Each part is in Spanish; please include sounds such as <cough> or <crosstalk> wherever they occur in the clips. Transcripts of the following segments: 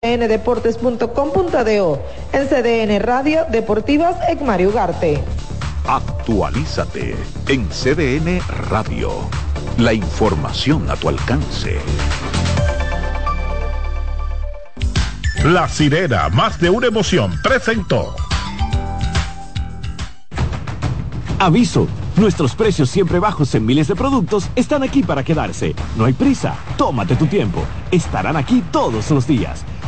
cdndeportes.com.do, en CDN Radio Deportivas Mario Ugarte. Actualízate en CDN Radio. La información a tu alcance. La sirena, más de una emoción, presentó. Aviso. Nuestros precios siempre bajos en miles de productos están aquí para quedarse. No hay prisa. Tómate tu tiempo. Estarán aquí todos los días.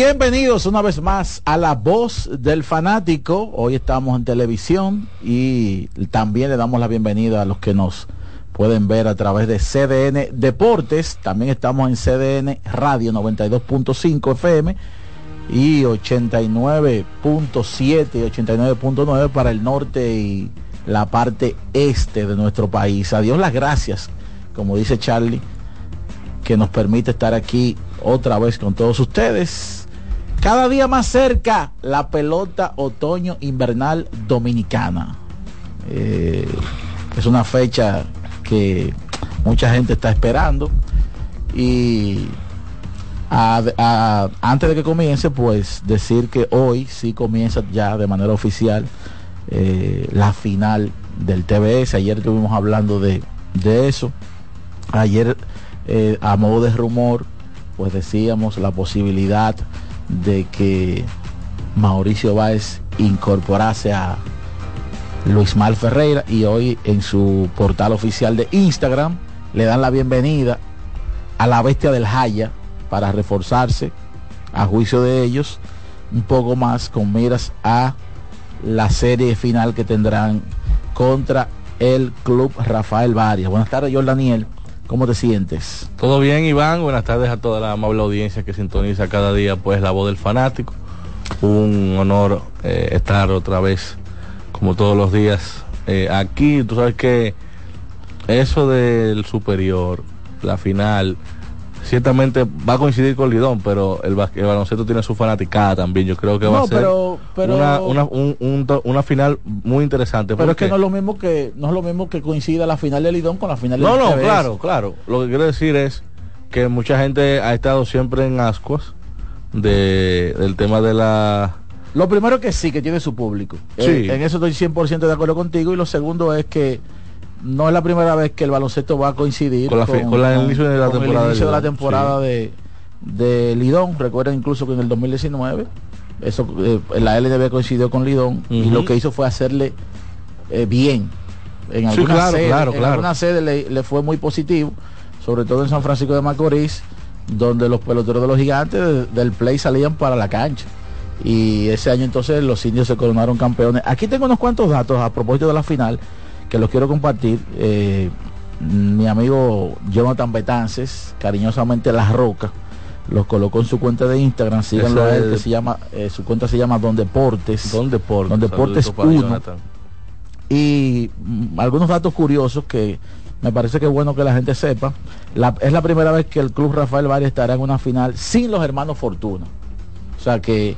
Bienvenidos una vez más a La Voz del Fanático. Hoy estamos en televisión y también le damos la bienvenida a los que nos pueden ver a través de CDN Deportes. También estamos en CDN Radio 92.5 FM y 89.7 y 89.9 para el norte y la parte este de nuestro país. A Dios las gracias, como dice Charlie, que nos permite estar aquí otra vez con todos ustedes cada día más cerca la pelota otoño invernal dominicana. Eh, es una fecha que mucha gente está esperando y antes de que comience pues decir que hoy sí comienza ya de manera oficial eh, la final del TBS. Ayer estuvimos hablando de, eso. Ayer eh, a modo de rumor pues decíamos la posibilidad de que Mauricio Báez incorporase a Luis Mal Ferreira y hoy en su portal oficial de Instagram le dan la bienvenida a la bestia del Jaya para reforzarse a juicio de ellos un poco más con miras a la serie final que tendrán contra el club Rafael Varias. Buenas tardes, Jordan Daniel. ¿Cómo te sientes? Todo bien, Iván. Buenas tardes a toda la amable audiencia que sintoniza cada día pues la voz del fanático. Un honor eh, estar otra vez, como todos los días, eh, aquí. Tú sabes que eso del superior, la final, ciertamente va a coincidir con Lidón, pero el, baloncesto tiene su fanaticada también. Yo creo que va a ser una, final muy interesante. Pero es que no es lo mismo que no es lo mismo que coincida la final de Lidón con la final de No, no, claro, claro. Lo que quiero decir es que mucha gente ha estado siempre en ascuas de, del tema de la lo primero que sí, que tiene su público. Sí. en eso estoy 100% de acuerdo contigo. Y lo segundo es que no es la primera vez que el baloncesto va a coincidir con, el inicio de la temporada, de, de, Lidón. Recuerden incluso que en el 2019 eso eh, la LDB coincidió con Lidón y lo que hizo fue hacerle eh, bien. En alguna sede, en alguna sede le, fue muy positivo, sobre todo en San Francisco de Macorís, donde los peloteros de los gigantes del play salían para la cancha. Y ese año entonces los indios se coronaron campeones. Aquí tengo unos cuantos datos a propósito de la final que los quiero compartir. Eh, mi amigo Jonathan Betances, cariñosamente La Roca, los colocó en su cuenta de Instagram, síganlo a él, que se llama, eh, su cuenta se llama Don Deportes. Don Deportes. Don Deportes 1. Y mm, algunos datos curiosos que me parece que es bueno que la gente sepa. es la primera vez que el Club Rafael Valle estará en una final sin los hermanos Fortuna. O sea que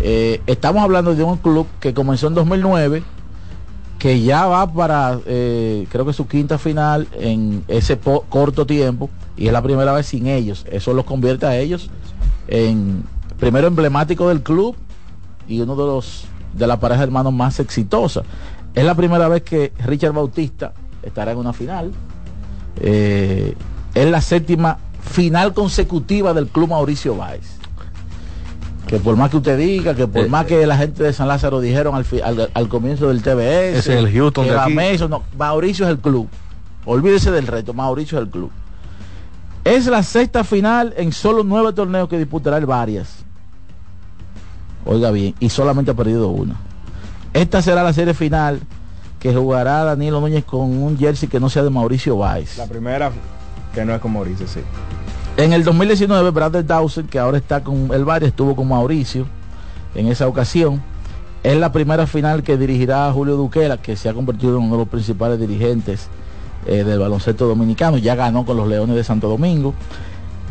eh, estamos hablando de un club que comenzó en 2009 que ya va para, eh, creo que su quinta final en ese corto tiempo y es la primera vez sin ellos. Eso los convierte a ellos en primero emblemático del club y uno de los de la pareja de hermanos más exitosa. Es la primera vez que Richard Bautista estará en una final. Eh, es la séptima final consecutiva del club Mauricio Báez. Que por más que usted diga, que por Eh, más que la gente de San Lázaro dijeron al, fi- al, al comienzo del TBS, Ese es el Houston que de aquí. No, Mauricio es el club. Olvídese del reto, Mauricio es el club. Es la sexta final en solo nueve torneos que disputará el Varias. Oiga bien, y solamente ha perdido una. Esta será la serie final que jugará Danilo Núñez con un jersey que no sea de Mauricio Báez. La primera que no es con Mauricio, sí. En el 2019, Brother Dawson, que ahora está con el Varia, estuvo con Mauricio en esa ocasión. Es la primera final que dirigirá Julio Duquela, que se ha convertido en uno de los principales dirigentes eh, del baloncesto dominicano. Ya ganó con los Leones de Santo Domingo.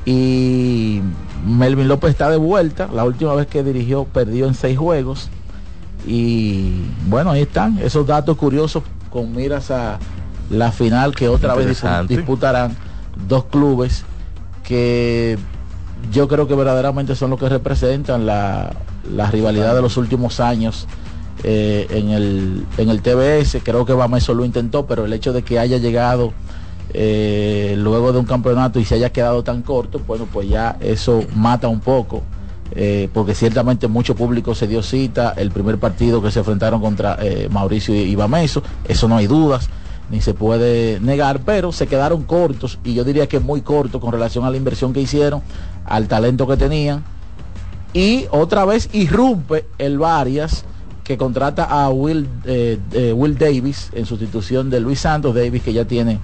Y Melvin López está de vuelta. La última vez que dirigió perdió en seis juegos. Y bueno, ahí están esos datos curiosos con miras a la final que otra vez disputarán dos clubes que yo creo que verdaderamente son los que representan la, la rivalidad de los últimos años eh, en, el, en el TBS. Creo que Bameso lo intentó, pero el hecho de que haya llegado eh, luego de un campeonato y se haya quedado tan corto, bueno, pues ya eso mata un poco. eh, porque ciertamente mucho público se dio cita el primer partido que se enfrentaron contra Mauricio y Bameso, eso no hay dudas ni se puede negar, pero se quedaron cortos y yo diría que muy cortos con relación a la inversión que hicieron, al talento que tenían. Y otra vez irrumpe el Varias que contrata a Will, eh, eh, Will Davis en sustitución de Luis Santos Davis que ya tiene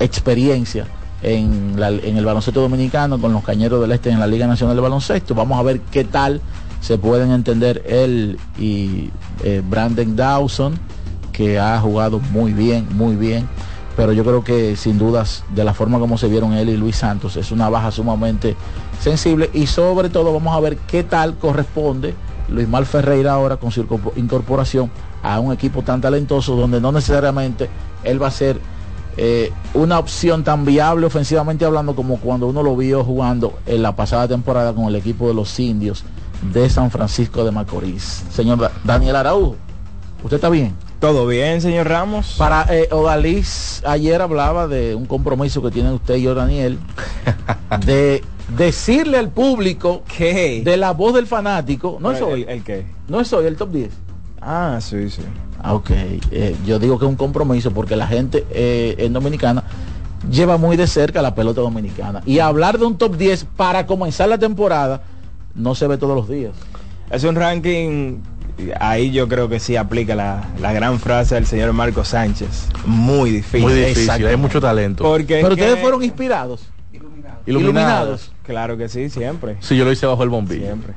experiencia en, la- en el baloncesto dominicano con los Cañeros del Este en la Liga Nacional de Baloncesto. Vamos a ver qué tal se pueden entender él y eh, Brandon Dawson que ha jugado muy bien, muy bien. Pero yo creo que sin dudas, de la forma como se vieron él y Luis Santos, es una baja sumamente sensible. Y sobre todo vamos a ver qué tal corresponde Luis Mal Ferreira ahora con su incorpor- incorporación a un equipo tan talentoso donde no necesariamente él va a ser eh, una opción tan viable ofensivamente hablando como cuando uno lo vio jugando en la pasada temporada con el equipo de los indios de San Francisco de Macorís. Señor Da- Daniel Araújo, ¿usted está bien? ¿Todo bien, señor Ramos? Para eh, Odalís ayer hablaba de un compromiso que tienen usted y yo, Daniel, <laughs> de decirle al público ¿Qué? de la voz del fanático, no es el, hoy, el, el qué? no es hoy el top 10. Ah, sí, sí. Ah, ok, Eh, yo digo que es un compromiso porque la gente eh, en Dominicana lleva muy de cerca la pelota dominicana. Y hablar de un top 10 para comenzar la temporada no se ve todos los días. Es un ranking, ahí yo creo que sí aplica la, la gran frase del señor Marco Sánchez. Muy difícil. Muy difícil, hay mucho talento. Porque Pero que- ustedes fueron inspirados. Iluminados. Claro que sí, siempre. Sí, yo lo hice bajo el bombillo. Siempre.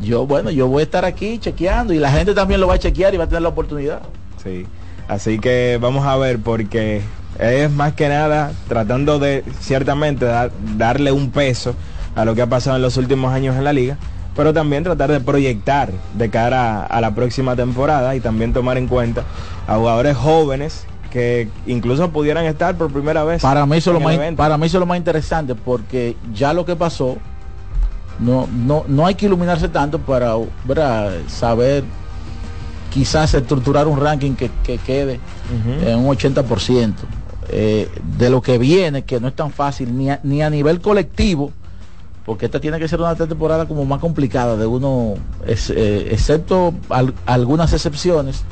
Yo, bueno, yo voy a estar aquí chequeando y la gente también lo va a chequear y va a tener la oportunidad. Sí. Así que vamos a ver porque es más que nada tratando de ciertamente dar- darle un peso a lo que ha pasado en los últimos años en la liga, pero también tratar de proyectar de cara a, a la próxima temporada y también tomar en cuenta a jugadores jóvenes que incluso pudieran estar por primera vez. Para mí eso es lo más, evento. para mí eso es lo más interesante porque ya lo que pasó no, no, no hay que iluminarse tanto para ¿verdad? saber quizás estructurar un ranking que, que quede en un 80% eh, de lo que viene, que no es tan fácil ni a, ni a nivel colectivo, porque esta tiene que ser una temporada como más complicada de uno, eh, excepto al- algunas excepciones,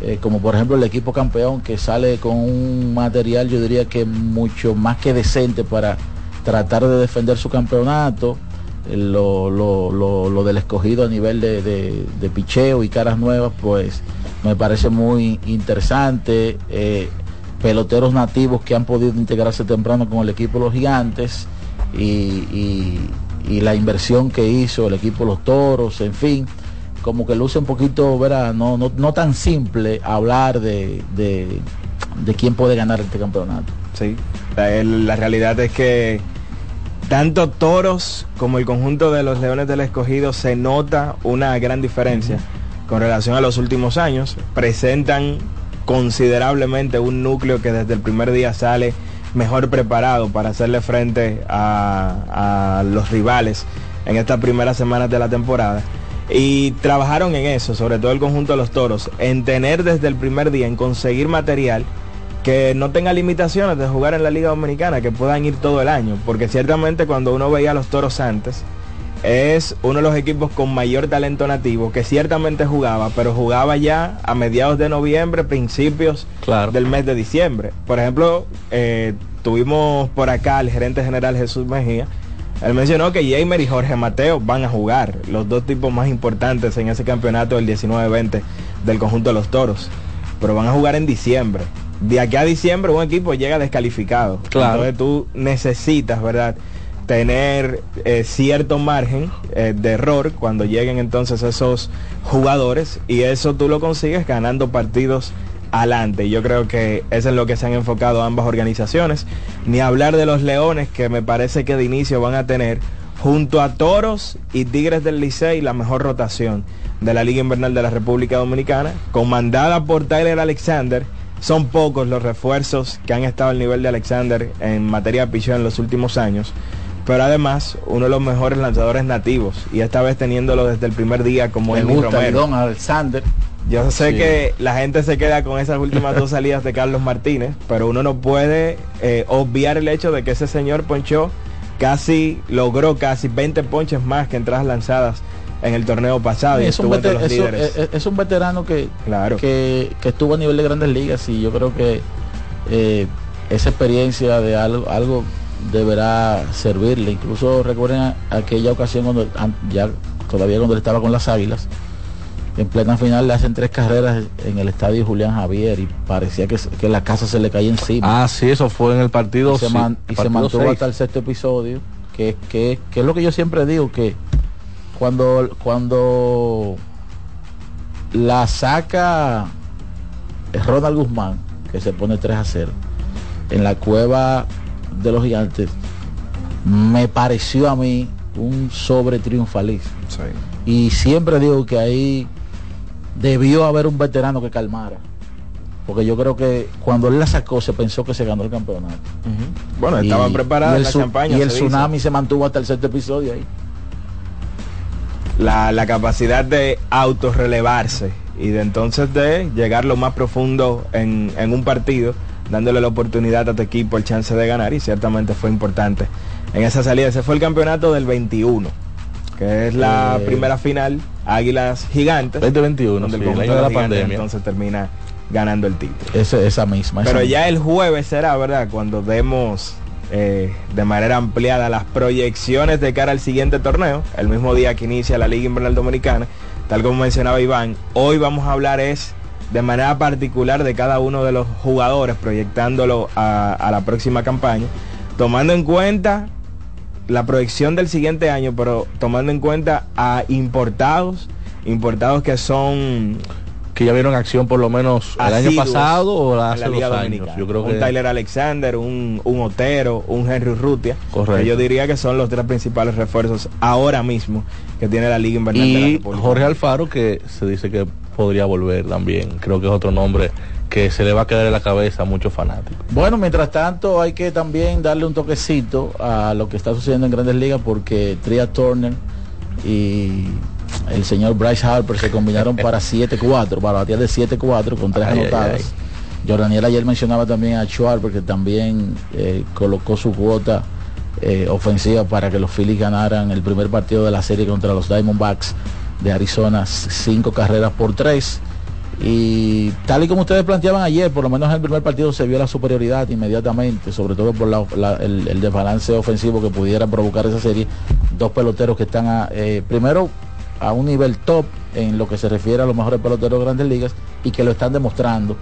eh, como por ejemplo el equipo campeón que sale con un material yo diría que mucho más que decente para tratar de defender su campeonato, eh, lo, lo- lo- lo del escogido a nivel de, de- de picheo y caras nuevas, pues me parece muy interesante. peloteros nativos que han podido integrarse temprano con el equipo de los gigantes y, y- y la inversión que hizo el equipo los toros, en fin, como que luce un poquito, verá, no, no, no tan simple hablar de, de, de quién puede ganar este campeonato. Sí, la realidad es que tanto Toros como el conjunto de los Leones del Escogido se nota una gran diferencia con relación a los últimos años. Presentan considerablemente un núcleo que desde el primer día sale mejor preparado para hacerle frente a, los rivales en estas primeras semanas de la temporada. Y trabajaron en eso, sobre todo el conjunto de los toros, en tener desde el primer día, en conseguir material que no tenga limitaciones de jugar en la Liga Dominicana, que puedan ir todo el año, porque ciertamente cuando uno veía a los toros antes, es uno de los equipos con mayor talento nativo que ciertamente jugaba, pero jugaba ya a mediados de noviembre, principios Claro. del mes de diciembre. Por ejemplo, eh, tuvimos por acá al gerente general Jesús Mejía. Él mencionó que Jamer y Jorge Mateo van a jugar, los dos tipos más importantes en ese campeonato del 19-20 del conjunto de los toros. Pero van a jugar en diciembre. De aquí a diciembre un equipo llega descalificado. Claro. Entonces tú necesitas, ¿verdad? Tener eh, cierto margen eh, de error cuando lleguen entonces esos jugadores y eso tú lo consigues ganando partidos adelante. Yo creo que eso es lo que se han enfocado ambas organizaciones. Ni hablar de los Leones que me parece que de inicio van a tener junto a Toros y Tigres del Licey la mejor rotación de la Liga Invernal de la República Dominicana, comandada por Tyler Alexander. Son pocos los refuerzos que han estado al nivel de Alexander en materia de pichón en los últimos años, pero además uno de los mejores lanzadores nativos y esta vez teniéndolo desde el primer día como gusta Romero. Don Alexander. Yo sé Sí. que la gente se queda con esas últimas dos <laughs> salidas de Carlos Martínez, pero uno no puede eh, obviar el hecho de que ese señor ponchó casi, logró casi 20 ponches más que entradas lanzadas en el torneo pasado y es, un estuvo entre los es líderes. es- es un veterano que, Claro. que, que estuvo a nivel de grandes ligas y yo creo que eh, esa experiencia de algo, algo deberá servirle. Incluso recuerden aquella ocasión cuando an- ya todavía cuando él estaba con las águilas, en plena final le hacen tres carreras en el estadio Julián Javier y parecía que, que la casa se le caía encima. Ah, sí, eso fue en el partido. y se, sí, man- y se partido mantuvo seis. hasta el sexto episodio que, que, que es lo que yo siempre digo que cuando cuando la saca Ronald Guzmán que se pone 3 a 0 en la cueva de los gigantes me pareció a mí un sobre triunfalismo y siempre digo que ahí debió haber un veterano que calmara porque yo creo que cuando él la sacó se pensó que se ganó el campeonato. Bueno, estaban preparadas y el las su- y el se tsunami se mantuvo hasta el sexto episodio ahí. La, la capacidad de autorrelevarse y de entonces de llegar lo más profundo en, en un partido, dándole la oportunidad a tu equipo el chance de ganar y ciertamente fue importante en esa salida. Ese fue el campeonato del 21, que es la Eh. primera final, Águilas Gigantes. 2021, donde sí, el el año de la Gigantes pandemia. entonces termina ganando el título. Ese- esa misma esa Pero misma. ya el jueves será, ¿verdad? Cuando demos eh, de manera ampliada las proyecciones de cara al siguiente torneo, el mismo día que inicia la Liga Invernal Dominicana, tal como mencionaba Iván, hoy vamos a hablar es de manera particular de cada uno de los jugadores, proyectándolo a, la próxima campaña, tomando en cuenta la proyección del siguiente año, pero tomando en cuenta a importados, importados que son Que ya vieron acción por lo menos el año pasado o hace la dos Liga años. Dominicana. Yo creo un que Tyler Alexander, un, un Otero, un Henry Rutia. Correcto. Que yo diría que son los tres principales refuerzos ahora mismo que tiene la Liga Invernal de la y República. Jorge Alfaro que se dice que podría volver también. Creo que es otro nombre que se le va a quedar en la cabeza a muchos fanáticos. Bueno, mientras tanto hay que también darle un toquecito a lo que está sucediendo en Grandes Ligas porque Tria Turner y el señor Bryce Harper se combinaron para <laughs> 7-4, para batear de 7-4 con tres Ay, ay, anotadas. ay. Jordaniel ayer mencionaba también a Schwarber que también eh, colocó su cuota eh, ofensiva para que los Phillies ganaran el primer partido de la serie contra los Diamondbacks de Arizona, cinco carreras por tres. Y tal y como ustedes planteaban ayer, por lo menos en el primer partido se vio la superioridad inmediatamente, sobre todo por la- la- el, el desbalance ofensivo que pudiera provocar esa serie. Dos peloteros que están a, eh, primero a un nivel top en lo que se refiere a los mejores peloteros de grandes ligas y que lo están demostrando.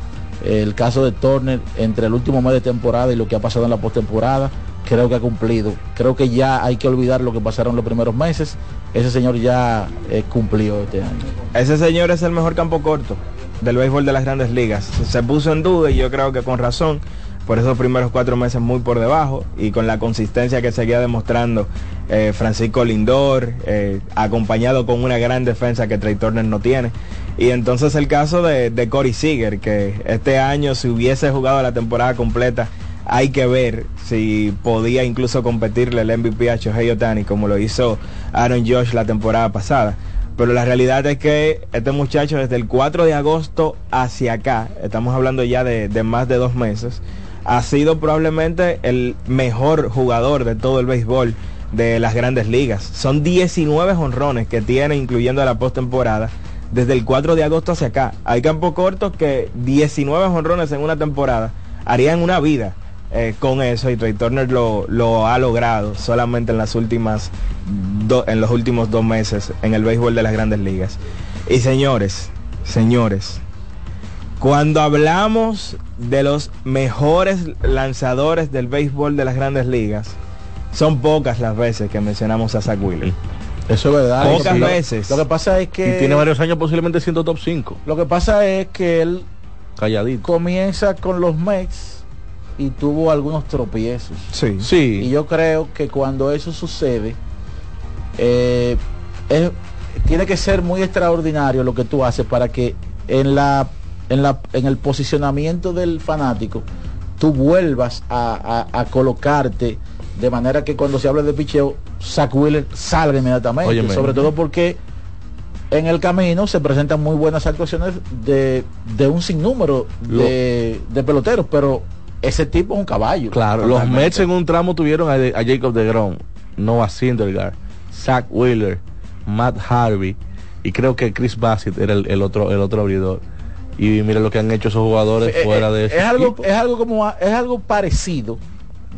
El caso de Turner entre el último mes de temporada y lo que ha pasado en la postemporada, creo que ha cumplido. Creo que ya hay que olvidar lo que pasaron los primeros meses. Ese señor ya eh, cumplió este año. Ese señor es el mejor campo corto del béisbol de las grandes ligas. Se puso en duda y yo creo que con razón por esos primeros cuatro meses muy por debajo y con la consistencia que seguía demostrando eh, Francisco Lindor, eh, acompañado con una gran defensa que Trey Turner no tiene. Y entonces el caso de, de Corey Seager, que este año si hubiese jugado la temporada completa, hay que ver si podía incluso competirle el MVP a Shohei Otani como lo hizo Aaron Josh la temporada pasada. Pero la realidad es que este muchacho desde el 4 de agosto hacia acá, estamos hablando ya de, de más de dos meses, ha sido probablemente el mejor jugador de todo el béisbol de las grandes ligas. Son 19 honrones que tiene, incluyendo la postemporada, desde el 4 de agosto hacia acá. Hay campos cortos que 19 honrones en una temporada harían una vida. eh, con eso y Trey Turner lo, lo ha logrado solamente en las últimas do- en los últimos dos meses en el béisbol de las grandes ligas y señores señores cuando hablamos de los mejores lanzadores del béisbol de las grandes ligas, son pocas las veces que mencionamos a Zach Wheeler. Eso es verdad. Pocas veces. Lo que pasa es que Y tiene varios años posiblemente siendo top 5. lo que pasa es que él Calladito. comienza con los Mets y tuvo algunos tropiezos. Sí. Y Sí. yo creo que cuando eso sucede, eh, es- tiene que ser muy extraordinario lo que tú haces para que en la en la en el posicionamiento del fanático tú vuelvas a, a- a colocarte de manera que cuando se hable de picheo Zach Wheeler salga inmediatamente Óyeme. sobre todo porque en el camino se presentan muy buenas actuaciones de, de un sinnúmero de, de peloteros pero ese tipo es un caballo Claro, los. Mets en un tramo tuvieron a, a Jacob DeGrom, Noah Syndergaard, Zach Wheeler, Matt Harvey y creo que Chris Bassett era el, el otro el otro abridor. Y mira lo que han hecho esos jugadores Eh, fuera eh, de es ese algo es algo como es algo parecido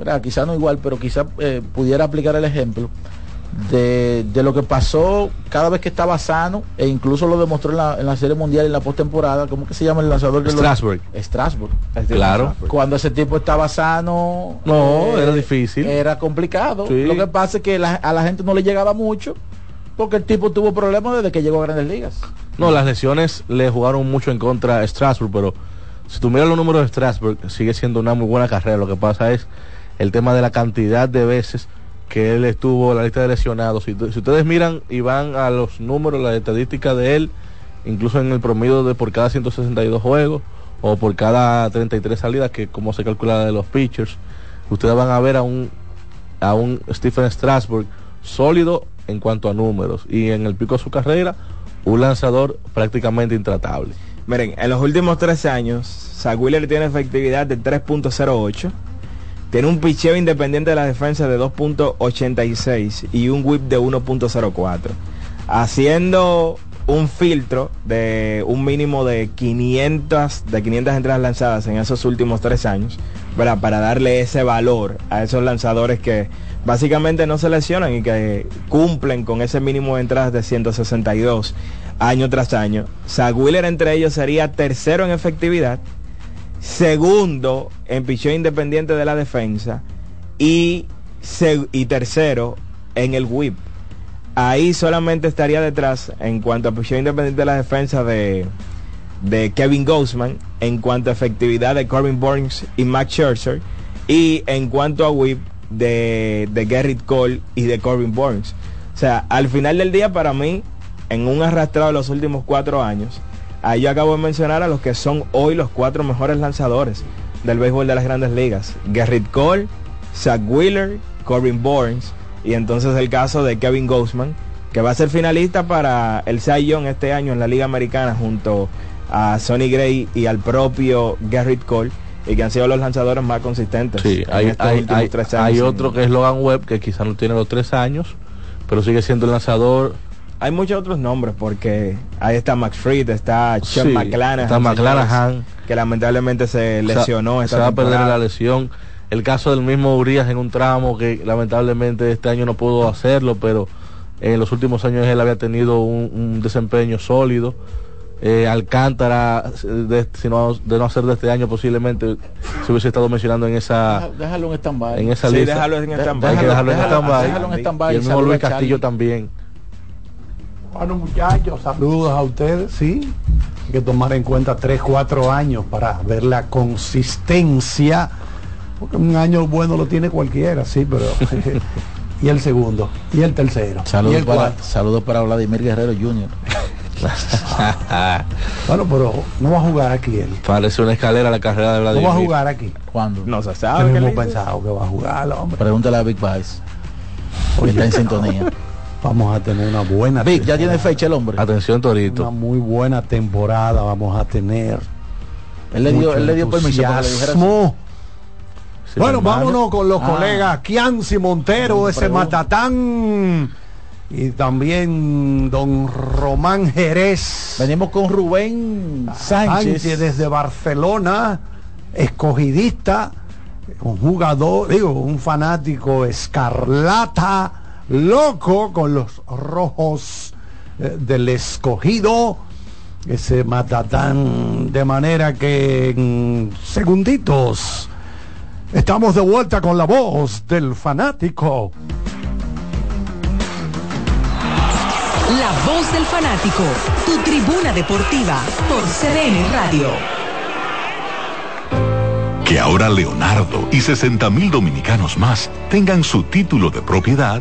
¿verdad? quizá no igual pero quizá eh, pudiera aplicar el ejemplo de, de lo que pasó cada vez que estaba sano e incluso lo demostró en la, en la serie mundial y en la postemporada ¿cómo que se llama el lanzador que lo- Strasburg. Strasburg Claro. cuando ese tipo estaba sano No, era difícil. era complicado Sí. lo que pasa es que la- a la gente no le llegaba mucho porque el tipo tuvo problemas desde que llegó a Grandes Ligas No, las lesiones le jugaron mucho en contra a Strasbourg, pero si tú miras los números de Strasbourg, sigue siendo una muy buena carrera. Lo que pasa es el tema de la cantidad de veces que él estuvo en la lista de lesionados. Si, ustedes miran y van a los números, la estadística de él, incluso en el promedio de por cada 162 juegos o por cada 33 salidas, que como se calcula de los pitchers, ustedes van a ver a un, a un Stephen Strasburg sólido en cuanto a números y en el pico de su carrera un lanzador prácticamente intratable. Miren, en los últimos tres años, Zach Wheeler tiene efectividad de 3.08, tiene un picheo independiente de la defensa de 2.86 y un whip de 1.04, haciendo un filtro de un mínimo de 500 de 500 entradas lanzadas en esos últimos tres años, para darle ese valor a esos lanzadores que básicamente no se lesionan y que cumplen con ese mínimo de entradas de 162 año tras año. Zach entre ellos sería tercero en efectividad, segundo en picheo independiente de la defensa y, y tercero en el whip. Ahí solamente estaría detrás en cuanto a picheo independiente de la defensa de, de Kevin Gausman, en cuanto a efectividad de Corbin Burns y Max Scherzer y en cuanto a whip de, de Garrett Cole y de Corbin Burns. O sea, al final del día para mí, en un arrastrado de los últimos cuatro años, ahí yo acabo de mencionar a los que son hoy los cuatro mejores lanzadores del béisbol de las grandes ligas. Garrett Cole, Zach Wheeler, Corbin Burns y entonces el caso de Kevin Gausman, que va a ser finalista para el Cy Young este año en la Liga Americana junto a Sonny Gray y al propio Garrett Cole y que han sido los lanzadores más consistentes. Sí, en hay, estos hay, últimos hay- tres años hay en- otro que es Logan Webb, que quizá no tiene los tres años, pero sigue siendo el lanzador. Hay muchos otros nombres porque ahí está Max Fried, está Sean Sí, McClanahan, está McClanahan. que lamentablemente se lesionó se, esta se va a perder la lesión. El caso del mismo Urias en un tramo que lamentablemente este año no pudo hacerlo, pero en los últimos años él había tenido un, un desempeño sólido. Eh, Alcántara, de, si no, de no ser de este año, posiblemente se hubiese estado mencionando en esa, déjalo en stand-by en esa Sí, lista. déjalo en De- stand-by. Déjalo- stand-by. déjalo en stand-by Y el mismo Luis Castillo también. Bueno muchachos, saludos a ustedes, sí. Hay que tomar en cuenta 3, 4 años para ver la consistencia. Porque un año bueno lo tiene cualquiera, sí, pero... <laughs> y el segundo, y el tercero, y Saludos el para, cuarto. saludos para Vladimir Guerrero Jr. <laughs> Bueno, pero no va a jugar aquí él. Parece una escalera la carrera de No Vladimir. va a jugar aquí. ¿Cuándo? No se sabe. ¿qué Tenemos le dice? pensado que va a jugar hombre. Pregúntale a Big Vice. está en sintonía. <laughs> Vamos a tener una buena Big, ya tiene fecha el hombre. Atención, Una Torito. muy buena temporada vamos a tener. Él le dio, él le dio permiso para que. Bueno, vámonos con los Ah. colegas Kianci Montero, ese. Matatán. Y también don Román Jerez. Venimos con Rubén Sánchez. Sánchez desde Barcelona, escogidista, un jugador, digo, un fanático escarlata, loco con los rojos eh, del escogido. Ese matatán, de manera que en segunditos estamos de vuelta con la voz del fanático. La voz del fanático, tu tribuna deportiva por CDN Radio. Que ahora Leonardo y 60 mil dominicanos más tengan su título de propiedad,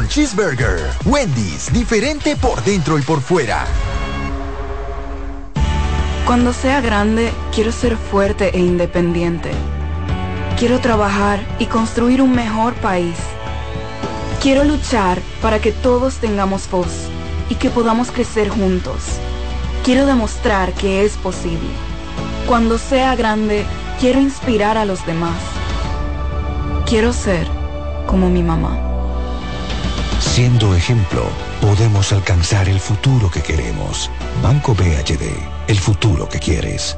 Cheeseburger. Wendy's, diferente por dentro y por fuera. Cuando sea grande, quiero ser fuerte e independiente. Quiero trabajar y construir un mejor país. Quiero luchar para que todos tengamos voz y que podamos crecer juntos. Quiero demostrar que es posible. Cuando sea grande, quiero inspirar a los demás. Quiero ser como mi mamá. Siendo ejemplo, podemos alcanzar el futuro que queremos. Banco BHD, el futuro que quieres.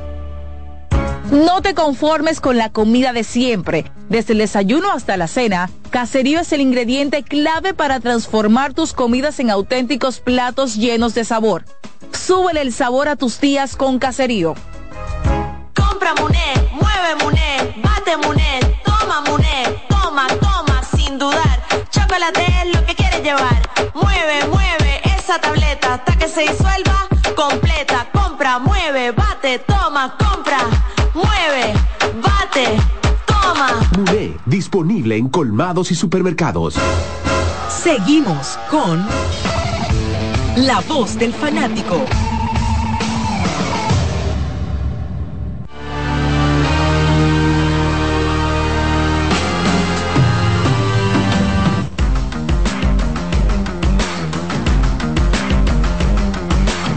No te conformes con la comida de siempre. Desde el desayuno hasta la cena, Caserío es el ingrediente clave para transformar tus comidas en auténticos platos llenos de sabor. Súbele el sabor a tus días con Caserío. Compra Muné, mueve Muné, bate Muné, toma Muné, toma, toma, sin dudar. Chocolate es lo que quieres llevar. Mueve, mueve esa tableta hasta que se disuelva completa. Compra, mueve, bate, toma, compra, mueve, bate, toma. Muné, disponible en colmados y supermercados. Seguimos con La voz del fanático.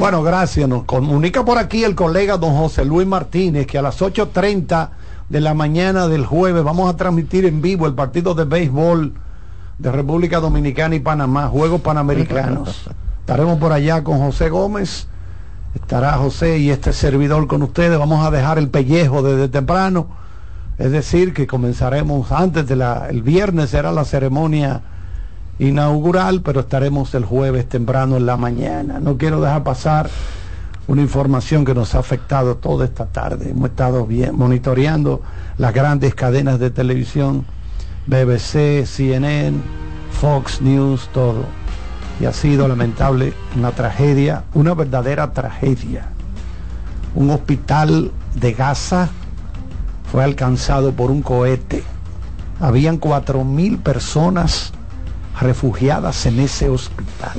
Bueno, gracias. Nos comunica por aquí el colega don José Luis Martínez que a las 8.30 de la mañana del jueves vamos a transmitir en vivo el partido de béisbol de República Dominicana y Panamá, Juegos Panamericanos. Estaremos por allá con José Gómez, estará José y este servidor con ustedes. Vamos a dejar el pellejo desde temprano, es decir, que comenzaremos antes de la, el viernes será la ceremonia inaugural, pero estaremos el jueves temprano en la mañana. No quiero dejar pasar una información que nos ha afectado toda esta tarde. Hemos estado bien monitoreando las grandes cadenas de televisión, BBC, CNN, Fox News, todo. Y ha sido lamentable una tragedia, una verdadera tragedia. Un hospital de Gaza fue alcanzado por un cohete. Habían cuatro mil personas refugiadas en ese hospital.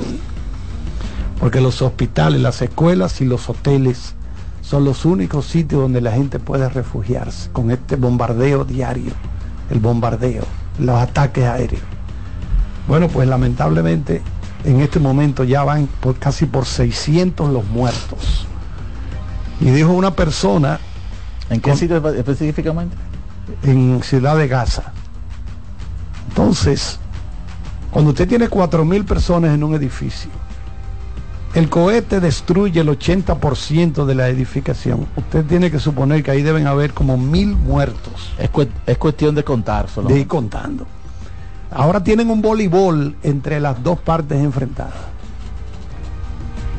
Porque los hospitales, las escuelas y los hoteles son los únicos sitios donde la gente puede refugiarse con este bombardeo diario, el bombardeo, los ataques aéreos. Bueno, pues lamentablemente en este momento ya van por casi por 600 los muertos. Y dijo una persona... ¿En qué sitio específicamente? En Ciudad de Gaza. Entonces, cuando usted tiene 4.000 personas en un edificio, el cohete destruye el 80% de la edificación. Usted tiene que suponer que ahí deben haber como mil muertos. Es, es cuestión de contar solo. De ir contando. Ahora tienen un voleibol entre las dos partes enfrentadas.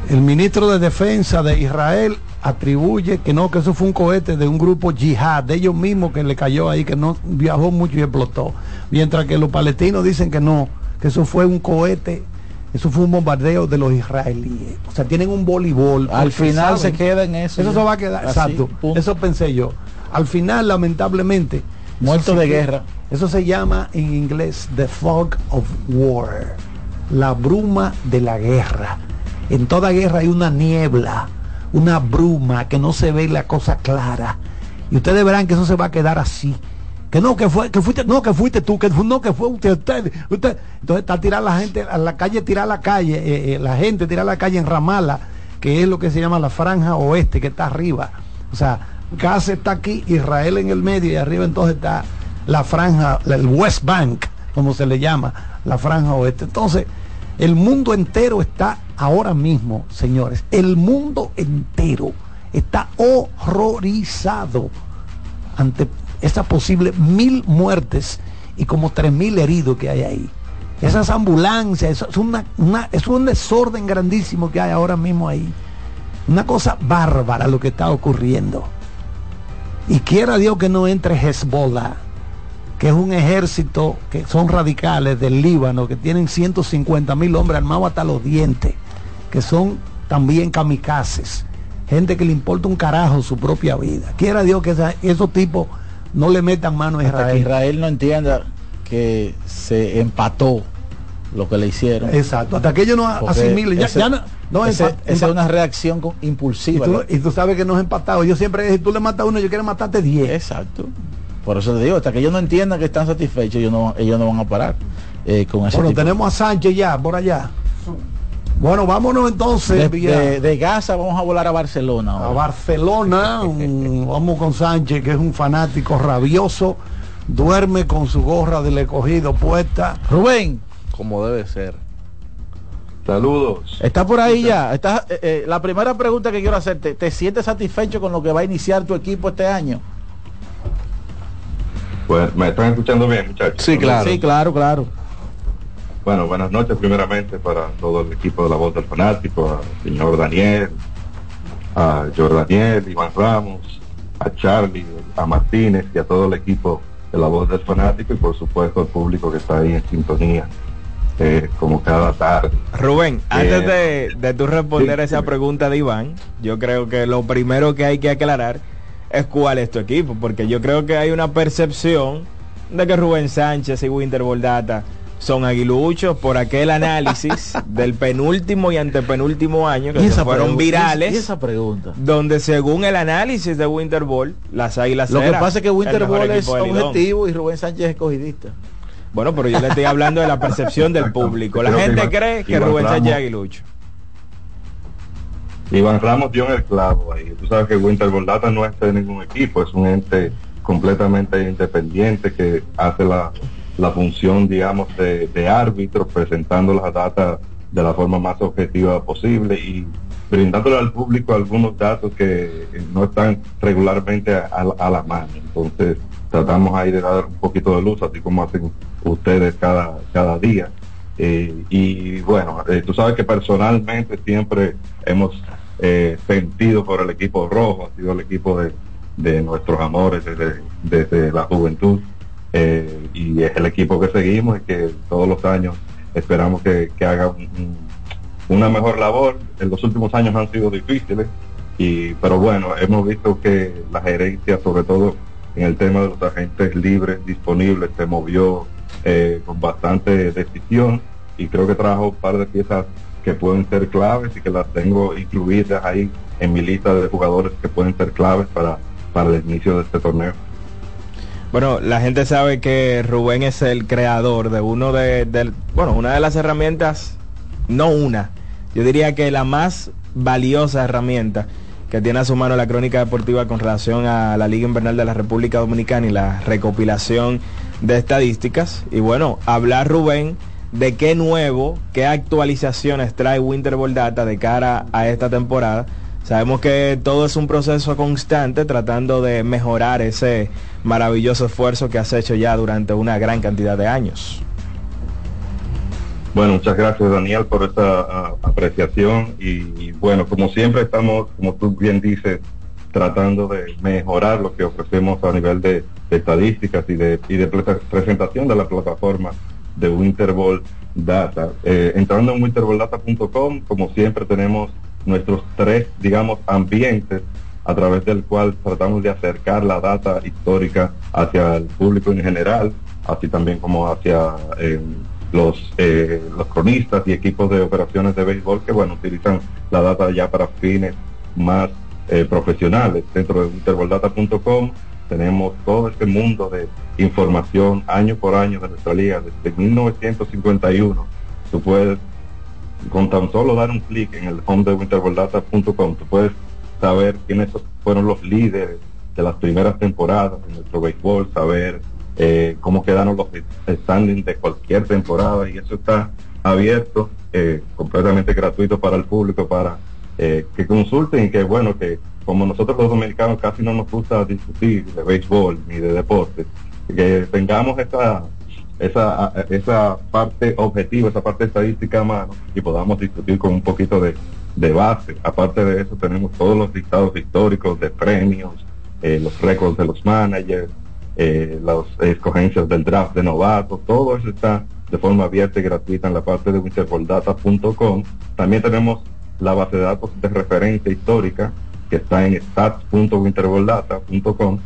El ministro de Defensa de Israel atribuye que no, que eso fue un cohete de un grupo yihad, de ellos mismos que le cayó ahí, que no viajó mucho y explotó. Mientras que los palestinos dicen que no, que eso fue un cohete, eso fue un bombardeo de los israelíes. O sea, tienen un voleibol. Al final se queda en eso. Eso se va a quedar, exacto. Eso pensé yo. Al final, lamentablemente, muertos de guerra. Eso se llama en inglés the fog of war, la bruma de la guerra. En toda guerra hay una niebla, una bruma que no se ve la cosa clara. Y ustedes verán que eso se va a quedar así. Que no, que fue, que fuiste, no, que fuiste tú, que no, que fue usted, usted, usted. Entonces está tirar la gente, a la calle, tirar la calle, eh, eh, la gente tirar la calle en Ramala, que es lo que se llama la franja oeste, que está arriba. O sea, Gaza está aquí, Israel en el medio y arriba entonces está la franja, el West Bank, como se le llama, la franja oeste. Entonces, el mundo entero está ahora mismo, señores, el mundo entero está horrorizado ante esa posible mil muertes y como tres mil heridos que hay ahí. Esas ambulancias, es un desorden grandísimo que hay ahora mismo ahí. Una cosa bárbara lo que está ocurriendo. Y quiera Dios que no entre Hezbollah que es un ejército que son radicales del Líbano, que tienen 150 mil hombres armados hasta los dientes, que son también kamikazes, gente que le importa un carajo su propia vida. Quiera Dios que esos tipos no le metan mano a Israel. Hasta que Israel no entienda que se empató lo que le hicieron. Exacto, hasta que ellos no asimilen. Ya, ese, no, no esa es una reacción impulsiva. Y tú, y tú, sabes que no es empatado. Yo siempre, si tú le matas a uno, yo quiero matarte 10. Exacto. Por eso te digo, hasta que ellos no entiendan que están satisfechos, ellos no, ellos no van a parar eh, con ese Bueno, tenemos a Sánchez ya, por allá. Bueno, vámonos entonces. De, de, Gaza vamos a volar a Barcelona. Ahora. A Barcelona, un, <laughs> vamos con Sánchez, que es un fanático rabioso, duerme con su gorra del escogido puesta. Rubén. Como debe ser. Saludos. Está por ahí ya. Está, eh, eh, la primera pregunta que quiero hacerte, ¿te sientes satisfecho con lo que va a iniciar tu equipo este año? Pues, ¿me están escuchando bien, muchachos? Sí, claro. Sí, claro, claro. Bueno, buenas noches primeramente para todo el equipo de la voz del fanático, al señor Daniel, a Jordaniel, Iván Ramos, a Charlie, a Martínez y a todo el equipo de la voz del fanático y por supuesto al público que está ahí en sintonía. Eh, como cada tarde. Rubén, antes de, de tú responder sí, esa pregunta de Iván, yo creo que lo primero que hay que aclarar es cuál es tu equipo, porque yo creo que hay una percepción de que Rubén Sánchez y Winter Boldata son aguiluchos por aquel análisis <laughs> del penúltimo y antepenúltimo año que se fueron virales. ¿Y esa pregunta? Donde según el análisis de Winter Ball, las águilas Lo que pasa es que Winter Ball es objetivo y Rubén Sánchez es escogidista. Bueno, pero yo le estoy hablando de la percepción del público. La <laughs> gente cree que Rubén Sánchez es aguilucho. Iván Ramos dio en el clavo ahí. Tú sabes que Winter Data no es de ningún equipo, es un ente completamente independiente que hace la, la función, digamos, de, árbitro, presentando las datas de la forma más objetiva posible y brindándole al público algunos datos que no están regularmente a, a la mano. Entonces, tratamos ahí de dar un poquito de luz, así como hacen ustedes cada, cada día. Eh, y bueno, eh, tú sabes que personalmente siempre hemos eh, sentido por el equipo rojo, ha sido el equipo de, de nuestros amores desde, desde la juventud. Y es el equipo que seguimos y que todos los años esperamos que, haga un- un- una mejor labor. En los últimos años han sido difíciles, y, pero bueno, hemos visto que la gerencia, sobre todo en el tema de los agentes libres disponibles, se movió eh, con bastante decisión y creo que trajo un par de piezas que pueden ser claves y que las tengo incluidas ahí en mi lista de jugadores que pueden ser claves para, para el inicio de este torneo. Bueno, la gente sabe que Rubén es el creador de uno de, bueno, una de las herramientas, no una, yo diría que la más valiosa herramienta que tiene a su mano la crónica deportiva con relación a la Liga Invernal de la República Dominicana y la recopilación de estadísticas. Y bueno, hablar Rubén de qué nuevo, qué actualizaciones trae Winter Ball Data de cara a esta temporada. Sabemos que todo es un proceso constante tratando de mejorar ese maravilloso esfuerzo que has hecho ya durante una gran cantidad de años. Bueno, muchas gracias Daniel por esa ah, apreciación y, bueno, como siempre estamos, como tú bien dices, tratando de mejorar lo que ofrecemos a nivel de, estadísticas y de, presentación de la plataforma de Winterball Data. Eh, entrando en winterballdata.com, como siempre tenemos nuestros tres, digamos, ambientes a través del cual tratamos de acercar la data histórica hacia el público en general, así también como hacia eh, los, eh, los cronistas y equipos de operaciones de béisbol que, bueno, utilizan la data ya para fines más eh, profesionales. Dentro de winterballdata.com tenemos todo este mundo de información año por año de nuestra liga desde 1951. Tú puedes con tan solo dar un clic en el home de winterballdata.com, tú puedes saber quiénes fueron los líderes de las primeras temporadas de nuestro béisbol, saber eh, cómo quedaron los standings de cualquier temporada y eso está abierto, eh, completamente gratuito para el público, para eh, que consulten y que bueno, que como nosotros los dominicanos casi no nos gusta discutir de béisbol ni de deporte, que tengamos esa esa, esa parte objetiva, esa parte estadística a mano y podamos discutir con un poquito de, de base. Aparte de eso, tenemos todos los listados históricos de premios, eh, los récords de los managers, eh, las escogencias del draft de novatos, todo eso está de forma abierta y gratuita en la parte de winterballdata.com. También tenemos la base de datos de referencia histórica que está en stats.winterballdata.com,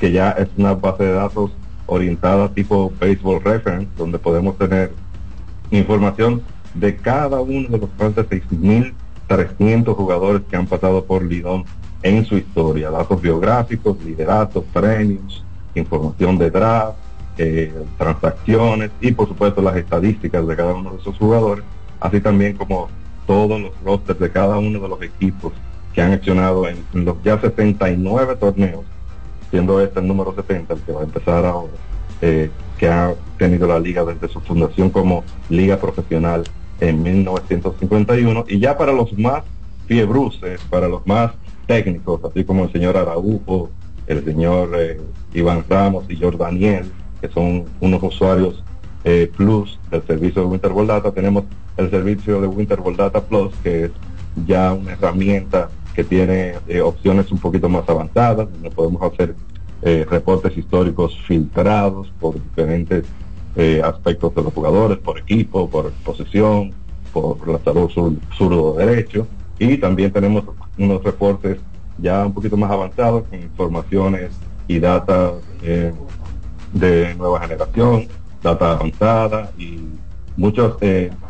que ya es una base de datos orientada tipo baseball reference, donde podemos tener información de cada uno de los más de 6.300 jugadores que han pasado por Lidón en su historia, datos biográficos, lideratos, premios, información de draft, eh, transacciones y por supuesto las estadísticas de cada uno de esos jugadores, así también como todos los rosters de cada uno de los equipos que han accionado en, los ya 79 torneos siendo este el número 70, el que va a empezar ahora, eh, que ha tenido la liga desde su fundación como liga profesional en 1951, y ya para los más fiebruces, para los más técnicos, así como el señor Araujo, el señor eh, Iván Ramos y George Daniel, que son unos usuarios eh, plus del servicio de Winterball Data, tenemos el servicio de Winterball Data Plus, que es ya una herramienta que tiene eh, opciones un poquito más avanzadas, donde podemos hacer eh, reportes históricos filtrados por diferentes eh, aspectos de los jugadores, por equipo, por posición, por la salud sur- zurdo-derecho, y también tenemos unos reportes ya un poquito más avanzados con informaciones y data de nueva generación, data avanzada y muchos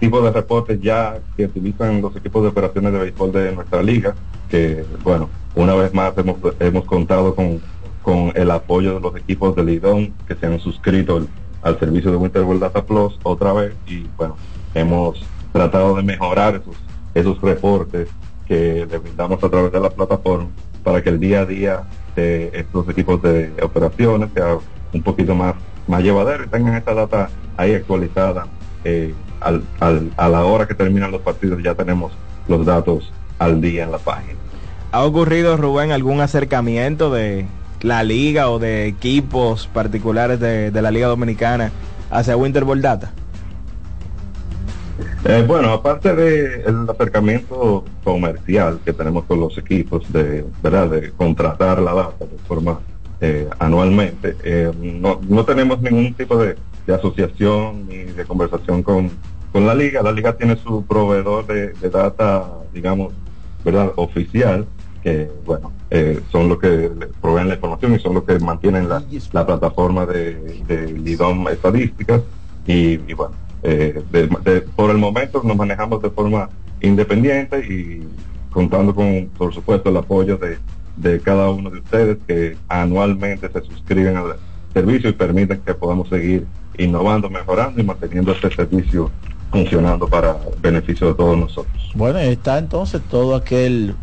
tipos de reportes ya que utilizan los equipos de operaciones de béisbol de nuestra liga, que bueno, una vez más hemos, hemos contado con, con el apoyo de los equipos de Lidón que se han suscrito al, servicio de Winter World Data Plus otra vez y bueno, hemos tratado de mejorar esos, esos reportes que le brindamos a través de la plataforma para que el día a día de estos equipos de operaciones sea un poquito más, más llevadero y tengan esta data ahí actualizada. eh, al- al- a la hora que terminan los partidos ya tenemos los datos al día en la página. ¿Ha ocurrido, Rubén, algún acercamiento de la liga o de equipos particulares de, de la Liga Dominicana hacia Winter Ball Data? Eh, bueno, aparte del acercamiento comercial que tenemos con los equipos de, ¿verdad? de contratar la data de forma eh, anualmente, eh, no, no tenemos ningún tipo de, de asociación ni de conversación con, con la liga. La liga tiene su proveedor de, de data, digamos, ¿verdad? oficial, que bueno, eh, son los que proveen la información y son los que mantienen la, la plataforma de, de Lidom Estadísticas y, y bueno, eh, de- de- por el momento nos manejamos de forma independiente y contando con, por supuesto, el apoyo de, de cada uno de ustedes que anualmente se suscriben al servicio y permiten que podamos seguir innovando, mejorando y manteniendo este servicio funcionando para beneficio de todos nosotros. Bueno, está entonces todo aquel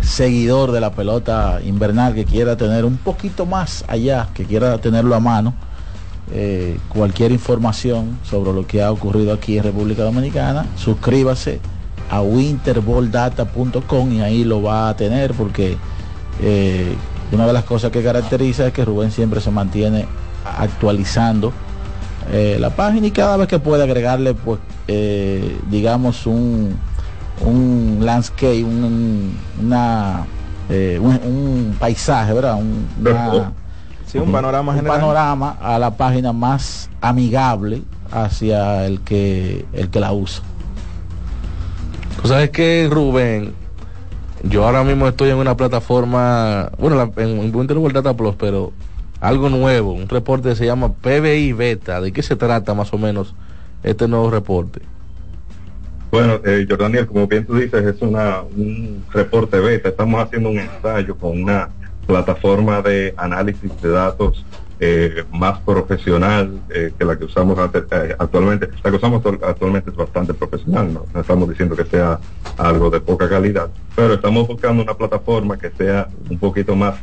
seguidor de la pelota invernal que quiera tener un poquito más allá, que quiera tenerlo a mano, eh, cualquier información sobre lo que ha ocurrido aquí en República Dominicana, suscríbase a winterballdata.com y ahí lo va a tener porque eh, una de las cosas que caracteriza es que Rubén siempre se mantiene actualizando eh, la página y cada vez que puede agregarle pues eh, digamos un un landscape un, una eh, un, un paisaje verdad un, una- Sí, un panorama un general. panorama a la página más amigable hacia el que el que la usa. Tú sabes que Rubén, yo ahora mismo estoy en una plataforma, bueno, la- en, en Winter World Data Plus, pero algo nuevo, un reporte que se llama PBI Beta. ¿De qué se trata más o menos este nuevo reporte? Bueno, eh, Jordaniel, como bien tú dices, es un reporte beta. Estamos haciendo un ensayo con una plataforma de análisis de datos eh, más profesional eh, que la que usamos eh, actualmente. La que usamos actual- actualmente es bastante profesional, ¿no? estamos diciendo que sea algo de poca calidad, pero estamos buscando una plataforma que sea un poquito más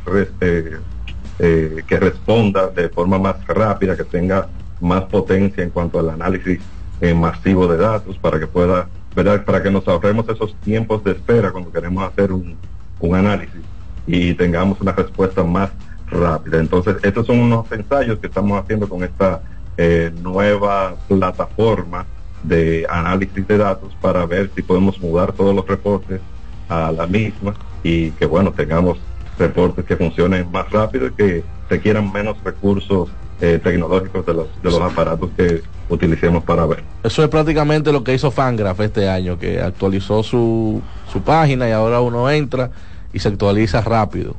eh, que responda de forma más rápida, que tenga más potencia en cuanto al análisis eh, masivo de datos para que pueda, ¿verdad? Para que nos ahorremos esos tiempos de espera cuando queremos hacer un, un análisis y tengamos una respuesta más rápida. Entonces, estos son unos ensayos que estamos haciendo con esta eh, nueva plataforma de análisis de datos para ver si podemos mudar todos los reportes a la misma y que, bueno, tengamos reportes que funcionen más rápido y que requieran menos recursos eh, tecnológicos de los, de los aparatos que utilicemos para ver. Eso es prácticamente lo que hizo Fangraph este año, que actualizó su, su página y ahora uno entra y se actualiza rápido.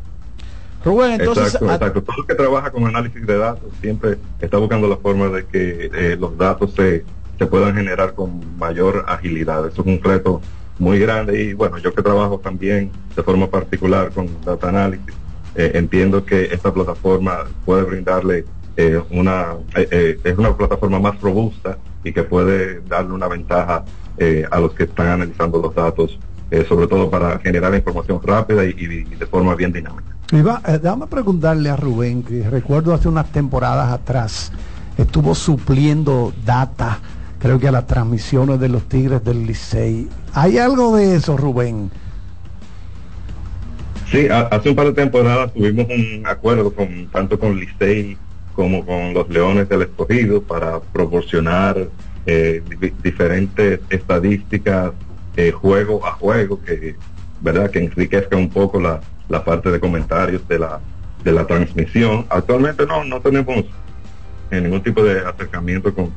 Rubén, entonces exacto, exacto. Todo el que trabaja con análisis de datos siempre está buscando la forma de que eh, los datos se, se puedan generar con mayor agilidad. Eso es un reto muy grande y bueno, yo que trabajo también de forma particular con data análisis, eh, entiendo que esta plataforma puede brindarle eh, una, eh, eh, es una plataforma más robusta y que puede darle una ventaja eh, a los que están analizando los datos, sobre todo para generar información rápida y, y de forma bien dinámica. Iba, déjame preguntarle a Rubén, que recuerdo hace unas temporadas atrás, estuvo supliendo data, creo que a las transmisiones de los Tigres del Licey. ¿Hay algo de eso, Rubén? Sí, hace un par de temporadas tuvimos un acuerdo con tanto con Licey como con los Leones del Escogido para proporcionar eh, di- diferentes estadísticas eh, juego a juego que verdad que enriquezca un poco la, la parte de comentarios de la de la transmisión. Actualmente no no tenemos eh, ningún tipo de acercamiento con,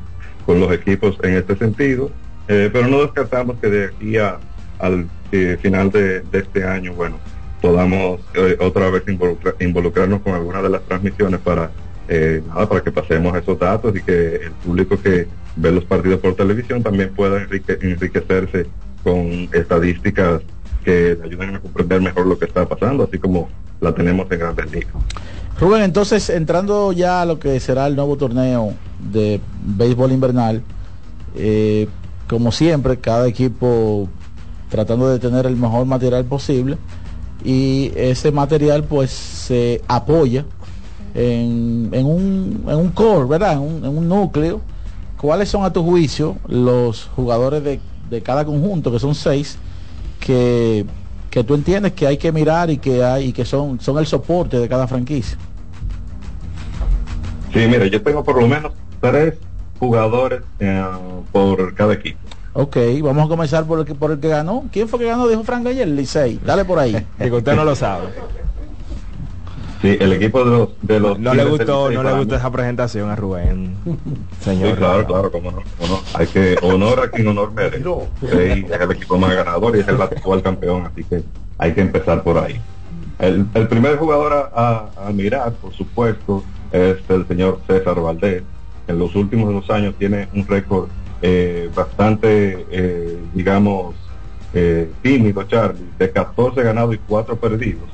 con los equipos en este sentido, eh, pero no descartamos que de aquí a, al eh, final de, este año, bueno, podamos eh, otra vez involucra- involucrarnos con alguna de las transmisiones para nada, para que pasemos esos datos y que el público que ve los partidos por televisión también pueda enrique- enriquecerse con estadísticas que ayuden a comprender mejor lo que está pasando, así como la tenemos en Grandes Ligas. Rubén, entonces entrando ya a lo que será el nuevo torneo de béisbol invernal, eh, como siempre, cada equipo tratando de tener el mejor material posible y ese material pues se apoya en, en un, en un core, ¿verdad? En un, en un núcleo. ¿Cuáles son a tu juicio los jugadores de, de cada conjunto, que son seis, que, que tú entiendes que hay que mirar y que hay y que son, son el soporte de cada franquicia? Sí, mira, yo tengo por lo menos tres jugadores eh, por cada equipo. Ok, vamos a comenzar por el que, por el que ganó. ¿Quién fue que ganó? Dijo Frank ayer, Licey. Dale por ahí. <laughs> que usted no lo sabe. Sí, el equipo de los... De los No le gustó, no le gustó esa presentación a Rubén. Señor. Sí, claro, claro, cómo no, cómo no. Hay que honor a quien honor merece. Sí, es el equipo más ganador y es el actual campeón, así que hay que empezar por ahí. El, el primer jugador a, a- a mirar, por supuesto, es el señor César Valdés. En los últimos dos años tiene un récord eh, bastante, eh, digamos, eh, tímido, Charlie, de 14 ganados y 4 perdidos,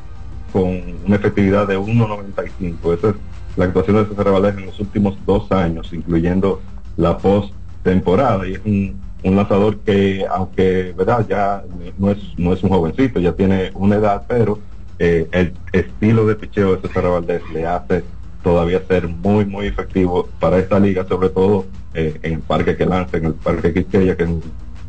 con una efectividad de 1.95. Esa es la actuación de César Valdés en los últimos dos años, incluyendo la post-temporada. Y es un, lanzador que, aunque verdad ya no es, no es un jovencito, ya tiene una edad, pero eh, el estilo de picheo de César Valdés le hace todavía ser muy, muy efectivo para esta liga, sobre todo eh, en el parque que lanza, en el parque Quisqueya, que es un,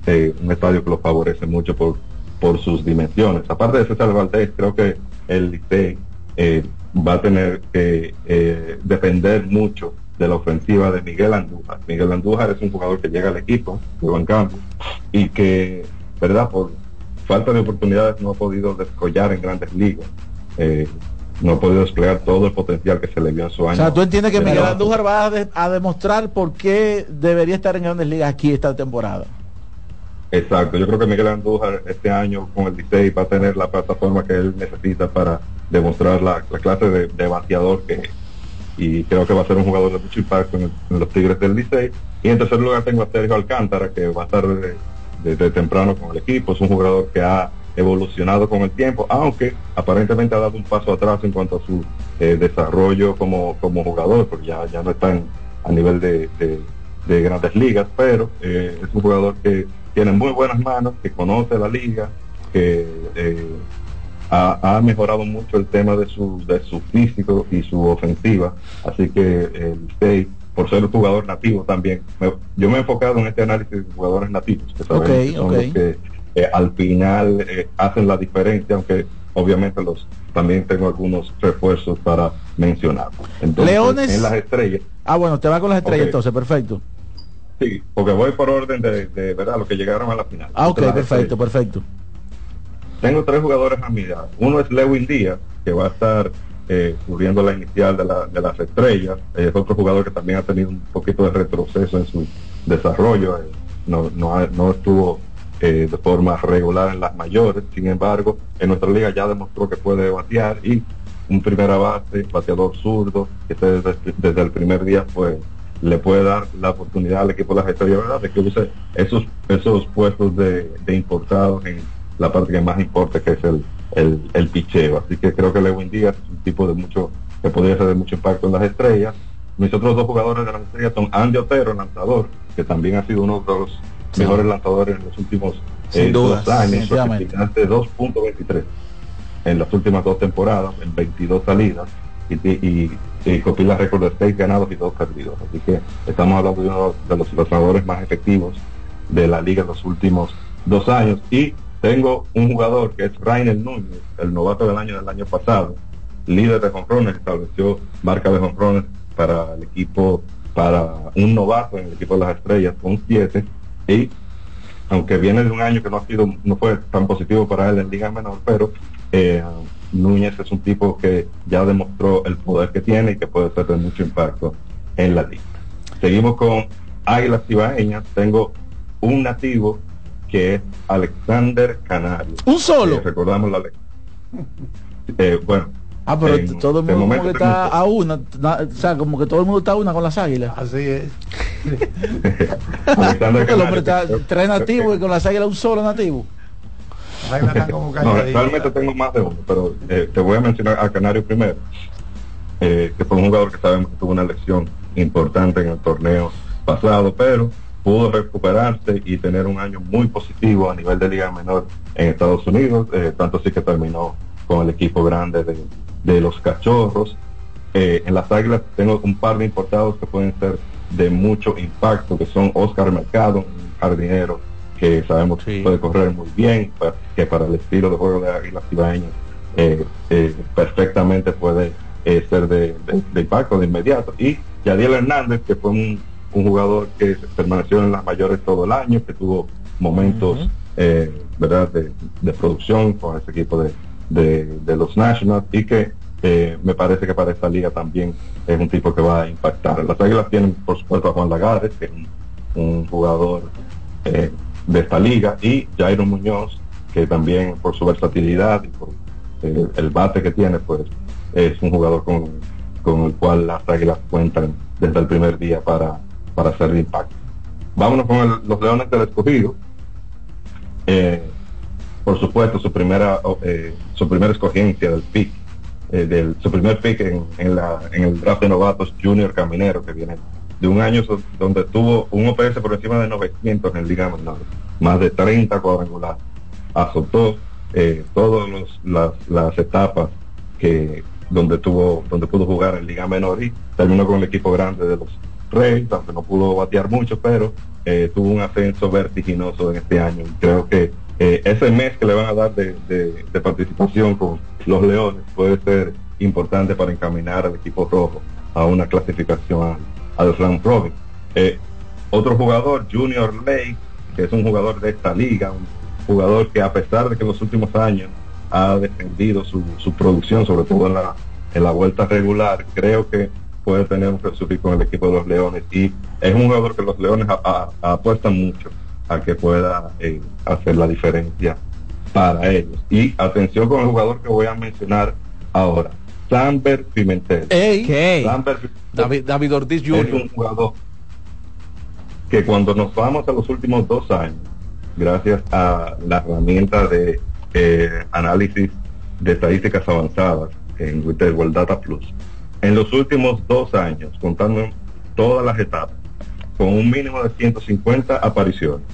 eh, un estadio que lo favorece mucho por, por sus dimensiones. Aparte de César Valdés, creo que el Licey eh, va a tener que eh, depender mucho de la ofensiva de Miguel Andújar. Miguel Andújar es un jugador que llega al equipo de Juan Campos y que, ¿verdad? Por falta de oportunidades no ha podido descollar en grandes ligas. No ha podido desplegar todo el potencial que se le vio en su O año. sea, tú entiendes que de Miguel. Andújar va a, de- a demostrar por qué debería estar en grandes ligas aquí esta temporada. Exacto, yo creo que Miguel Andújar este año con el Licey va a tener la plataforma que él necesita para demostrar la, la clase de, de bateador que es. Y creo que va a ser un jugador de mucho impacto en, el- en los Tigres del Licey. Y en tercer lugar tengo a Sergio Alcántara, que va a estar desde, desde temprano con el equipo. Es un jugador que ha evolucionado con el tiempo, aunque aparentemente ha dado un paso atrás en cuanto a su eh, desarrollo como, como jugador, porque ya, ya no está en- a nivel de, de- de grandes ligas, pero eh, es un jugador que tiene muy buenas manos, que conoce la liga, que eh, ha, ha mejorado mucho el tema de su, de su físico y su ofensiva, así que el Licey, por ser un jugador nativo también, me- yo me he enfocado en este análisis de jugadores nativos, que Ok, que son los que eh, al final eh, hacen la diferencia, aunque obviamente los también tengo algunos refuerzos para mencionar. Entonces, Leones- en las estrellas, Ah, bueno, te va con las estrellas entonces, perfecto. sí, porque voy por orden de, de verdad los que llegaron a la final. Ah, ok, perfecto, perfecto. tengo tres jugadores a mirar. Uno es Lewin Díaz, que va a estar eh, cubriendo la inicial de, la- de las estrellas. Es otro jugador que también ha tenido un poquito de retroceso en su desarrollo. Eh, no, no, no estuvo eh, de forma regular en las mayores. Sin embargo, en nuestra liga ya demostró que puede batear y un primera base, bateador zurdo, que desde, desde el primer día pues le puede dar la oportunidad al equipo de estrellas ¿verdad? de que use esos esos puestos de, de importados en la parte que más importa que es el, el, el picheo así que creo que Lewin Díaz es un tipo de mucho que podría ser de mucho impacto en las estrellas mis otros dos jugadores de las estrellas son Andy Otero lanzador que también ha sido uno de los Sí. mejores lanzadores en los últimos Sin eh, dos años de 2.23 en las últimas dos temporadas, en 22 salidas, y, y, y copila récord de 6 ganados y 2 perdidos. Así que estamos hablando de uno de los lanzadores más efectivos de la liga en los últimos dos años. Y tengo un jugador que es Rainer Núñez, el novato del año del año pasado, líder de jonrones, estableció marca de jonrones para el equipo, para un novato en el equipo de las estrellas con 7 y aunque viene de un año que no ha sido, no fue tan positivo para él en liga menor, pero eh, Núñez es un tipo que ya demostró el poder que tiene y que puede ser de mucho impacto en la liga. Seguimos con Águilas Cibaeñas. Tengo un nativo que es Alexander Canario. ¿Un solo? Eh, recordamos la ley. <laughs> Eh, bueno. Ah, pero en- todo el mundo como que está a una, na- o sea, como que todo el mundo está a una con las águilas. Así es. Porque <laughs> el hombre está tres nativos y con las águilas un solo nativo. No, realmente tengo más de uno, pero eh, te voy a mencionar a Canario primero, eh, que fue un jugador que sabemos que tuvo una lesión importante en el torneo pasado, pero pudo recuperarse y tener un año muy positivo a nivel de liga menor en Estados Unidos, eh, tanto así que terminó con el equipo grande de, de los cachorros. Eh, en las águilas tengo un par de importados que pueden ser de mucho impacto, que son Oscar Mercado, un jardinero que sabemos que puede correr muy bien, que para el estilo de juego de Águilas Ibaeñas eh, eh, perfectamente puede eh, ser de, de- de impacto de inmediato. Y Yadiel Hernández, que fue un, un jugador que permaneció en las mayores todo el año, que tuvo momentos verdad de, de producción con ese equipo de, de, los Nationals y que eh, me parece que para esta liga también es un tipo que va a impactar. Las Águilas tienen por supuesto a Juan Lagares, que es un, jugador eh, de esta liga, y Jairo Muñoz, que también por su versatilidad y por eh, el bate que tiene, pues es un jugador con, con el cual las Águilas cuentan desde el primer día para, para hacer impacto. Vámonos con los Leones del Escogido. Eh, por supuesto, su primera eh, su primera escogencia del pick, eh, del, su primer pick en, en, la, en el draft de novatos Junior Caminero, que viene de un año donde tuvo un OPS por encima de 900 en Liga Menor, más de 30 cuadrangulares. Azotó eh, todas las, las etapas que donde tuvo donde pudo jugar en Liga Menor y terminó con el equipo grande de los Reyes, aunque no pudo batear mucho, pero eh, tuvo un ascenso vertiginoso en este año. Creo que eh, ese mes que le van a dar de, participación con los Leones puede ser importante para encaminar al equipo rojo a una clasificación al, round robin. Eh, otro jugador, Junior Lake, que es un jugador de esta liga, un jugador que a pesar de que en los últimos años ha defendido su, producción, sobre todo en la, en la vuelta regular, creo que puede tener un resurgir con el equipo de los Leones y es un jugador que los Leones apuestan mucho a que pueda eh, hacer la diferencia para ellos. Y atención con el jugador que voy a mencionar ahora, Samber Pimentel. Samber Pimentel David, David Ortiz Jr. es un jugador que cuando nos vamos a los últimos dos años, gracias a la herramienta de eh, análisis de estadísticas avanzadas en Twitter World Data Plus, en los últimos dos años, contando todas las etapas, con un mínimo de 150 apariciones,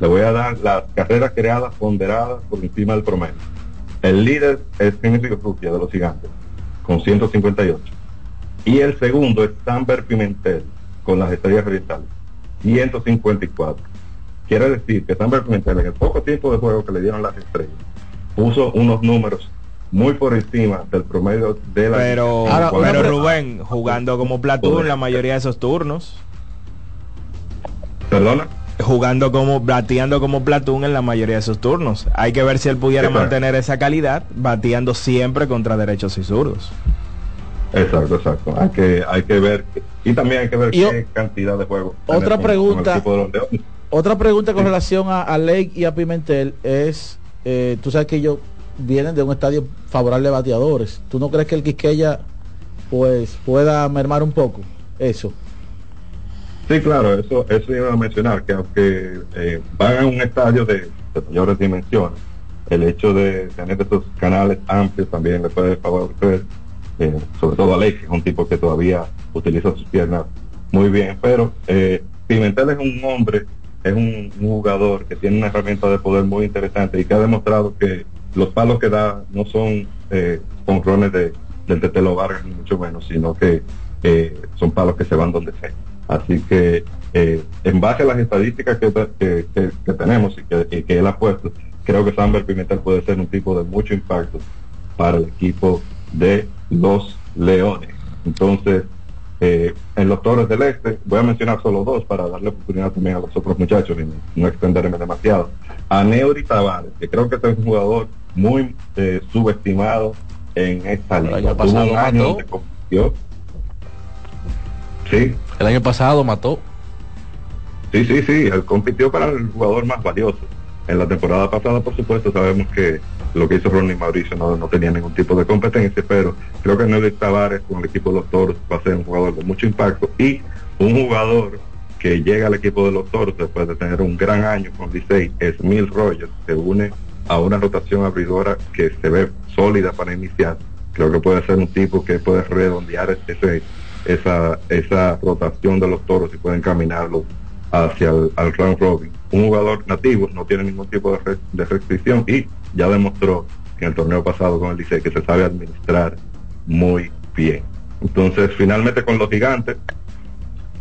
le voy a dar las carreras creadas ponderadas por encima del promedio. El líder es Henry Rutia de los Gigantes, con 158. Y el segundo es Samber Pimentel, con las estrellas orientales, 154. Quiere decir que Samber Pimentel, en el poco tiempo de juego que le dieron las estrellas, puso unos números muy por encima del promedio de la Pero, pero Rubén, jugando como platoon la mayoría de esos turnos. ¿Perdona? Jugando como, bateando como platoon en la mayoría de esos turnos. Hay que ver si él pudiera Exacto. mantener esa calidad, bateando siempre contra derechos y zurdos. Exacto, exacto. Hay que, hay que ver, y también hay que ver Y o- qué cantidad de juego. Otra con pregunta. equipo de los Leones. Otra pregunta con relación a, a Lake y a Pimentel es, eh, tú sabes que ellos vienen de un estadio favorable a bateadores. ¿Tú no crees que el Quisqueya pues pueda mermar un poco eso? Sí, claro, eso, eso iba a mencionar, que aunque eh, van a un estadio de, mayores dimensiones, el hecho de tener estos canales amplios también le puede favorecer, eh, sobre todo a Ley, que es un tipo que todavía utiliza sus piernas muy bien, pero eh, Pimentel es un hombre, es un, jugador que tiene una herramienta de poder muy interesante y que ha demostrado que los palos que da no son eh, de, del Tetelo Vargas, ni mucho menos, sino que eh, son palos que se van donde sea. Así que eh, en base a las estadísticas que, que- que- que tenemos y que, él ha puesto, creo que Samber Pimentel puede ser un tipo de mucho impacto para el equipo de los Leones. Entonces, eh, en los Torres del Este, voy a mencionar solo dos para darle oportunidad también a los otros muchachos y no, extenderme demasiado. A Neuri Tavares, que creo que este es un jugador muy eh, subestimado en esta liga. año Tuvo pasado un año mató. donde compitió. Sí, El año pasado mató. Sí, sí, sí, él compitió para el jugador más valioso. En la temporada pasada, por supuesto, sabemos que lo que hizo Ronnie Mauricio no, no tenía ningún tipo de competencia, pero creo que Nelly Tavares con el equipo de los Toros va a ser un jugador de mucho impacto y un jugador que llega al equipo de los Toros después de tener un gran año con Licey, es Mil Rogers, se une a una rotación abridora que se ve sólida para iniciar. Creo que puede ser un tipo que puede redondear ese, esa, esa rotación de los toros y pueden caminarlos hacia el al round robin. Un jugador nativo no tiene ningún tipo de, re- de restricción y ya demostró en el torneo pasado con el Licey que se sabe administrar muy bien. Entonces, finalmente con los gigantes,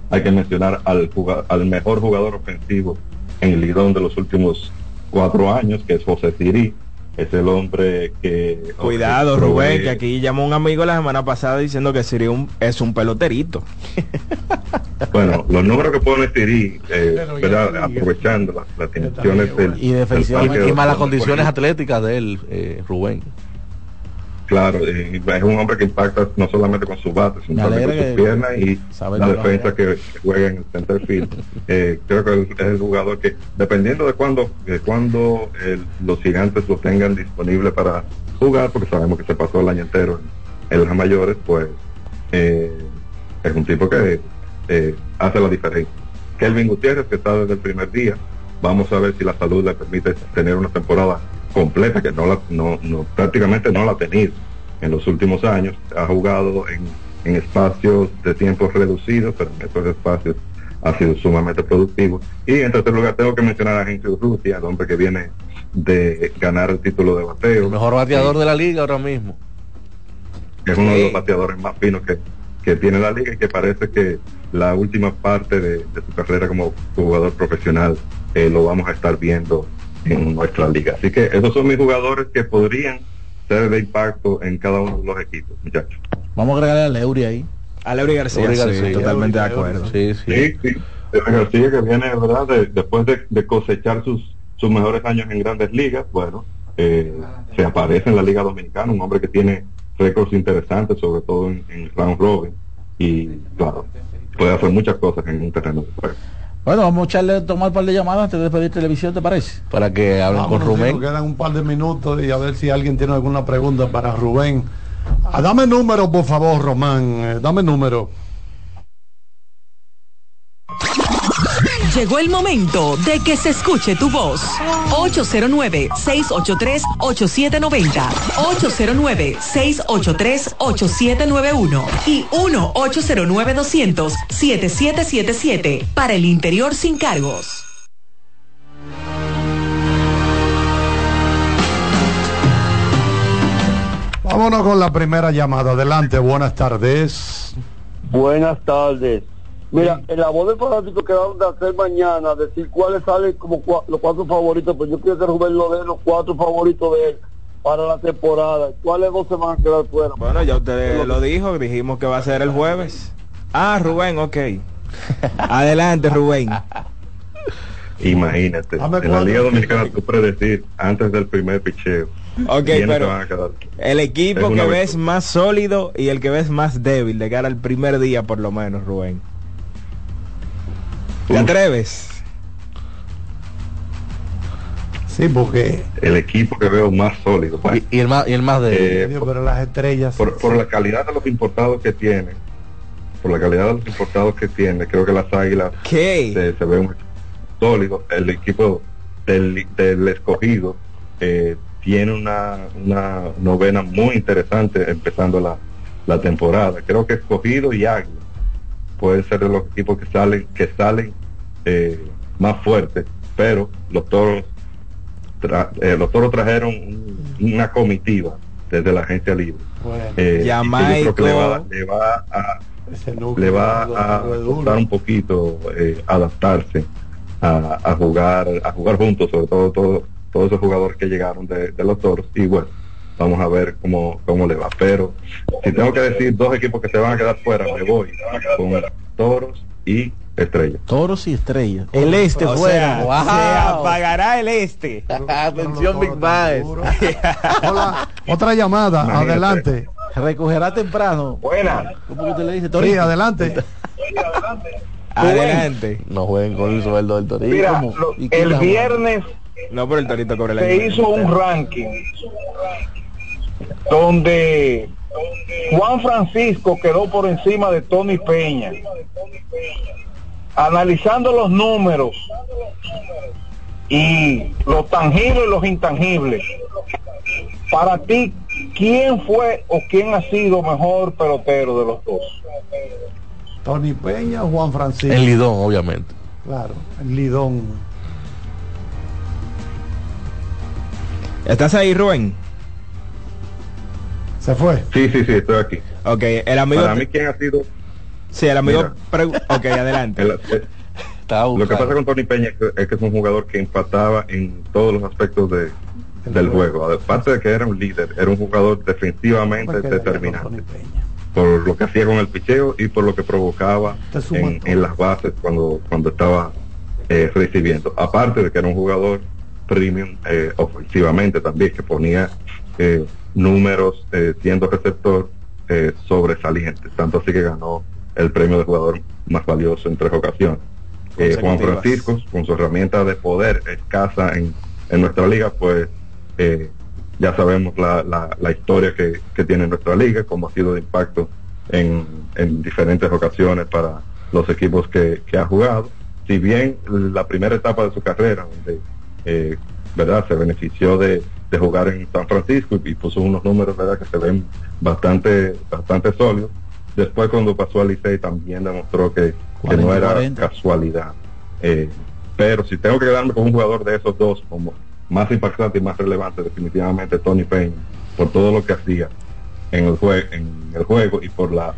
hay que mencionar al, al mejor jugador ofensivo en el lidón de los últimos cuatro años, que es José Siri. Es el hombre que... Cuidado, Rubén, que aquí llamó un amigo la semana pasada diciendo que sería un, es un peloterito. <laughs> Bueno, los números que pone Siri, eh, ¿verdad? aprovechando las, las dimensiones del, Y defensivamente del y más las parque, condiciones atléticas de él, eh, Rubén. Claro, eh, es un hombre que impacta no solamente con su bate, sino también con sus piernas y la defensa que, que juega en el center field. <laughs> Eh, creo que es el jugador que, dependiendo de cuándo de cuándo el- los gigantes lo tengan disponible para jugar, porque sabemos que se pasó el año entero en, en las mayores, pues eh, es un tipo que eh, hace la diferencia. Kelvin Gutiérrez, que está desde el primer día, vamos a ver si la salud le permite tener una temporada completa, que no la, no, no, prácticamente no la ha tenido en los últimos años. Ha jugado en, en espacios de tiempo reducidos, pero en esos espacios ha sido sumamente productivo. Y en tercer lugar tengo que mencionar a Henry Urrutia, el hombre que viene de ganar el título de bateo. El mejor bateador de la liga ahora mismo. que es uno de los bateadores más finos que, que tiene la liga y que parece que la última parte de, de su carrera como jugador profesional eh, lo vamos a estar viendo en nuestra liga. Así que esos son mis jugadores que podrían ser de impacto en cada uno de los equipos, muchachos. Vamos a agregarle a Leury ahí. A Leury García, Leury sí, García. totalmente de acuerdo. Sí, sí. Sí, sí. Pero García que viene, ¿verdad? De- después de, de cosechar sus, sus mejores años en grandes ligas, bueno, eh, se aparece en la Liga Dominicana, un hombre que tiene récords interesantes, sobre todo en, en round robin, y claro, puede hacer muchas cosas en un terreno de juego. Bueno, vamos a echarle tomar un par de llamadas antes de despedir televisión, ¿te parece? Para que hablen Vámonos, sí, nos quedan un par de minutos y a ver si alguien tiene alguna pregunta para Rubén. Ah, dame número, por favor, Román. eh, dame número. Llegó el momento de que se escuche tu voz. 809-683-8790. 809-683-8791. Y 1-809-200-7777. Para el interior sin cargos. Vámonos con la primera llamada. Adelante, buenas tardes. Buenas tardes. Mira, en la voz del fanático que vamos a hacer mañana, decir cuáles salen como cua- los cuatro favoritos, pues yo quiero que Rubén lo dé los cuatro favoritos de él para la temporada. ¿Cuáles dos se van a quedar fuera? Bueno, ya usted lo dijo, dijimos que va a ser el jueves. Ah, Rubén, ok. <laughs> Adelante, Rubén. Imagínate, en la. Liga Dominicana tú predecir antes del primer picheo. Ok, pero van el equipo que ves más sólido y el que ves más débil de cara al primer día, por lo menos, Rubén. ¿Te atreves? Sí, porque El equipo que veo más sólido. bueno, Y el más, y el más de eh, Dios, pero las estrellas. por, por la calidad de los importados que tiene, por la calidad de los importados que tiene, creo que las águilas ¿Qué? se, se ve un sólido. El equipo del, del escogido eh, tiene una, una novena muy interesante empezando la, la temporada. Creo que escogido y águila pueden ser de los equipos que salen, que salen eh, más fuertes, pero los toros tra- eh, los toros trajeron un- una comitiva desde la agencia libre. Eh, y yo creo que le va, le va a le va a costar un poquito eh, adaptarse a, a jugar a jugar juntos sobre todo todo- todos esos jugadores que llegaron de, de los toros. Y bueno vamos a ver cómo, cómo le va pero si tengo que decir dos equipos que se van a quedar fuera me voy con toros y estrellas Toros y estrellas. El este O fuera. sea, Wow. se apagará el este. <laughs> Atención, Big Baez. Hola, <laughs> otra llamada, Imagínate. adelante. Recogerá temprano. Buena. ¿Cómo que usted le dice, Sí, Torito? adelante. <laughs> Adelante. No jueguen con el sueldo del Torito. Mira, ¿Cómo? lo- ¿Y quién el la- viernes No, pero el Torito cobra el se hizo un ranking donde Juan Francisco quedó por encima de Tony Peña. Analizando los números y los tangibles y los intangibles, para ti, ¿quién fue o quién ha sido mejor pelotero de los dos? Tony Peña o Juan Francisco. El Lidón, obviamente. Claro, el Lidón. ¿Estás ahí, Rubén? ¿Se fue? Sí, sí, sí, estoy aquí. Ok, el amigo... Para mí, ¿quién ha sido? Sí, el amigo... Ok, adelante. El- eh, lo que pasa con Tony Peña es que, es que es un jugador que empataba en todos los aspectos de, del juego. Aparte de que era un líder, era un jugador defensivamente determinante. Por lo que hacía con el picheo y por lo que provocaba en, en las bases cuando, cuando estaba eh, recibiendo. Aparte de que era un jugador premium eh, ofensivamente también, que ponía eh, números eh, siendo receptor eh, sobresalientes. Tanto así que ganó el premio de jugador más valioso en tres ocasiones. Eh, Juan. Francisco, con su herramienta de poder escasa en, en nuestra liga, pues eh, ya sabemos la, la, la historia que, que tiene nuestra liga, cómo ha sido de impacto en, en diferentes ocasiones para los equipos que, que ha jugado. Si bien la primera etapa de su carrera, donde eh, verdad se benefició de, de jugar en San Francisco y, y puso unos números verdad que se ven bastante bastante sólidos. Después cuando pasó al Licey también demostró que, que 40, no era 40. casualidad. Eh, pero si tengo que quedarme con un jugador de esos dos como más impactante y más relevante, definitivamente Tony Peña, por todo lo que hacía en el, jue en el juego y por la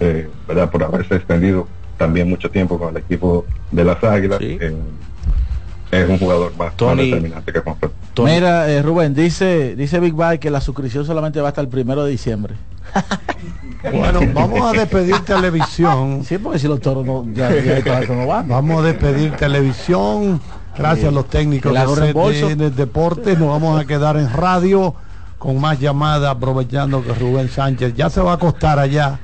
eh, verdad por haberse extendido también mucho tiempo con el equipo de las Águilas. eh, es un jugador más, determinante que Juan. Mira, eh, Rubén, dice dice Big Bang que la suscripción solamente va hasta el primero de diciembre. <laughs> Bueno, vamos a despedir televisión. <laughs> Sí, porque si los toros no, ya, ya no van. Vamos a despedir televisión. Gracias a los técnicos de. CTN Deportes. Nos vamos a quedar en radio con más llamadas, aprovechando que Rubén Sánchez ya se va a acostar allá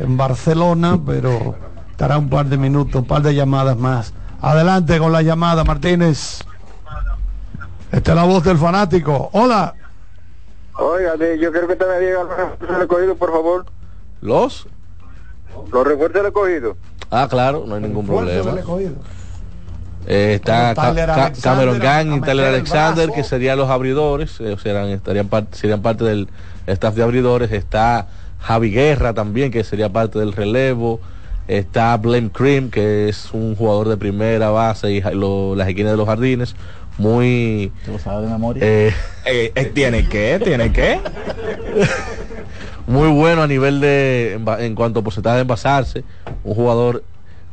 en Barcelona, pero estará un par de minutos, un par de llamadas más. Adelante con la llamada, Martínez. Esta es la voz del fanático. Hola. Oiga, de- yo quiero que te me diga los refuerzos del escogido, por favor. ¿Los? Los refuerzos del escogido. Ah, claro, no hay ningún problema. Eh, está Ca- Ca- Cameron Gang y Tyler Alexander, que serían los abridores, eh, o serán, estarían parte, serían parte del staff de abridores. Está Javi Guerra también, que sería parte del relevo. Está Blame Cream, que es un jugador de primera base y lo- las esquinas de los jardines. Muy. ¿Te lo sabes de memoria? eh, Eh, eh, ¿Tiene qué? ¿Tiene qué? <laughs> muy bueno a nivel de en, cuanto a porcentaje de envasarse un jugador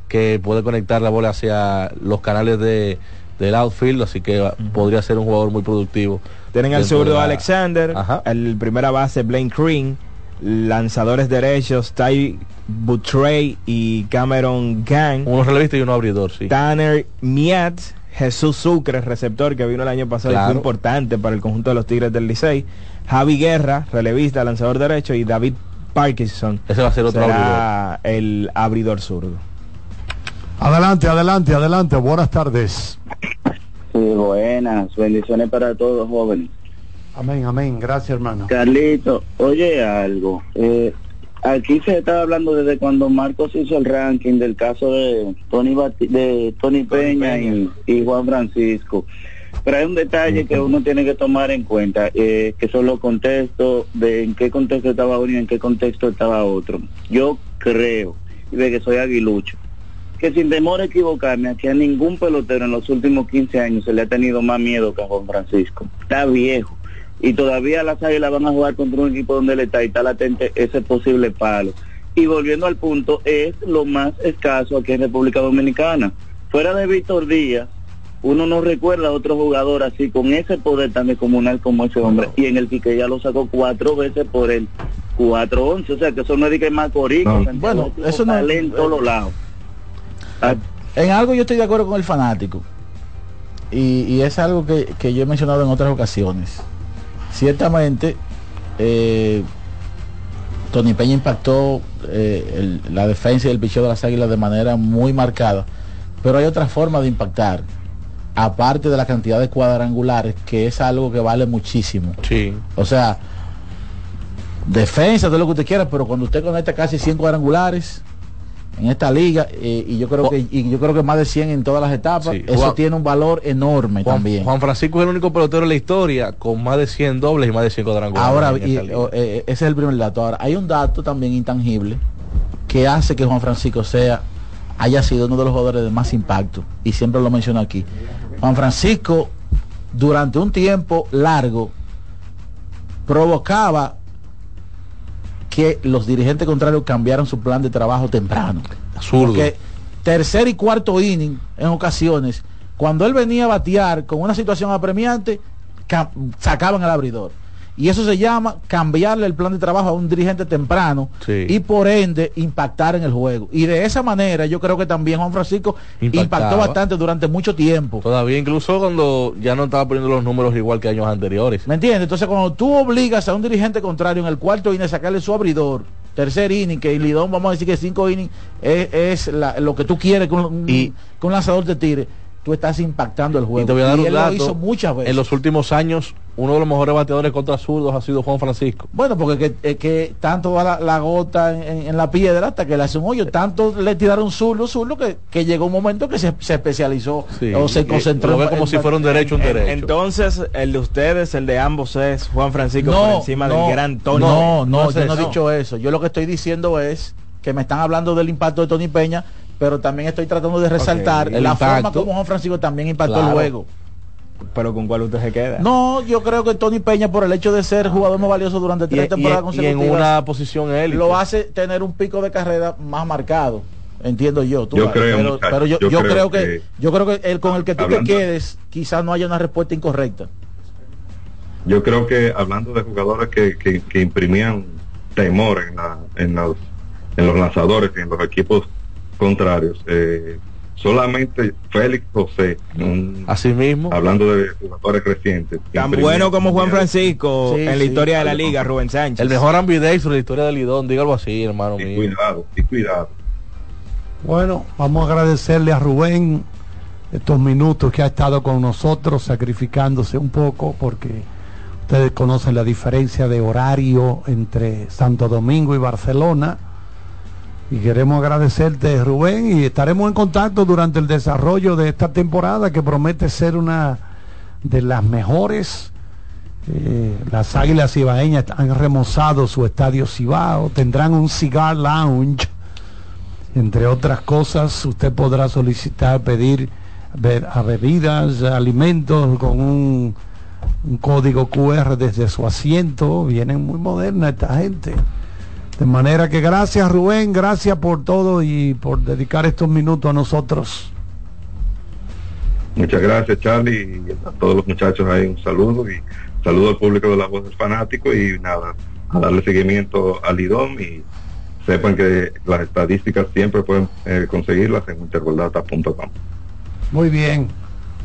que puede conectar la bola hacia los canales de del outfield así que podría ser un jugador muy productivo Tienen al zurdo Alexander, el primera base Blaine Green, lanzadores derechos Ty Buttrey y Cameron Gang. uno relevista y uno abridor sí Tanner Miat, Jesús Sucre, receptor que vino el año pasado y fue importante para el conjunto de los Tigres del Licey. Javi Guerra, relevista, lanzador derecho y David Parkinson. Ese va a ser otro será el abridor zurdo. Adelante, adelante, adelante. Buenas tardes. Sí, buenas, bendiciones para todos jóvenes. Amén, amén. Gracias, hermano. Carlito, oye algo. eh, aquí se está hablando desde cuando Marcos hizo el ranking del caso de Tony Bati- de Tony Peña, Y, y Juan Francisco. Pero hay un detalle que uno tiene que tomar en cuenta, eh, que son los contextos, de en qué contexto estaba uno y en qué contexto estaba otro. Yo creo, y de que soy aguilucho, que sin temor a equivocarme, aquí a ningún pelotero en los últimos 15 años se le ha tenido más miedo que a Juan Francisco. Está viejo. Y todavía las águilas van a jugar contra un equipo donde le está y está latente ese posible palo. Y volviendo al punto, es lo más escaso aquí en República Dominicana. Fuera de Víctor Díaz, uno no recuerda a otro jugador así, con ese poder tan descomunal como ese hombre. Y en el que ya lo sacó cuatro veces por el 4-11. O sea, que eso no es de que más corico. Bueno, eso no en todos los lados. En algo yo estoy de acuerdo con el fanático. Y, y es algo que, que yo he mencionado en otras ocasiones. Ciertamente, eh, Tony Peña impactó eh, el- la defensa y el picheo de las águilas de manera muy marcada. Pero hay otra forma de impactar. Aparte de la cantidad de cuadrangulares, que es algo que vale muchísimo. Sí. O sea, defensa, todo lo que usted quiera, pero cuando usted conecta casi 100 cuadrangulares en esta liga, eh, y yo creo que y yo creo que más de 100 en todas las etapas, Sí. eso Juan- tiene un valor enorme Juan, también. Juan Francisco es el único pelotero en la historia con más de 100 dobles y más de 100 cuadrangulares Ahora, en y, esta liga. o, eh, ese es el primer dato. Ahora, hay un dato también intangible que hace que Juan Francisco sea haya sido uno de los jugadores de más impacto. Y siempre lo menciono aquí. Juan Francisco, durante un tiempo largo, provocaba que los dirigentes contrarios cambiaran su plan de trabajo temprano. Absurdo. Porque tercer y cuarto inning, en ocasiones, cuando él venía a batear con una situación apremiante, ca- sacaban el abridor. Y eso se llama cambiarle el plan de trabajo a un dirigente temprano Sí. y por ende impactar en el juego. Y de esa manera yo creo que también Juan Francisco Impactaba. impactó bastante durante mucho tiempo. Todavía incluso cuando ya no estaba poniendo los números igual que años anteriores. ¿Me entiendes? Entonces cuando tú obligas a un dirigente contrario en el cuarto inning a sacarle su abridor, tercer inning, que el Lidón vamos a decir que cinco innings es, es la- lo que tú quieres que un, que un lanzador te tire, tú estás impactando el juego. Y te voy a dar Y un él dato. lo hizo muchas veces. En los últimos años, uno de los mejores bateadores contra zurdos ha sido Juan Francisco. Bueno, porque que, es que tanto va la, la gota en, en- en la piedra hasta que le hace un hoyo. Tanto le tiraron zurdo, zurdo, que, que llegó un momento que se, se especializó o se concentró. lo ve como en- si fuera un derecho, un derecho. Entonces, el de ustedes, el de ambos es Juan Francisco por encima del gran Tony. No, no, es yo no he dicho eso. Yo lo que estoy diciendo es que me están hablando del impacto de Tony Peña, pero también estoy tratando de resaltar la forma como Juan Francisco también impactó Claro. el juego. Pero con cuál usted se queda. No, yo creo que Tony Peña, por el hecho de ser jugador más valioso durante tres y- temporadas y en consecutivas, una posición élite. lo hace tener un pico de carrera más marcado. Entiendo yo. tú Yo creo, pero, muchacho, pero yo, yo yo creo creo que, que- yo creo que el con el que tú Hablando- te quedes, quizás no haya una respuesta incorrecta. Yo creo que hablando de jugadores que, que, que imprimían temor en, la, en, los, en los lanzadores y en los equipos contrarios, eh, solamente Félix José, un- así mismo, hablando de jugadores recientes, Tan bueno como Juan. Francisco Sí, en la sí. historia de la liga, Rubén Sánchez. El mejor ambidextro de la historia del Lidón, dígalo así, hermano mío. Cuidado, y cuidado. Bueno, vamos a agradecerle a Rubén estos minutos que ha estado con nosotros, sacrificándose un poco, porque ustedes conocen la diferencia de horario entre Santo Domingo y Barcelona. Y queremos agradecerte, Rubén, y estaremos en contacto durante el desarrollo de esta temporada que promete ser una de las mejores. Eh, las Águilas Cibaeñas han remozado su estadio Cibao, tendrán un cigar lounge entre otras cosas, usted podrá solicitar, pedir be- a bebidas, alimentos con un, un código QR desde su asiento. Vienen muy moderna esta gente. De manera que gracias Rubén, gracias por todo y por dedicar estos minutos a nosotros. Muchas gracias Charlie y a todos los muchachos ahí un saludo y saludo al público de la voz del fanático y nada, a darle seguimiento al IDOM y sepan que las estadísticas siempre pueden eh, conseguirlas en intergoldata.com. Muy bien.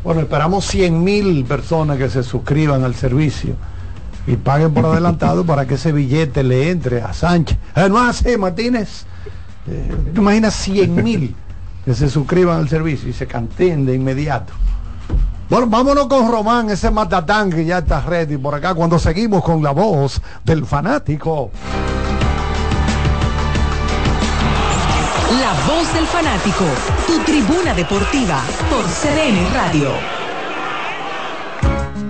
Bueno, esperamos 100 mil personas que se suscriban al servicio y paguen por adelantado para que ese billete le entre a Sánchez. Eh, no así, Martínez. Eh, ¿Tú imaginas 100 mil que se suscriban al servicio y se canteen de inmediato? Bueno, vámonos con Román, ese matatán que ya está ready por acá cuando seguimos con la voz del fanático. La voz del fanático, tu tribuna deportiva por CDN Radio.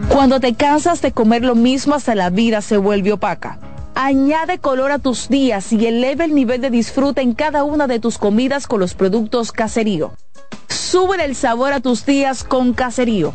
Cuando te cansas de comer lo mismo hasta la vida se vuelve opaca. Añade color a tus días y eleva el nivel de disfrute en cada una de tus comidas con los productos Caserío. Sube el sabor a tus días con Caserío.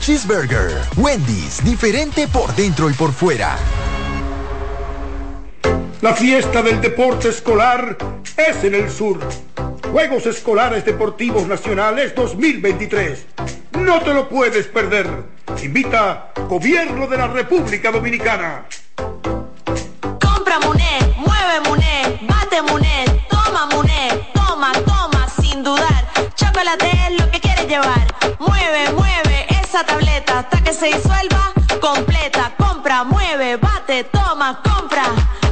Cheeseburger. Wendy's, diferente por dentro y por fuera. La fiesta del deporte escolar es en el sur. Juegos Escolares Deportivos Nacionales 2023. No te lo puedes perder. Invita Gobierno de la República Dominicana. Compra Muné, mueve Muné, bate Muné, toma Muné, toma, toma, sin dudar. Chocolate es lo que quieres llevar. Mueve, mueve esa tableta hasta que se disuelva completa. Compra, mueve, bate, toma, compra,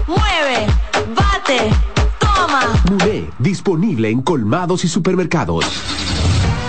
mueve, bate, toma. Muné, disponible en colmados y supermercados.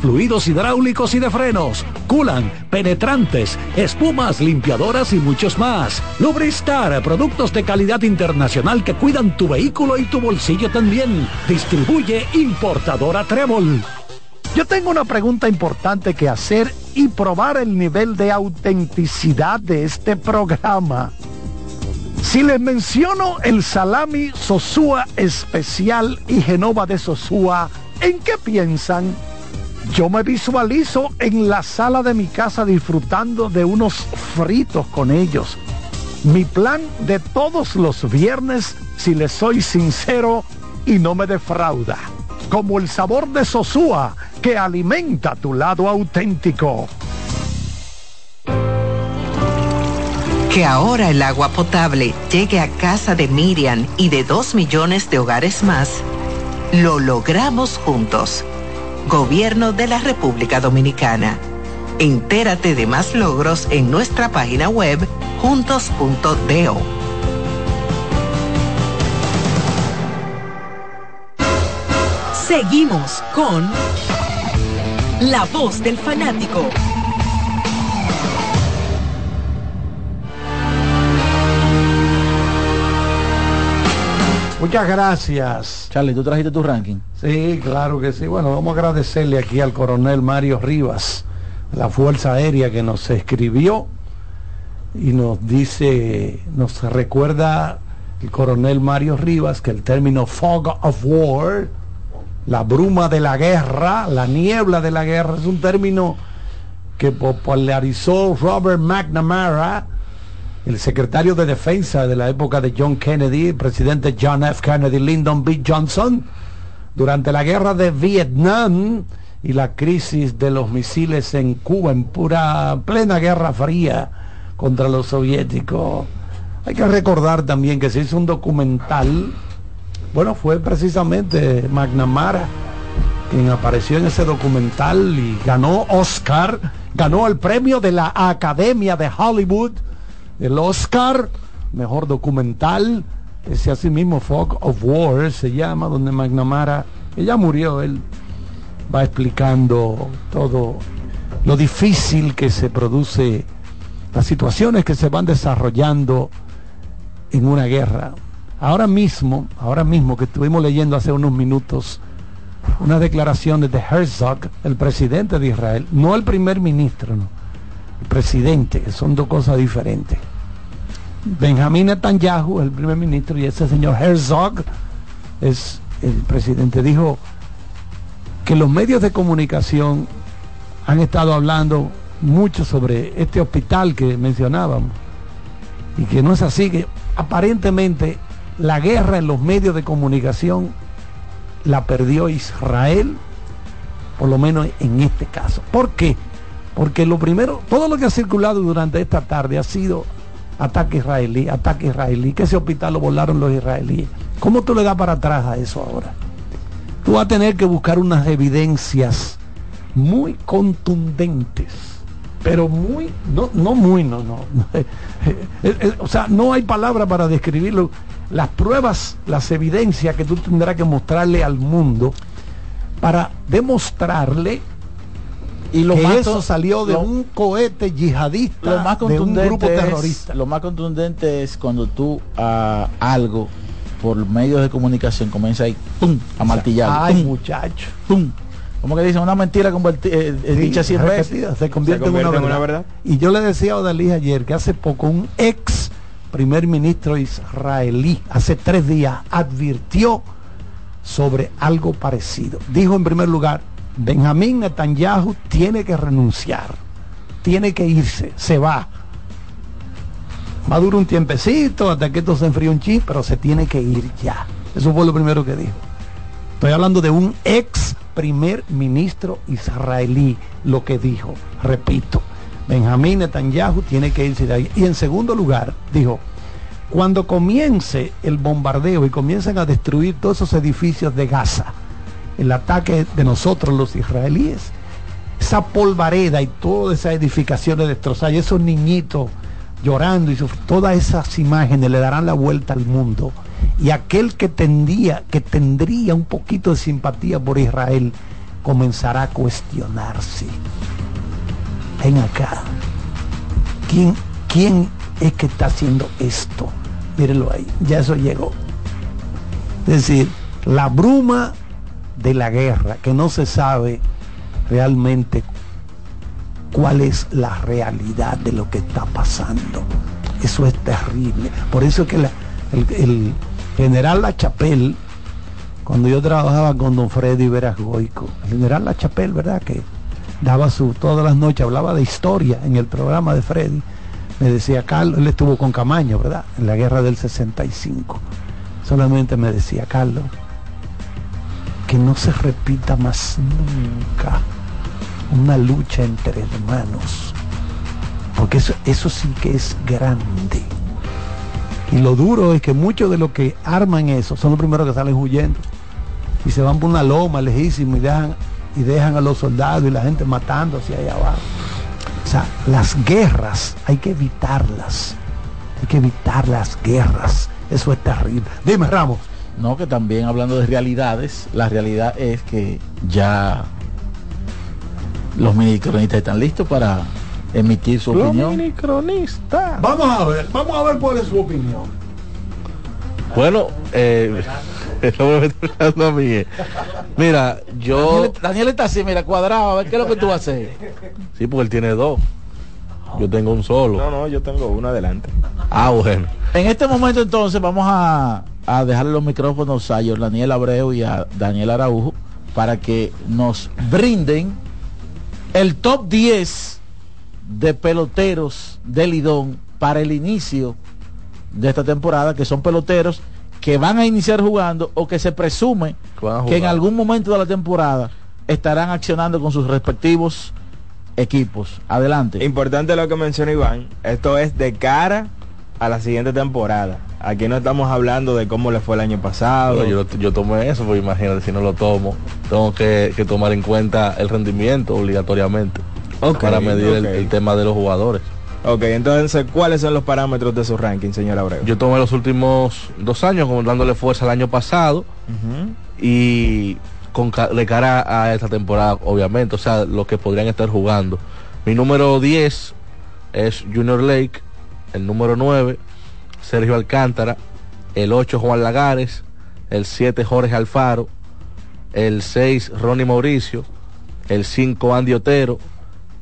fluidos hidráulicos y de frenos, culan, penetrantes, espumas, limpiadoras y muchos más. Lubristar, productos de calidad internacional que cuidan tu vehículo y tu bolsillo también. Distribuye importadora Trébol. Yo tengo una pregunta importante que hacer y probar el nivel de autenticidad de este programa. Si les menciono el salami Sosúa especial y Genova de Sosúa, ¿en qué piensan? Yo me visualizo en la sala de mi casa disfrutando de unos fritos con ellos. Mi plan de todos los viernes, si les soy sincero, y no me defrauda. Como el sabor de Sosúa que alimenta tu lado auténtico. Que ahora el agua potable llegue a casa de Miriam y de dos millones de hogares más, lo logramos juntos. Gobierno de la República Dominicana. Entérate de más logros en nuestra página web juntos.do. Seguimos con La Voz del Fanático. Muchas gracias. Charlie, ¿tú trajiste tu ranking? Sí, claro que sí. Bueno, vamos a agradecerle aquí al coronel Mario Rivas, la Fuerza Aérea que nos escribió y nos dice, nos recuerda el coronel Mario Rivas que el término fog of war, la bruma de la guerra, la niebla de la guerra, es un término que popularizó Robert McNamara, el secretario de defensa de la época de John Kennedy, el presidente John F. Kennedy, Lyndon B. Johnson, durante la guerra de Vietnam y la crisis de los misiles en Cuba, en pura plena guerra fría contra los soviéticos. Hay que recordar también que se hizo un documental, bueno, fue precisamente McNamara quien apareció en ese documental y ganó Oscar, ganó el premio de la Academia de Hollywood el Oscar, mejor documental, ese así mismo Fog of War se llama, donde McNamara, ella murió, él va explicando todo lo difícil que se produce, las situaciones que se van desarrollando en una guerra. Ahora mismo, ahora mismo que estuvimos leyendo hace unos minutos unas declaraciones de Herzog, el presidente de Israel, no el primer ministro, no presidente, que son dos cosas diferentes. Benjamín Netanyahu, el primer ministro, y ese señor Herzog es el presidente, dijo que los medios de comunicación han estado hablando mucho sobre este hospital que mencionábamos y que no es así, que aparentemente la guerra en los medios de comunicación la perdió Israel, por lo menos en este caso. ¿Por qué? Porque lo primero, todo lo que ha circulado durante esta tarde ha sido ataque israelí, ataque israelí, que ese hospital lo volaron los israelíes. ¿Cómo tú le das para atrás a eso ahora? Tú vas a tener que buscar unas evidencias muy contundentes, pero muy, no, no muy, no, no. <laughs> o sea, no hay palabra para describirlo. Las pruebas, las evidencias que tú tendrás que mostrarle al mundo para demostrarle Y lo que más eso salió de lo- un cohete yihadista lo más de un contundente grupo es- terrorista. lo más contundente es cuando tú a algo por medios de comunicación comienza ahí pum, a martillar Ay, pum, muchacho. pum. como que dicen una mentira eh, eh, Sí, dicha 100 veces repetida, se convierte, en, una verdad. Y yo le decía a Odalí ayer que hace poco un ex primer ministro israelí, hace tres días, advirtió sobre algo parecido. Dijo en primer lugar, Benjamín Netanyahu tiene que renunciar, tiene que irse, se va. Va a durar un tiempecito hasta que esto se enfríe un chip, pero se tiene que ir ya. Eso fue lo primero que dijo. Estoy hablando de un ex primer ministro israelí, lo que dijo. Repito, Benjamín Netanyahu tiene que irse de ahí. Y en segundo lugar, dijo, cuando comience el bombardeo y comiencen a destruir todos esos edificios de Gaza, el ataque de nosotros los israelíes, esa polvareda y todas esas edificaciones destrozadas, esos niñitos llorando y todas esas imágenes le darán la vuelta al mundo. Y aquel que tendría, que tendría un poquito de simpatía por Israel, comenzará a cuestionarse. Ven acá. ¿Quién, quién es que está haciendo esto? Mírenlo ahí, ya eso llegó. Es decir, la bruma de la guerra, que no se sabe realmente cuál es la realidad de lo que está pasando. Eso es terrible. Por eso es que el general La Chapelle, cuando yo trabajaba con don Freddy Veras Goico, el general La Chapelle, ¿verdad? Que daba su, todas las noches, hablaba de historia en el programa de Freddy, me decía, Carlos, él estuvo con Camaño, ¿verdad? En la guerra del 65. Solamente me decía, Carlos, que no se repita más nunca una lucha entre hermanos. Porque eso, eso sí que es grande. Y lo duro es que muchos de los que arman eso son los primeros que salen huyendo. Y se van por una loma lejísima y dejan, y dejan a los soldados y la gente matándose ahí abajo. O sea, las guerras hay que evitarlas. Hay que evitar las guerras. Eso es terrible. Dime, Ramos. No, que también hablando de realidades, la realidad es que ya los minicronistas están listos para emitir su Los opinión. minicronistas. Vamos a ver, vamos a ver cuál es su opinión. Bueno, eh. <laughs> Mira, yo. Daniel, Daniel está así, mira, cuadrado, a ver qué es lo que tú vas a hacer. Sí, porque él tiene dos. Yo tengo un solo. No, no, yo tengo uno adelante. Ah, bueno. En este momento entonces vamos a, a dejarle los micrófonos a Daniel Abreu y a Daniel Araujo para que nos brinden el top 10 de peloteros de Lidón para el inicio de esta temporada, que son peloteros que van a iniciar jugando o que se presume que en algún momento de la temporada estarán accionando con sus respectivos equipos. Adelante. Importante lo que menciona Iván. Esto es de cara a la siguiente temporada. Aquí no estamos hablando de cómo le fue el año pasado. Yo, yo tomé eso, pues imagínate si no lo tomo. Tengo que, que tomar en cuenta el rendimiento obligatoriamente para medir el- tema de los jugadores. Ok, entonces, ¿cuáles son los parámetros de su ranking, señor Abreu? Yo tomé los últimos dos años como dándole fuerza el año pasado y con de cara a esta temporada, obviamente, o sea, los que podrían estar jugando. Mi número 10 es Junior Lake, el número 9 Sergio Alcántara, el 8 Juan Lagares, el 7 Jorge Alfaro, el 6 Ronnie Mauricio, el 5 Andy Otero,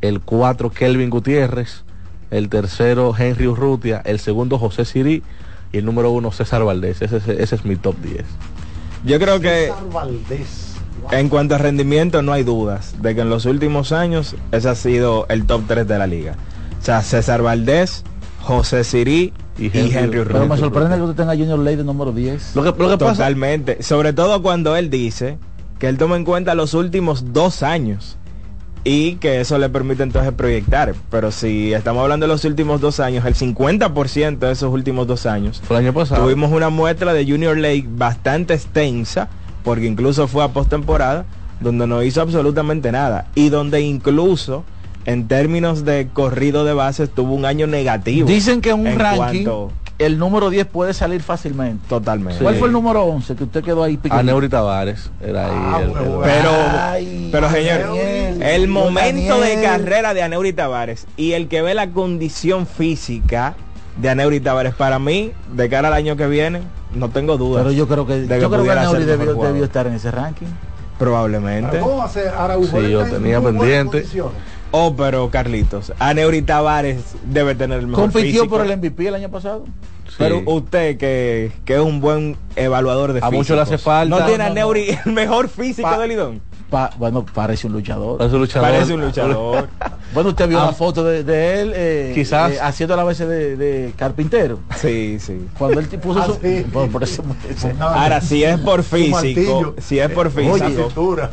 el 4 Kelvin Gutiérrez, el tercero Henry Urrutia, el segundo José Sirí y el número 1 César Valdés. Ese, ese- ese es mi top 10. Yo creo que César Valdés. en cuanto a rendimiento no hay dudas de que en los últimos años ese ha sido el top 3 de la liga. O sea, César Valdés, José Sirí y Henry, Pero me sorprende que usted tenga Junior Ley de número 10. Lo que, lo que pasa, Totalmente. Sobre todo cuando él dice que él toma en cuenta los últimos dos años y que eso le permite entonces proyectar. Pero si estamos hablando de los últimos dos años, el 50% de esos últimos dos años, el año pasado. tuvimos una muestra de Junior Lake bastante extensa, porque incluso fue a postemporada, donde no hizo absolutamente nada. Y donde incluso en términos de corrido de bases tuvo un año negativo. Dicen que un en ranking cuanto- el número 10 puede salir fácilmente. Totalmente. ¿Cuál fue el número 11 que usted quedó ahí picadito? Aneuri Tavares era ahí. Ah, el- bueno, el- Pero, Ay, pero señor, Daniel, el momento de carrera de Aneuri Tavares y el que ve la condición física de Aneuri Tavares para mí, de cara al año que viene, no tengo dudas. Pero yo creo que, de yo creo que pudiera Aneuri debió, estar en ese ranking. Probablemente. ¿Cómo va a ser Araujo? Sí, yo tenía pendiente. Oh, pero Carlitos, Aneuri Tavares debe tener el mejor Compitió físico. por el MVP el año pasado. Pero usted que, que es un buen evaluador de A muchos le hace físicos, falta. No tiene No, a no. Neuri el mejor físico Pa- de Lidón. Pa- bueno, parece un luchador. Parece un luchador. Parece un luchador. <laughs> Bueno, usted vio Ah. la foto de, de él eh, Quizás. eh, haciendo la veces de, de carpintero. sí, sí. Cuando él puso Ah, su... sí. <laughs> Por eso- Ahora, si es por físico, si es por físico, Oye,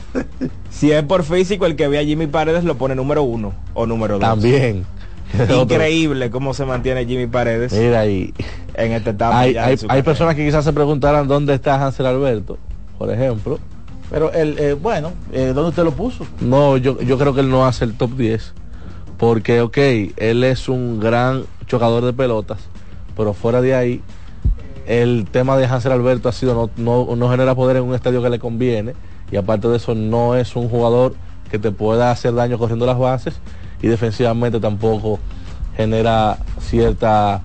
si es por físico, el que ve a Jimmy Paredes lo pone número uno o número dos. También. <laughs> Increíble cómo se mantiene Jimmy Paredes Mira ahí. en esta etapa. Hay, personas que quizás se preguntarán dónde está Hansel Alberto, por ejemplo. Pero el, eh, bueno, eh, ¿dónde usted lo puso? No, yo, yo creo que él no hace el top 10. Porque, ok, él es un gran chocador de pelotas. Pero fuera de ahí, el tema de Hansel Alberto ha sido no, no, no genera poder en un estadio que le conviene. Y aparte de eso, no es un jugador que te pueda hacer daño corriendo las bases. Y defensivamente tampoco genera cierta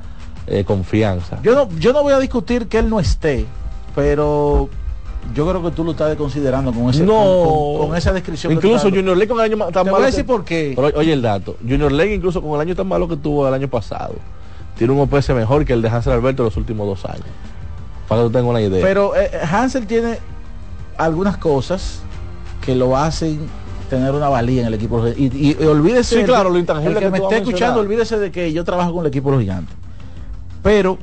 eh, confianza. Yo no, yo no voy a discutir que él no esté, pero yo creo que tú lo estás considerando con ese No. con, con- con esa descripción. Incluso Junior League con el año tan Te voy malo a que- decir por qué. Pero oye el dato. Junior League incluso con el año tan malo que tuvo el año pasado. Tiene un OPS mejor que el de Hansel Alberto los últimos dos años. Para que tú tengas una idea. Pero eh, Hansel tiene algunas cosas que lo hacen tener una valía en el equipo. Y, y- y olvídese, Sí, claro, lo intangible el que que me esté a escuchando, olvídese de que yo trabajo con el equipo de los gigantes. Pero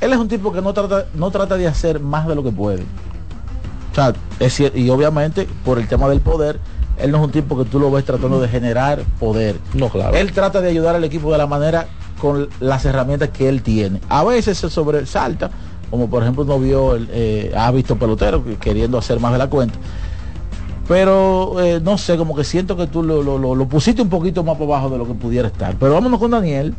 él es un tipo que no trata, no trata de hacer más de lo que puede. O sea, es y obviamente por el tema del poder, él no es un tipo que tú lo ves tratando de generar poder. no, claro. Él trata de ayudar al equipo de la manera con las herramientas que él tiene. A veces se sobresalta, como por ejemplo uno vio, el, eh, ha visto pelotero que- queriendo hacer más de la cuenta. Pero eh, no sé, como que siento que tú lo, lo- lo- lo pusiste un poquito más por abajo de lo que pudiera estar. Pero vámonos con Daniel.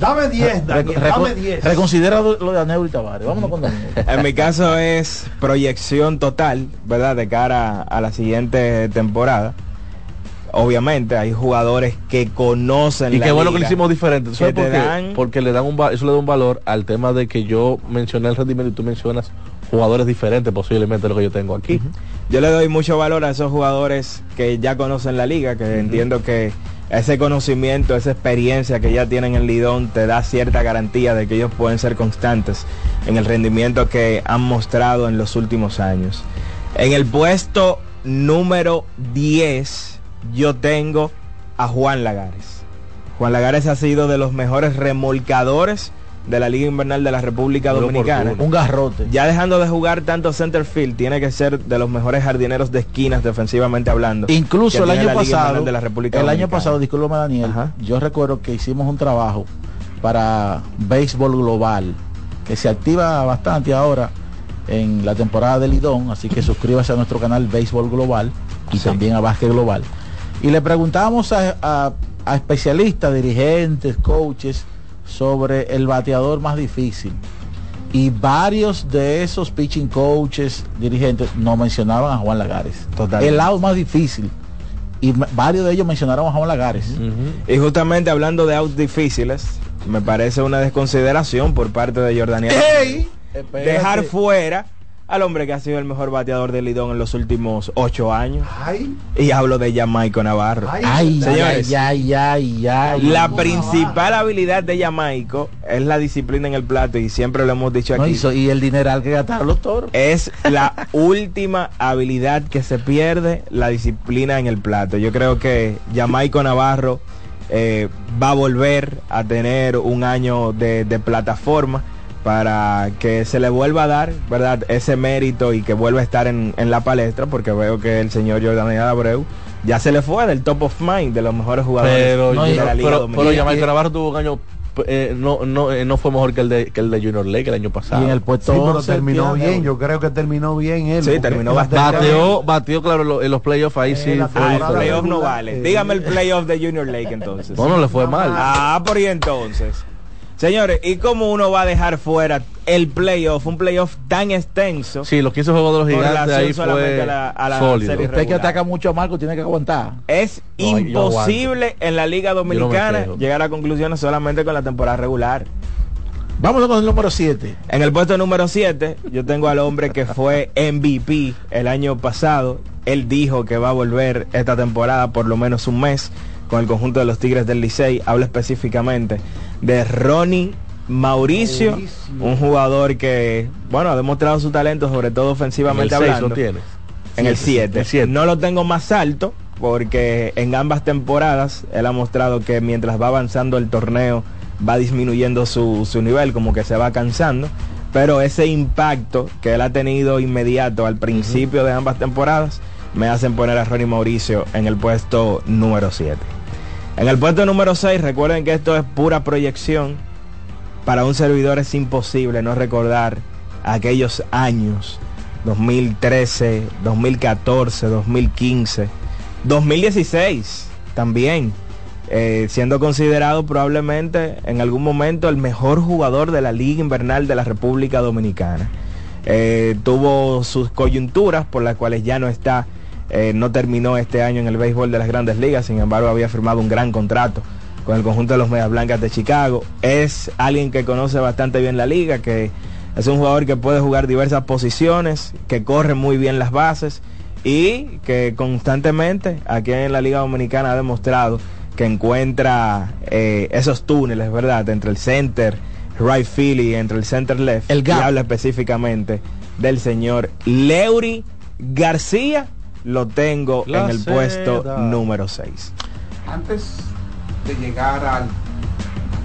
Dame 10, Daniel, Reco- dame 10. Reconsidera lo de Aneu y Tavares. Vámonos con Daniel. <laughs> En mi caso es proyección total, ¿verdad? De cara a la siguiente temporada. Obviamente hay jugadores que conocen y la qué bueno que lo hicimos diferente. ¿Sabes que por te qué? dan- Porque le dan un eso le da un valor al tema de que yo mencioné el rendimiento y tú mencionas jugadores diferentes posiblemente de lo que yo tengo aquí. Yo le doy mucho valor a esos jugadores que ya conocen la liga, que entiendo que ese conocimiento, esa experiencia que ya tienen en Lidón te da cierta garantía de que ellos pueden ser constantes en el rendimiento que han mostrado en los últimos años. En el puesto número 10 yo tengo a Juan Lagares. Juan Lagares ha sido de los mejores remolcadores de la Liga Invernal de la República Dominicana. Un garrote. Ya dejando de jugar tanto center field, tiene que ser de los mejores jardineros de esquinas defensivamente hablando. Incluso el año pasado, de la República el año pasado, discúlpame Daniel, Ajá. yo recuerdo que hicimos un trabajo para Béisbol Global, que se activa bastante ahora en la temporada de Lidón, así que suscríbase a nuestro canal Béisbol Global y también a Básquet Global. Y le preguntábamos a, a- a especialistas, dirigentes, coaches, sobre el bateador más difícil. Y varios de esos pitching coaches, dirigentes, no mencionaban a Juan Lagares. Totalmente. El lado más difícil. Y varios de ellos mencionaron a Juan Lagares. Y justamente hablando de outs difíciles, me parece una desconsideración por parte de. Espérate. Dejar fuera al hombre que ha sido el mejor bateador de Lidón en los últimos ocho años. Ay, Y hablo de Jamaico Navarro. ay, Ay, Señores, ay, ay, ay, ay. La principal habilidad de Jamaico es la disciplina en el plato y siempre lo hemos dicho No aquí. hizo, y el dineral que gastaron los toros. es la <laughs> última habilidad que se pierde, la disciplina en el plato. Yo creo que Jamaico Navarro eh, va a volver a tener un año de, de plataforma para que se le vuelva a dar, ¿verdad? Ese mérito y que vuelva a estar en, en la palestra, porque veo que el señor Jordan Abreu ya se le fue del top of mind de los mejores jugadores Pero, No, de la Liga pero, pero Jamaica Navarro tuvo un año eh, no, no, eh, no fue mejor que el de que el de Junior League el año pasado. Y en el puesto sí, pero 11 terminó bien. Yo creo que terminó bien él. Sí, terminó bastante. Bateó, bateó claro en los, en los playoffs ahí sí. fue Ah, el playoff no vale. eh, Dígame el playoff de Junior Lake entonces. No, no le fue mal. Ah, por y entonces. Señores, ¿y cómo uno va a dejar fuera el playoff, un playoff tan extenso? Sí, los 15 juegos de los gigantes relación ahí solamente fue a la, a la sólido. serie Usted que ataca mucho a Marco tiene que aguantar. Es No, imposible en la Liga Dominicana llegar a conclusiones solamente con la temporada regular. Vámonos con el número 7. En el puesto número 7, yo tengo al hombre que fue MVP el año pasado. Él dijo que va a volver esta temporada por lo menos un mes con el conjunto de los Tigres del Licey. Hablo específicamente de Ronnie Mauricio, un jugador que, bueno, ha demostrado su talento, sobre todo ofensivamente En el seis hablando. lo tienes. En el Siete, 7. No lo tengo más alto porque en ambas temporadas él ha mostrado que mientras va avanzando el torneo va disminuyendo su, su nivel, como que se va cansando. Pero ese impacto que él ha tenido inmediato al principio de ambas temporadas me hacen poner a Ronnie Mauricio en el puesto número 7. En el puesto número 6, recuerden que esto es pura proyección. Para un servidor es imposible no recordar aquellos años 2013, 2014, 2015, 2016 también, eh, siendo considerado probablemente en algún momento el mejor jugador de la Liga Invernal de la República Dominicana. Eh, tuvo sus coyunturas por las cuales ya no está, eh, no terminó este año en el béisbol de las grandes ligas, sin embargo había firmado un gran contrato con el conjunto de los Medias Blancas de Chicago. Es alguien que conoce bastante bien la liga, que es un jugador que puede jugar diversas posiciones, que corre muy bien las bases y que constantemente aquí en la Liga Dominicana ha demostrado que encuentra eh, esos túneles, ¿verdad? Entre el center, right field y entre el center left. El gap. Y habla específicamente del señor Leury García. Lo tengo La en el puesto número 6. Antes de llegar al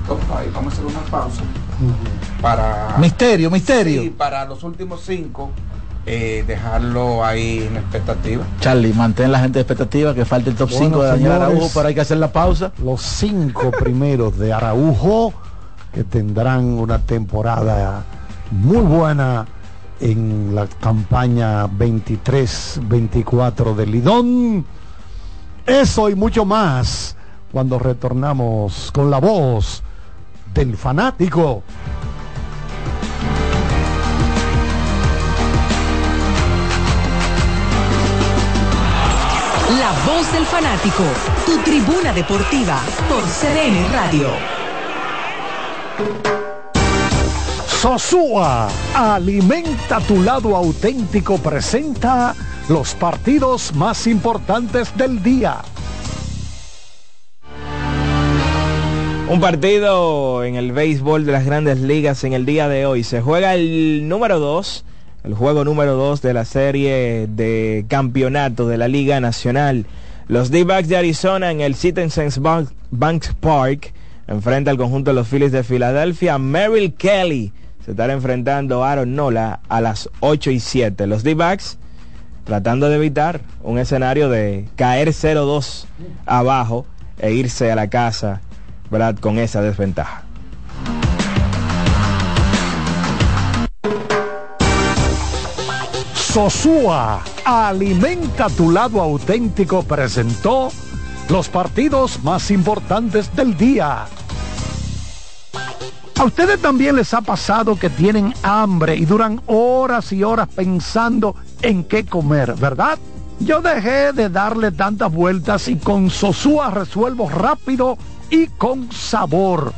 top 5, vamos a hacer una pausa para... Misterio, misterio. Sí, para los últimos cinco, eh, dejarlo ahí en expectativa. Charlie, mantén la gente de expectativa que falta el top Bueno, 5 de Daniel Araujo, pero hay que hacer la pausa. Los cinco <laughs> primeros de Araujo que tendrán una temporada muy buena en la campaña 23-24 de Lidón. Eso y mucho más cuando retornamos con la voz del fanático. La voz del fanático, tu tribuna deportiva por CDN Radio. Sosúa, alimenta tu lado auténtico, presenta los partidos más importantes del día. Un partido en el béisbol de las grandes ligas en el día de hoy. Se juega el número 2, el juego número 2 de la serie de campeonato de la Liga Nacional. Los D-Backs de Arizona en el Citizens Bank, Bank Park enfrenta al conjunto de los Phillies de Filadelfia. Merrill Kelly se estará enfrentando Aaron Nola a las 8 y 7. Los D-Backs tratando de evitar un escenario de caer 0-2 abajo e irse a la casa ¿verdad? con esa desventaja. Sosúa, alimenta tu lado auténtico, presentó los partidos más importantes del día. A ustedes también les ha pasado que tienen hambre y duran horas y horas pensando en qué comer, ¿verdad? Yo dejé de darle tantas vueltas y con Sosúa resuelvo rápido y con sabor.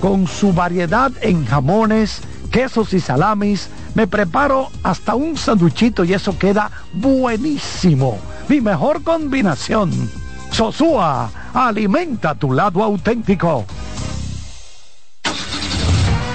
Con su variedad en jamones, quesos y salamis, me preparo hasta un sanduchito y eso queda buenísimo. Mi mejor combinación. Sosúa, alimenta tu lado auténtico.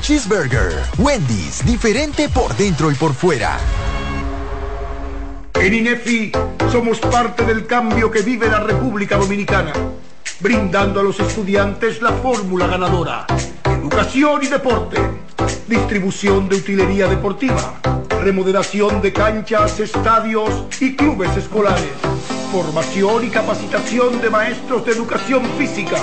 Cheeseburger. Wendy's, diferente por dentro y por fuera. En INEFI somos parte del cambio que vive la República Dominicana, brindando a los estudiantes la fórmula ganadora. Educación y deporte, distribución de utilería deportiva, remodelación de canchas, estadios y clubes escolares, formación y capacitación de maestros de educación física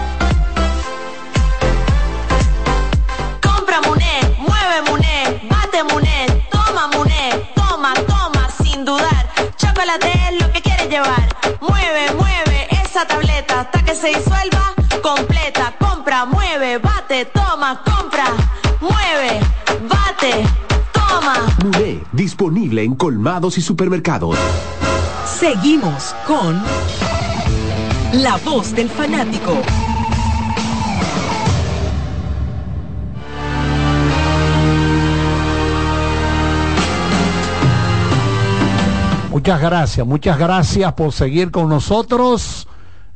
Llevar. Mueve, mueve esa tableta hasta que se disuelva completa. Compra, mueve, bate, toma, compra, mueve, bate, toma. Muné, disponible en colmados y supermercados. Seguimos con La Voz del Fanático. Muchas gracias, muchas gracias por seguir con nosotros.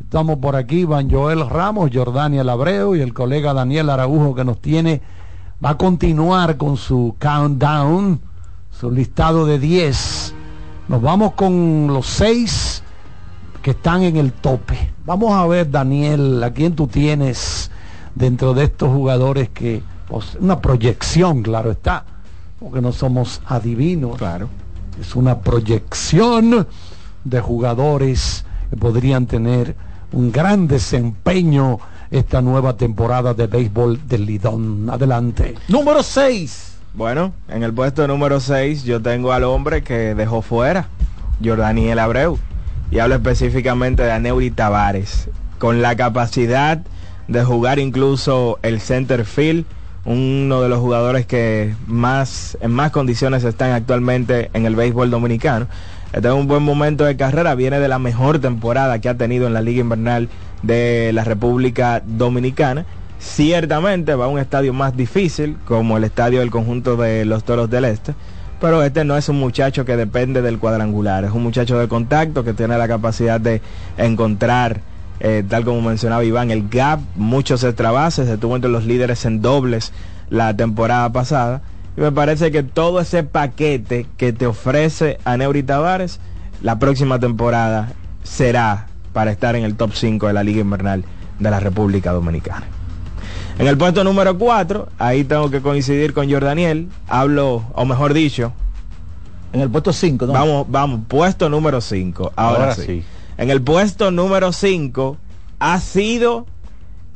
Estamos por aquí, Iván Joel Ramos, Jordania Labreo y el colega Daniel Araujo que nos tiene, va a continuar con su countdown, su listado de 10. Nos vamos con los seis que están en el tope. Vamos a ver, Daniel, a quién tú tienes dentro de estos jugadores que, pues, una proyección, claro está, porque no somos adivinos. Claro. Es una proyección de jugadores que podrían tener un gran desempeño esta nueva temporada de béisbol del Lidón. Adelante. Número 6. Bueno, en el puesto número 6 yo tengo al hombre que dejó fuera, Jordaniel Abreu. Y hablo específicamente de Aneuri Tavares, con la capacidad de jugar incluso el center field, uno de los jugadores que más en más condiciones están actualmente en el béisbol dominicano. Este es un buen momento de carrera, viene de la mejor temporada que ha tenido en la Liga Invernal de la República Dominicana. Ciertamente va a un estadio más difícil, como el estadio del conjunto de los Toros del Este, pero este no es un muchacho que depende del cuadrangular, es un muchacho de contacto que tiene la capacidad de encontrar, eh, tal como mencionaba Iván, el gap, muchos extra bases, estuvo entre los líderes en dobles la temporada pasada. Y me parece que todo ese paquete que te ofrece a Neuri Tavares, la próxima temporada será para estar en el top 5 de la Liga Invernal de la República Dominicana. En el puesto número 4, ahí tengo que coincidir con Jordaniel. Hablo, o mejor dicho. En el puesto 5, ¿no? Vamos, vamos, puesto número 5. Ahora, Ahora sí. sí. En el puesto número 5 ha sido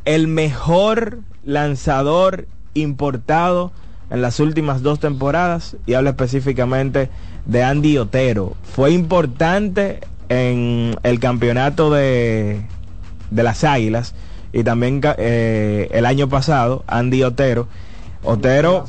el mejor lanzador importado en las últimas dos temporadas y hablo específicamente de Andy Otero. Fue importante en el campeonato de, de las Águilas y también eh, el año pasado Andy Otero. Otero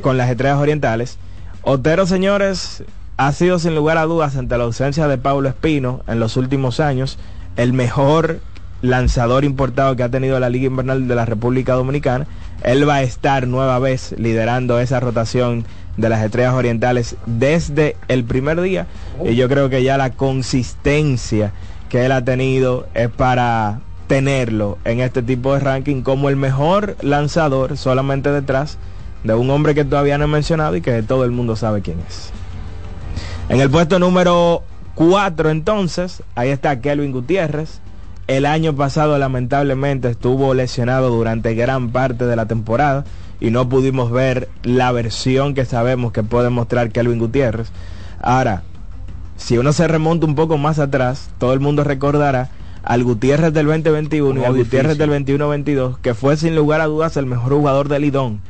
con las estrellas orientales. Otero, señores, ha sido sin lugar a dudas ante la ausencia de Pablo Espino en los últimos años el mejor lanzador importado que ha tenido la Liga Invernal de la República Dominicana. Él va a estar nueva vez liderando esa rotación de las estrellas orientales desde el primer día. Y yo creo que ya la consistencia que él ha tenido es para tenerlo en este tipo de ranking como el mejor lanzador solamente detrás de un hombre que todavía no he mencionado y que todo el mundo sabe quién es. En el puesto número 4 entonces, ahí está Kelvin Gutiérrez, el año pasado lamentablemente estuvo lesionado durante gran parte de la temporada y no pudimos ver la versión que sabemos que puede mostrar Kelvin Gutiérrez. Ahora, si uno se remonta un poco más atrás, todo el mundo recordará al Gutiérrez del 2021 y al Gutiérrez del 21-22, que fue sin lugar a dudas el mejor jugador del Lidón.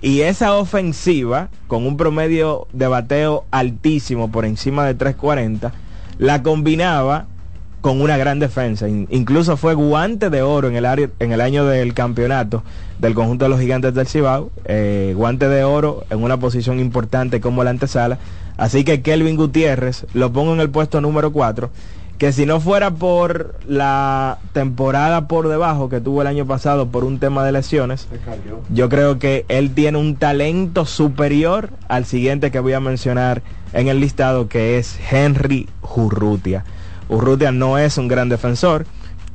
Y esa ofensiva, con un promedio de bateo altísimo por encima de 340, la combinaba con una gran defensa. incluso fue guante de oro en el, área, en el año del campeonato del conjunto de los gigantes del Cibao. Eh, guante de oro en una posición importante como la antesala. Así que Kelvin Gutiérrez lo pongo en el puesto número 4 que si no fuera por la temporada por debajo que tuvo el año pasado por un tema de lesiones, yo creo que él tiene un talento superior al siguiente que voy a mencionar en el listado, que es Henry Urrutia. Urrutia no es un gran defensor,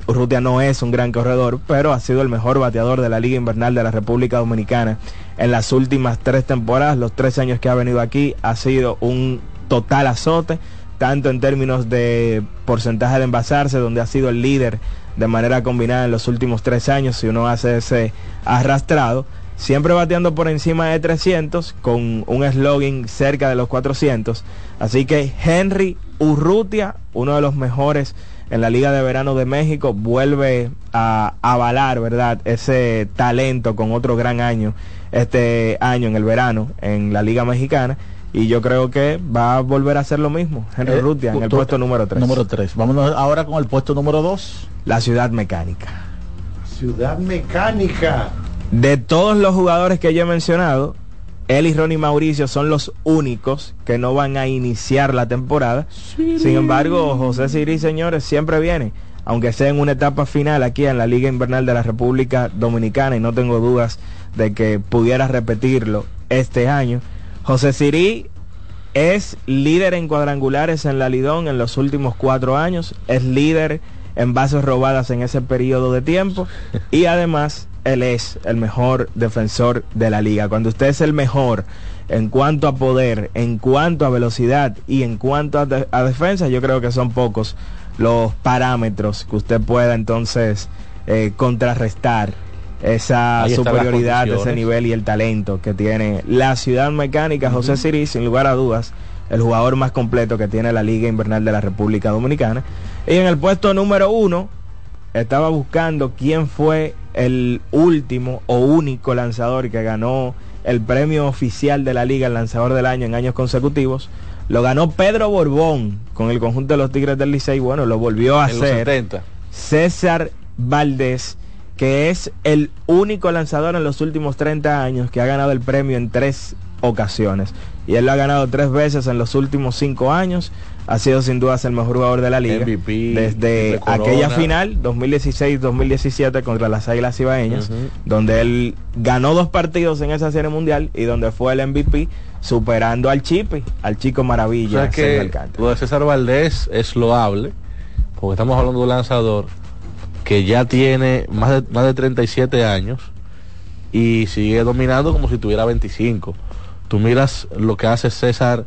Urrutia no es un gran corredor, pero ha sido el mejor bateador de la Liga Invernal de la República Dominicana en las últimas tres temporadas, los tres años que ha venido aquí, ha sido un total azote tanto en términos de porcentaje de envasarse, donde ha sido el líder de manera combinada en los últimos tres años, si uno hace ese arrastrado, siempre bateando por encima de 300, con un slogan cerca de los 400. Así que Henry Urrutia, uno de los mejores en la Liga de Verano de México, vuelve a avalar, ¿verdad?, ese talento con otro gran año este año en el verano en la Liga Mexicana y yo creo que va a volver a hacer lo mismo. Henry Eh, Rutia en el tú- puesto número 3. Número 3. Vámonos ahora con el puesto número 2. La ciudad mecánica. Ciudad mecánica. De todos los jugadores que yo he mencionado, él y Ronnie Mauricio son los únicos que no van a iniciar la temporada. Sin embargo, José Siri, señores, siempre viene, aunque sea en una etapa final aquí en la Liga Invernal de la República Dominicana, y no tengo dudas de que pudiera repetirlo este año. José Siri es líder en cuadrangulares en la Lidón en los últimos cuatro años, es líder en bases robadas en ese periodo de tiempo y además él es el mejor defensor de la liga. Cuando usted es el mejor en cuanto a poder, en cuanto a velocidad y en cuanto a defensa, yo creo que son pocos los parámetros que usted pueda entonces eh, contrarrestar esa Ahí superioridad ese nivel y el talento que tiene la ciudad mecánica José Siri, sin lugar a dudas, el jugador más completo que tiene la Liga Invernal de la República Dominicana. Y en el puesto número uno, estaba buscando quién fue el último o único lanzador que ganó el premio oficial de la liga, el lanzador del año en años consecutivos. Lo ganó Pedro Borbón con el conjunto de los Tigres del Licey. Bueno, lo volvió a En hacer 70. César Valdés, que es el único lanzador en los últimos 30 años que ha ganado el premio en tres ocasiones. Y él lo ha ganado tres veces en los últimos cinco años. Ha sido sin dudas el mejor jugador de la liga. MVP, desde aquella final, 2016-2017, contra las Águilas Ibaeñas, donde él ganó dos partidos en esa serie mundial y donde fue el MVP, superando al Chipi, al chico O maravilla. sea que lo de César Valdés es loable, porque estamos hablando de un lanzador que ya tiene más de, más de 37 años y sigue dominando como si tuviera 25. Tú miras lo que hace César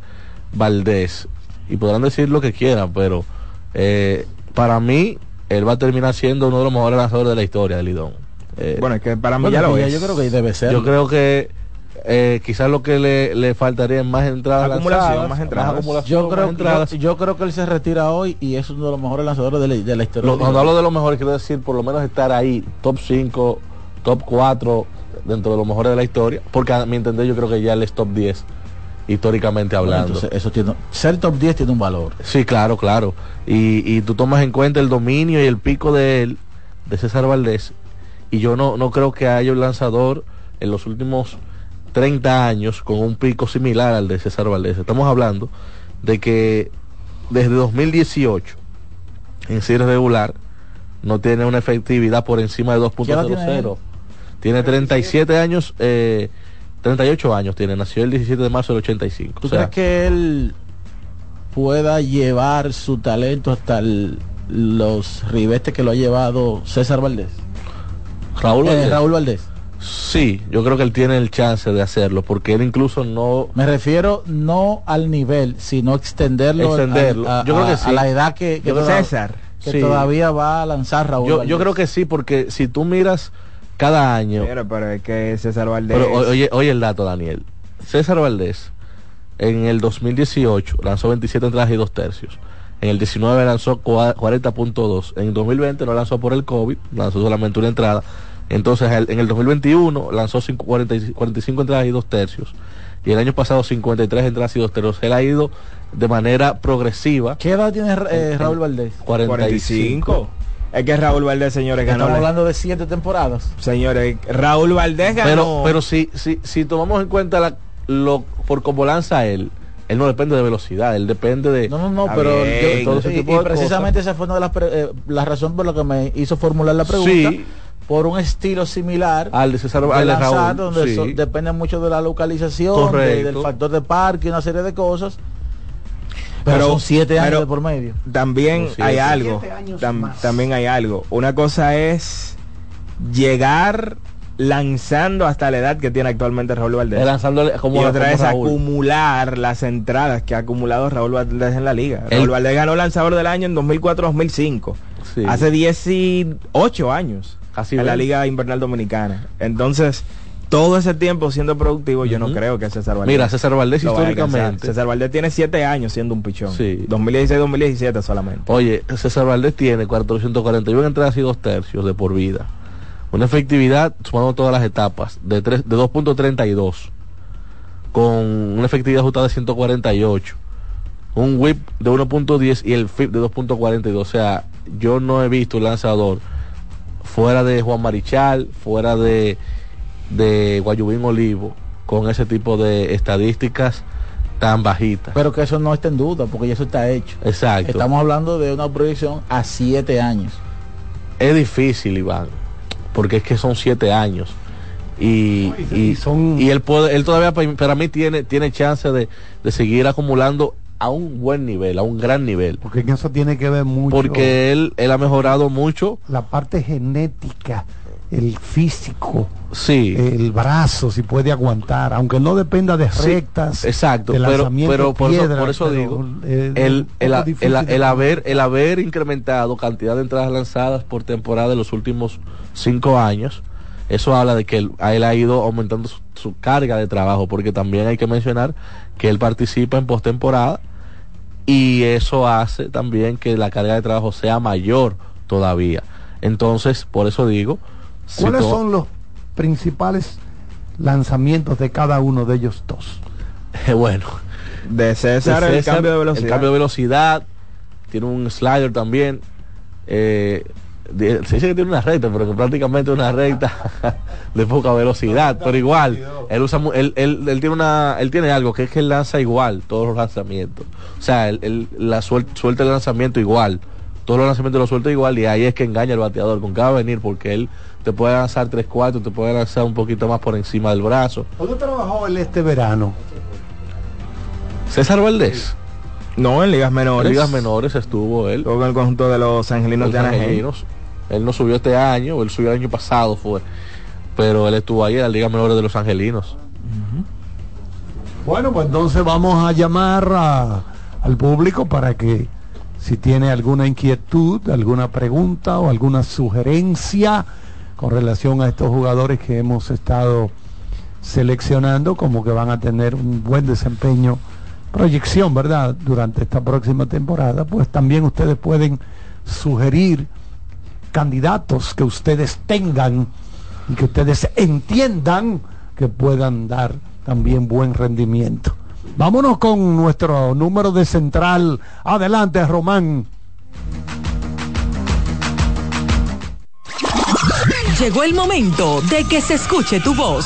Valdés y podrán decir lo que quieran, pero eh, para mí él va a terminar siendo uno de los mejores lanzadores de la historia del Lidón. Eh, Bueno, es que para mí Bueno, ya lo es. yo creo que debe ser. yo creo que eh, quizás lo que le, le faltaría es más entradas Acumulación, lanzadas, más entradas. acumulación, Yo más creo, entradas. yo, yo creo que él se retira hoy y es uno de los mejores lanzadores de la, de la historia. Lo- cuando hablo de los mejores, quiero decir por lo menos estar ahí, top 5, top 4, dentro de los mejores de la historia, porque a mi entender yo creo que ya él es top 10, históricamente Bueno, hablando. entonces, eso tiene, ser top 10 tiene un valor. Sí, claro, claro. Y, y tú tomas en cuenta el dominio y el pico de él, de César Valdés, y yo no, no creo que haya un lanzador en los últimos 30 años con un pico similar al de César Valdés. Estamos hablando de que desde 2018 en serie regular no tiene una efectividad por encima de ¿Qué edad tiene él? 2.00. Tiene 37 años, eh, 38 años tiene, nació el 17 de marzo del 85. ¿Tú O sea, crees que él pueda llevar su talento hasta el- los ribetes que lo ha llevado César Valdés? Raúl Eh, Valdés. Raúl Valdés. Sí, yo creo que él tiene el chance de hacerlo, porque él incluso no... Me refiero no al nivel, sino extenderlo, Extenderlo. a, Yo creo que sí. a la edad que, César. que Sí. todavía va a lanzar Raúl. Yo, yo creo que sí, porque si tú miras cada año. Mira, pero es que César Valdés. Pero oye, oye el dato, Daniel. César Valdés en el 2018 lanzó 27 entradas y 2 tercios. En el 19 lanzó cua- 40.2. En 2020 no lanzó por el COVID, lanzó solamente una entrada. Entonces el- en el 2021 lanzó cinco- 40 y- 45 entradas y 2 tercios. Y el año pasado 53 entradas y 2 tercios. Él ha ido de manera progresiva. ¿Qué edad tiene eh, Raúl Valdés? 45. Es que Raúl Valdés, señores, ganó. Estamos la- hablando de siete temporadas. Señores, Raúl Valdés ganó. Pero, pero si, si, si tomamos en cuenta la, lo por cómo lanza él, él no depende de velocidad, él depende de. No, no, no, pero yo- todo ese y, tipo y de precisamente esa fue una de las pre- eh, la razón por la que me hizo formular la pregunta. Sí. Por un estilo similar Al de César- al de lanzar, Raúl, donde sí. so- depende mucho de la localización, de- del factor de parque, una serie de cosas. Pero, Pero- son siete años pero- de por medio. También siete. hay algo. Tam- también hay algo. Una cosa es llegar lanzando hasta la edad que tiene actualmente Raúl Valdés. Lanzándole como- y otra como es Raúl. acumular las entradas que ha acumulado Raúl Valdés en la liga. Él- Raúl Valdés ganó lanzador del año en 2004-2005. Sí. Hace 18 años Casi en la liga invernal dominicana. Entonces, todo ese tiempo siendo productivo, yo no creo que César Valdés. Mira, César Valdés a históricamente-. César Valdés tiene 7 años siendo un pichón. Sí. 2016-2017 solamente. Oye, César Valdés tiene 441 entradas y 2 tercios de por vida. Una efectividad, sumando todas las etapas, de, tres- de 2.32. Con una efectividad ajustada de 148. Un whip de 1.10 y el FIP de 2.42. O sea, yo no he visto un lanzador fuera de Juan Marichal, fuera de, de Guayubín Olivo, con ese tipo de estadísticas tan bajitas. Pero que eso no está en duda, porque ya eso está hecho. Exacto. Estamos hablando de una proyección a siete años. Es difícil, Iván, porque es que son siete años. Y, y, y él puede, él todavía pa- para mí tiene, tiene chance de, de seguir acumulando a un buen nivel, a un gran nivel. Porque en eso tiene que ver mucho Porque él, él ha mejorado mucho. la parte genética, el físico, Sí. el brazo, si puede aguantar, aunque no dependa de Sí, rectas. exacto, de pero, pero por, eso, piedra, por eso pero, digo, eh, el, el, el- haber, el haber incrementado cantidad de entradas lanzadas por temporada en los últimos cinco años, eso habla de que él, él ha ido aumentando su, su carga de trabajo, porque también hay que mencionar que él participa en postemporada y eso hace también que la carga de trabajo sea mayor todavía. Entonces, por eso digo, ¿Cuáles son los principales lanzamientos de cada uno de ellos dos? <laughs> bueno, De César, de el César, cambio de velocidad. El cambio de velocidad. Tiene un slider también. Eh, de- se dice que tiene una recta, pero que prácticamente una recta <laughs> de poca velocidad. Pero igual, él usa mu- él, él, él tiene una, él tiene algo que es que él lanza igual todos los lanzamientos. O sea, él, él la suel- suelta el lanzamiento igual. Todos los lanzamientos los suelta igual y ahí es que engaña al bateador con cada venir porque él te puede lanzar 3-4, te puede lanzar un poquito más por encima del brazo. ¿Dónde trabajó él este verano? César Valdés. No, en ligas menores. En ligas menores estuvo él. Luego en el conjunto de los angelinos Los de Anaheim. Angelinos. Él no subió este año, él subió el año pasado fue. Pero él estuvo ahí en la Liga Menores de los Angelinos. Bueno, pues entonces vamos a llamar al público para que si tiene alguna inquietud, alguna pregunta o alguna sugerencia con relación a estos jugadores que hemos estado seleccionando, como que van a tener un buen desempeño, proyección, ¿verdad? Durante esta próxima temporada, pues también ustedes pueden sugerir candidatos que ustedes tengan y que ustedes entiendan que puedan dar también buen rendimiento. Vámonos con nuestro número de central. Adelante, Román. Llegó el momento de que se escuche tu voz.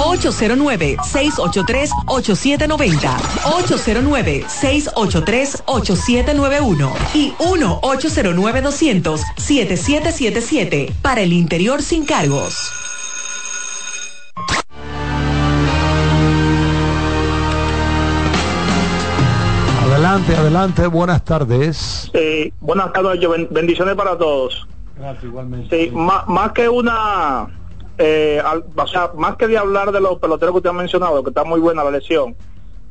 809-683-8790. 809-683-8791. Y 1-809-200-7777. Para el interior sin cargos. Adelante, adelante, buenas tardes. Sí, buenas tardes, bendiciones para todos. Sí, má- más que una, eh, al- o sea, más que de hablar de los peloteros que usted ha mencionado, que está muy buena la lesión,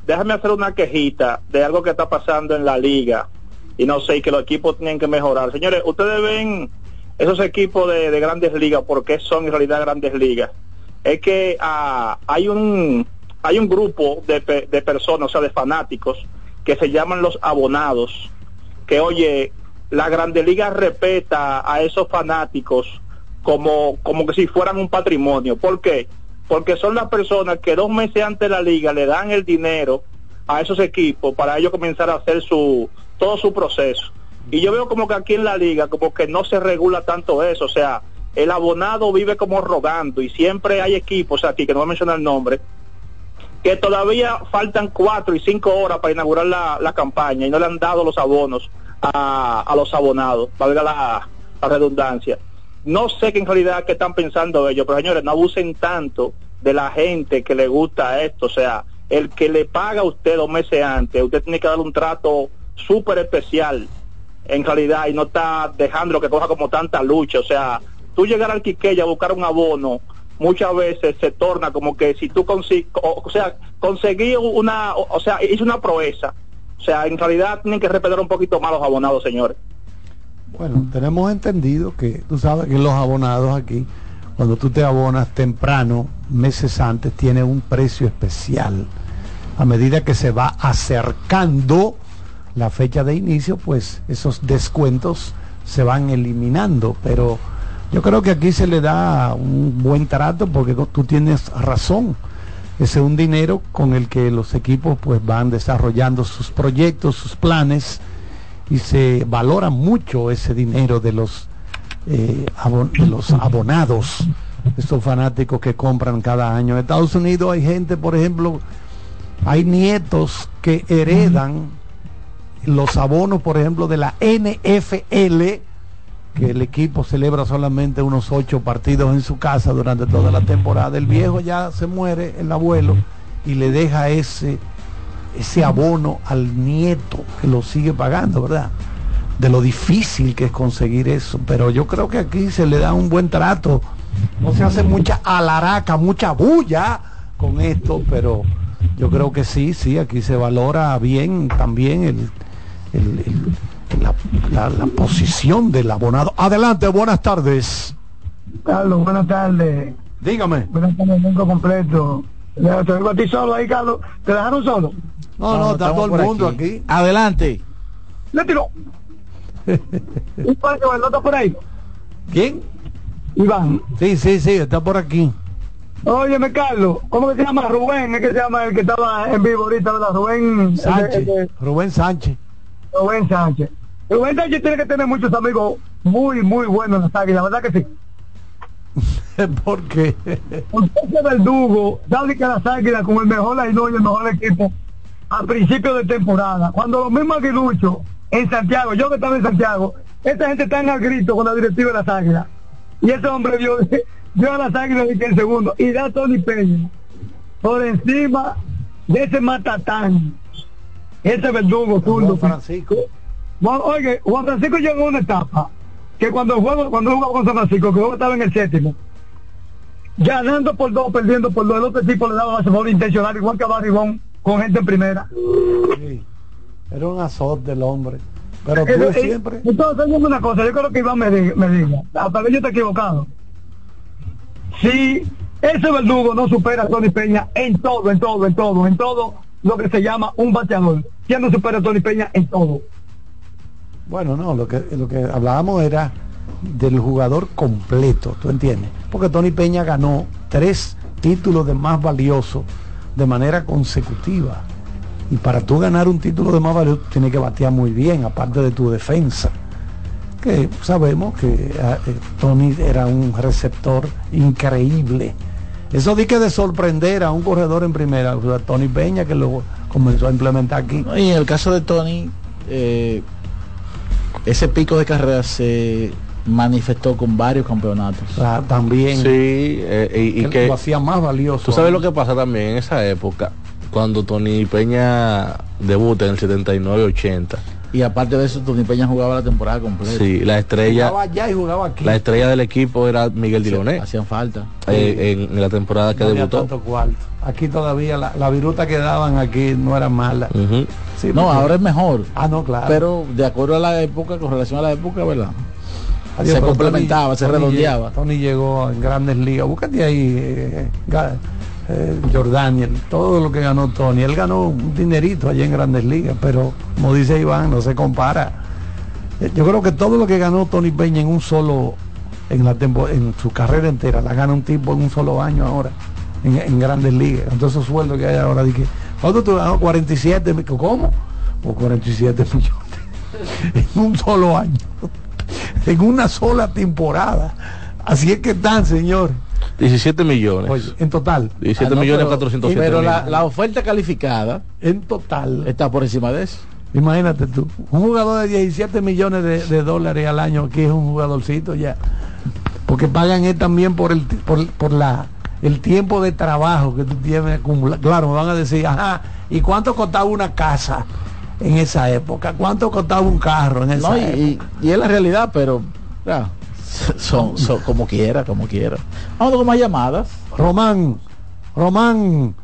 déjame hacer una quejita de algo que está pasando en la liga. y no sé, y que los equipos tienen que mejorar. Señores, ustedes ven esos equipos de, de grandes ligas, ¿por qué son en realidad grandes ligas? Es que ah, hay un hay un grupo de, de personas, o sea, de fanáticos, que se llaman los abonados, que oye, la Grande Liga respeta a esos fanáticos como, como que si fueran un patrimonio. ¿Por qué? Porque son las personas que dos meses antes de la liga le dan el dinero a esos equipos para ellos comenzar a hacer su todo su proceso. Y yo veo como que aquí en la liga como que no se regula tanto eso, o sea, el abonado vive como rogando y siempre hay equipos aquí, que no voy a mencionar el nombre, que todavía faltan cuatro y cinco horas para inaugurar la, la campaña y no le han dado los abonos a, a los abonados, valga la, la redundancia. No sé qué en realidad qué están pensando ellos, pero señores, no abusen tanto de la gente que le gusta esto, o sea, el que le paga a usted dos meses antes, usted tiene que darle un trato súper especial en realidad y no está dejando que coja como tanta lucha, o sea, tú llegar al Quiqueya a buscar un abono muchas veces se torna como que si tú consigues, o, sea, conseguí una, o, sea, hizo una proeza. O sea, en realidad tienen que respetar un poquito más los abonados, señores. Bueno, tenemos entendido que tú sabes que los abonados aquí, cuando tú te abonas temprano, meses antes, tiene un precio especial. A medida que se va acercando la fecha de inicio, pues esos descuentos se van eliminando. Pero yo creo que aquí se le da un buen trato porque tú tienes razón. Ese es un dinero con el que los equipos pues van desarrollando sus proyectos, sus planes y se valora mucho ese dinero de los eh, abon- de los abonados, estos fanáticos que compran cada año. En Estados Unidos hay gente, por ejemplo, hay nietos que heredan los abonos, por ejemplo, de la NFL, que el equipo celebra solamente unos ocho partidos en su casa durante toda la temporada. El viejo ya se muere, el abuelo, y le deja ese, ese abono al nieto que lo sigue pagando, ¿verdad? De lo difícil que es conseguir eso. Pero yo creo que aquí se le da un buen trato. No se hace mucha alaraca, mucha bulla con esto, pero yo creo que sí, sí, aquí se valora bien también el, el- el- la, la- la posición del abonado. Adelante, buenas tardes. Carlos, buenas tardes. Dígame. Buenas tardes, elenco completo. Te vengo a ti solo ahí, Carlos. ¿Te dejaron solo? No, no, está todo el mundo aquí. Adelante. Le tiró. Iván, ¿no está por ahí? ¿Quién? Iván. Sí, sí, sí, está por aquí. Óyeme, Carlos, ¿cómo que se llama? Rubén, es que se llama el que estaba en vivo ahorita, ¿verdad? Rubén el de- Sánchez. el de- Rubén Sánchez. Rubén Sánchez. Rubén Sánchez tiene que tener muchos amigos muy, muy buenos en las águilas, ¿verdad que sí? <laughs> ¿Por qué? Porque ese verdugo sabe que las águilas con el mejor Ainhoa y el mejor equipo a principio de temporada, cuando los mismos aguiluchos en Santiago, yo que estaba en Santiago, esta gente está en al grito con la directiva de las águilas. Y ese hombre vio, vio <laughs> a las águilas y que el segundo, y da Tony Peña por encima de ese matatán, ese verdugo zurdo. Francisco. Juan, oye, Juan Francisco llegó a una etapa que cuando juego, cuando jugaba con San Francisco, que estaba en el séptimo, ganando por dos, perdiendo por dos, el otro tipo le daba base por intencional, igual que a Barribón, con gente en primera. Sí. Era un azot del hombre. Pero tú Eh, siempre. Entonces, dime una cosa, yo creo que Iván me diga, me diga hasta que yo esté equivocado. Si ese verdugo no supera a Tony Peña en todo, en todo, en todo, en todo lo que se llama un bateador, ¿quién no supera a Tony Peña en todo? Bueno, no, lo que, lo que hablábamos era del jugador completo, ¿tú entiendes? Porque Tony Peña ganó tres títulos de más valioso de manera consecutiva. Y para tú ganar un título de más valioso, tienes que batear muy bien, aparte de tu defensa. Que sabemos que eh, eh, Tony era un receptor increíble. Eso di que de sorprender a un corredor en primera, o Tony Peña que lo comenzó a implementar aquí. Y en el caso de Tony, eh, ese pico de carrera se manifestó con varios campeonatos. Ah, también. Sí, eh, y, y que lo hacía más valioso. tú sabes lo que pasa también en esa época, cuando Tony Peña debuta en el 79-80, Y aparte de eso, Tony Peña jugaba la temporada completa. Sí, la estrella, Jugaba allá y jugaba aquí. la estrella del equipo era Miguel Diloné. Hacían falta. eh, en, en la temporada que No debutó. tanto cuarto. Aquí todavía la, la viruta que daban aquí no era mala. Sí, no, porque- ahora es mejor. Ah, no, claro. Pero de acuerdo a la época, con relación a la época, ¿verdad? Adiós, se complementaba, Tony- se redondeaba. Tony llegó en grandes ligas. Búscate ahí, eh, eh, Jordaniel, todo lo que ganó Tony. Él ganó un dinerito allá en grandes ligas, pero como dice Iván, no se compara. Eh, Yo creo que todo lo que ganó Tony Peña en un solo, en la tempo- en su carrera entera, la gana un tipo en un solo año ahora, en, en grandes ligas. Entonces esos sueldos que hay ahora, dije, ¿cuánto tú ganó? 47 mil, ¿cómo? Pues 47 millones <laughs> en un solo año en una sola temporada. Así es que están, señor. 17 millones. Oye, en total. 17 Ah, no, millones pero- 407 Pero la, la oferta calificada En total. está por encima de eso. Imagínate tú. Un jugador de 17 millones de, de dólares al año aquí es un jugadorcito ya. Porque pagan es también por el por, por la el tiempo de trabajo que tú tienes acumulado. Claro, me van a decir, ajá, ¿y cuánto costaba una casa en esa época? ¿Cuánto costaba un carro en esa No, y, época? y- y es la realidad, pero ya, son, son como quiera, como quiera. Vamos con más llamadas. Román, Román,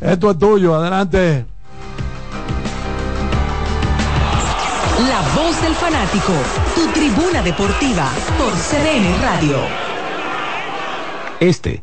esto es tuyo, adelante. La voz del fanático, tu tribuna deportiva por CDN Radio. Este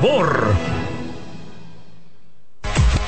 favor.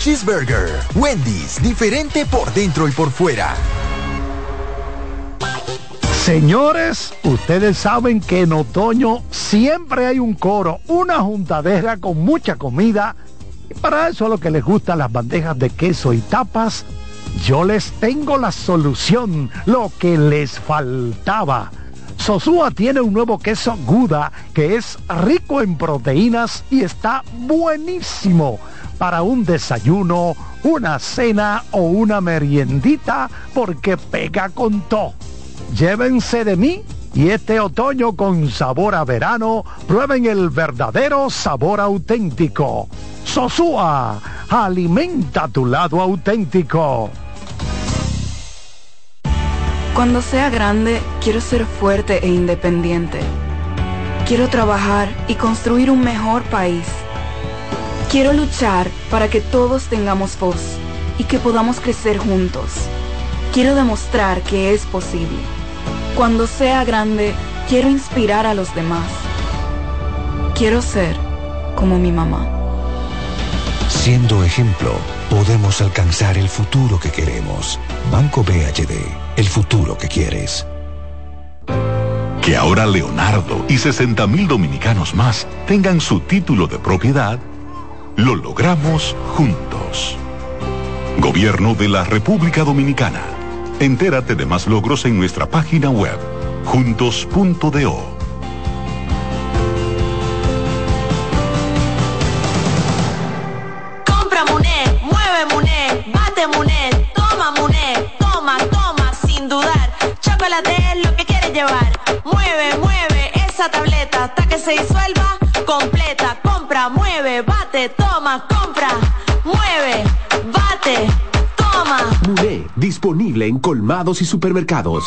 Cheeseburger. Wendy's, diferente por dentro y por fuera. Señores, ustedes saben que en otoño siempre hay un coro, una juntadera con mucha comida. Y para eso a lo que les gustan las bandejas de queso y tapas, yo les tengo la solución, lo que les faltaba. Sosúa tiene un nuevo queso Guda que es rico en proteínas y está buenísimo para un desayuno, una cena o una meriendita porque pega con todo. Llévense de mí y este otoño con sabor a verano, prueben el verdadero sabor auténtico. Sosúa, alimenta tu lado auténtico. Cuando sea grande, quiero ser fuerte e independiente. Quiero trabajar y construir un mejor país. Quiero luchar para que todos tengamos voz y que podamos crecer juntos. Quiero demostrar que es posible. Cuando sea grande, quiero inspirar a los demás. Quiero ser como mi mamá. Siendo ejemplo, podemos alcanzar el futuro que queremos. Banco BHD, el futuro que quieres. Que ahora Leonardo y 60 mil dominicanos más tengan su título de propiedad, lo logramos juntos. Gobierno de la República Dominicana. Entérate de más logros en nuestra página web, juntos.do. Compra Muné, mueve Muné, bate Muné, toma Muné, toma, toma, sin dudar. Chocolate es lo que quieres llevar. Mueve, mueve esa tableta hasta que se disuelva completa. Compra, mueve, bate, toma, compra, mueve, bate, toma. Muné, disponible en colmados y supermercados.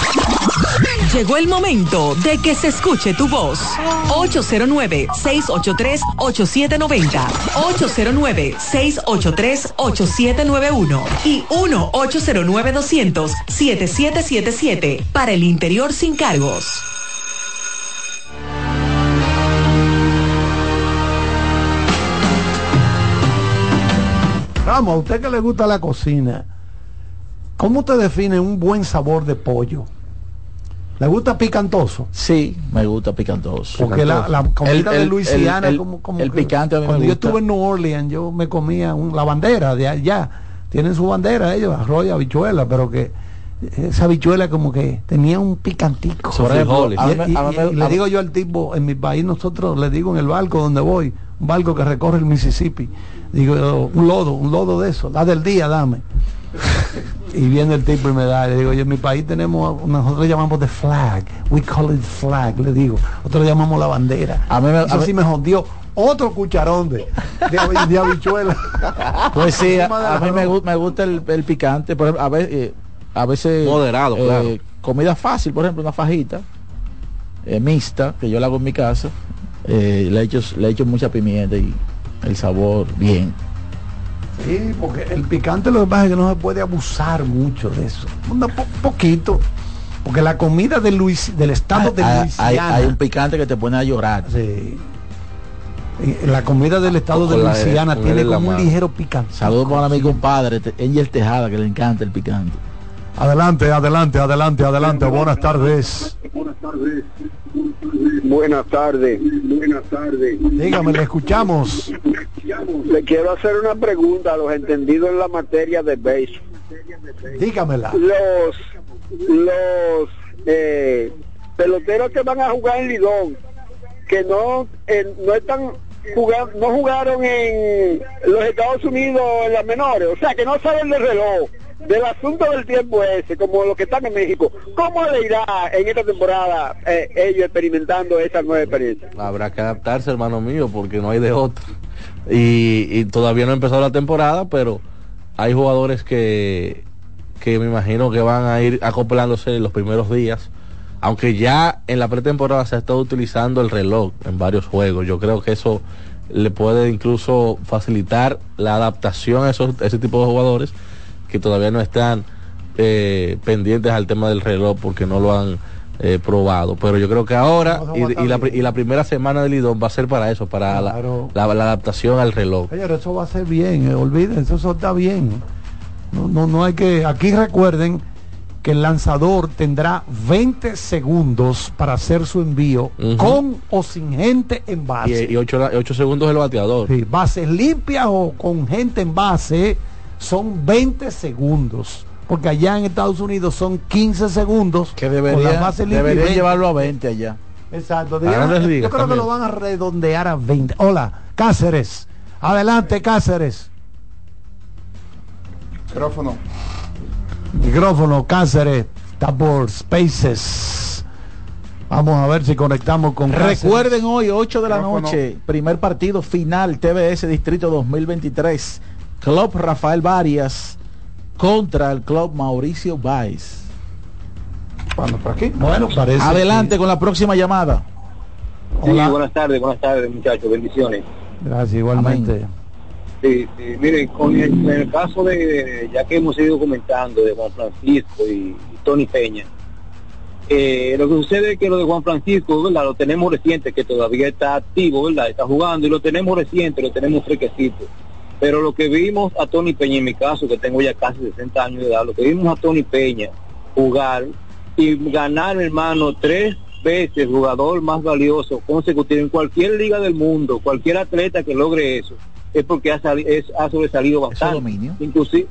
Llegó el momento de que se escuche tu voz. 809-683-8790. 809-683-8791. Y 1-809-200-7777. Para el interior sin cargos. Vamos, a usted que le gusta la cocina, ¿cómo usted define un buen sabor de pollo? ¿Le gusta picantoso? Sí, me gusta picantoso. Porque la, la comida El- de el- Luisiana el- es como, como el que- picante a mí me Cuando yo estuve en New Orleans, yo me comía un- la bandera de allá. Tienen su bandera ellos, arroz y habichuela, pero que esa habichuela como que tenía un picantico. Por ejemplo, Y- y- le digo yo al tipo, en mi país nosotros le digo en el barco donde voy, un barco que recorre el Mississippi, digo, un lodo, un lodo de eso, la del día, dame. <laughs> Y viene el tipo y me da, le digo, yo en mi país tenemos, nosotros le llamamos the flag, we call it flag, le digo, nosotros le llamamos la bandera. A mí me- Eso a sí me jodió otro cucharón de, de, de habichuela. Pues sí, <laughs> a, mí me, me gusta el, el picante, por ejemplo, a veces, eh, a veces Moderado, eh, claro. comida fácil, por ejemplo, una fajita eh, mixta, que yo la hago en mi casa, eh, le echo, le echo mucha pimienta y el sabor bien. Sí, porque el picante lo que pasa es que no se puede abusar mucho de eso. Un po- poquito. Porque la comida de Luis, del estado de Hay, Luisiana. hay un picante que te pone a llorar. Sí. La comida del estado de Luisiana tiene como un ligero picante. Saludos para mi compadre, Angel Tejada, que le encanta el picante. Adelante, adelante, adelante, adelante. Buenas tardes. Buenas tardes. Buenas tardes. Dígame, le escuchamos. Le quiero hacer una pregunta a los entendidos en la materia de béisbol. Dígamela. Los los eh, peloteros que van a jugar en Lidón, que no eh, no están jugando, no jugaron en los Estados Unidos en las menores, o sea que no saben del reloj, del asunto del tiempo ese, como los que están en México. ¿Cómo le irá en esta temporada eh, ellos experimentando esa nueva experiencia? Habrá que adaptarse, hermano mío, porque no hay de otra. Y, y todavía no ha empezado la temporada, pero hay jugadores que, que me imagino que van a ir acoplándose en los primeros días. Aunque ya en la pretemporada se ha estado utilizando el reloj en varios juegos. Yo creo que eso le puede incluso facilitar la adaptación a, esos, a ese tipo de jugadores que todavía no están eh, pendientes al tema del reloj porque no lo han eh, probado. Pero yo creo que ahora y, la, y la primera semana del Lidón va a ser para eso, para la- Claro. la, la adaptación al reloj. Señores, eso va a ser bien, eh, olvídense, eso está bien. No, no, no hay que. Aquí recuerden que el lanzador tendrá 20 segundos para hacer su envío con o sin gente en base. Y, y ocho, ocho segundos el bateador. Sí, bases limpias o con gente en base son 20 segundos. Porque allá en Estados Unidos son 15 segundos. Que deberían 20. llevarlo a 20 allá. Exacto. Grandes yo creo que lo van a redondear a 20. Hola, Cáceres. Adelante, Cáceres. Micrófono. Micrófono, Cáceres. Está por Spaces. Vamos a ver si conectamos con Cáceres. Recuerden hoy, 8 de la Micrófono. noche, primer partido final, TBS Distrito 2023. Club Rafael Varias contra el Club Mauricio Báez. Bueno, por aquí. Bueno, parece. Adelante con la próxima llamada. Sí, Hola. buenas tardes, buenas tardes muchachos, bendiciones. Gracias, igualmente. Sí, sí, miren, con el, en el caso de, ya que hemos ido comentando de Juan Francisco y, y Tony Peña, eh, lo que sucede es que lo de Juan Francisco, ¿verdad? Lo tenemos reciente, que todavía está activo, ¿verdad? Está jugando y lo tenemos reciente, lo tenemos fresquecito. Pero lo que vimos a Tony Peña, en mi caso, que tengo ya casi 60 años de edad, lo que vimos a Tony Peña jugar y ganar, hermano, tres veces jugador más valioso consecutivo en cualquier liga del mundo, cualquier atleta que logre eso, es porque ha, es- ha sobresalido bastante. Inclusive,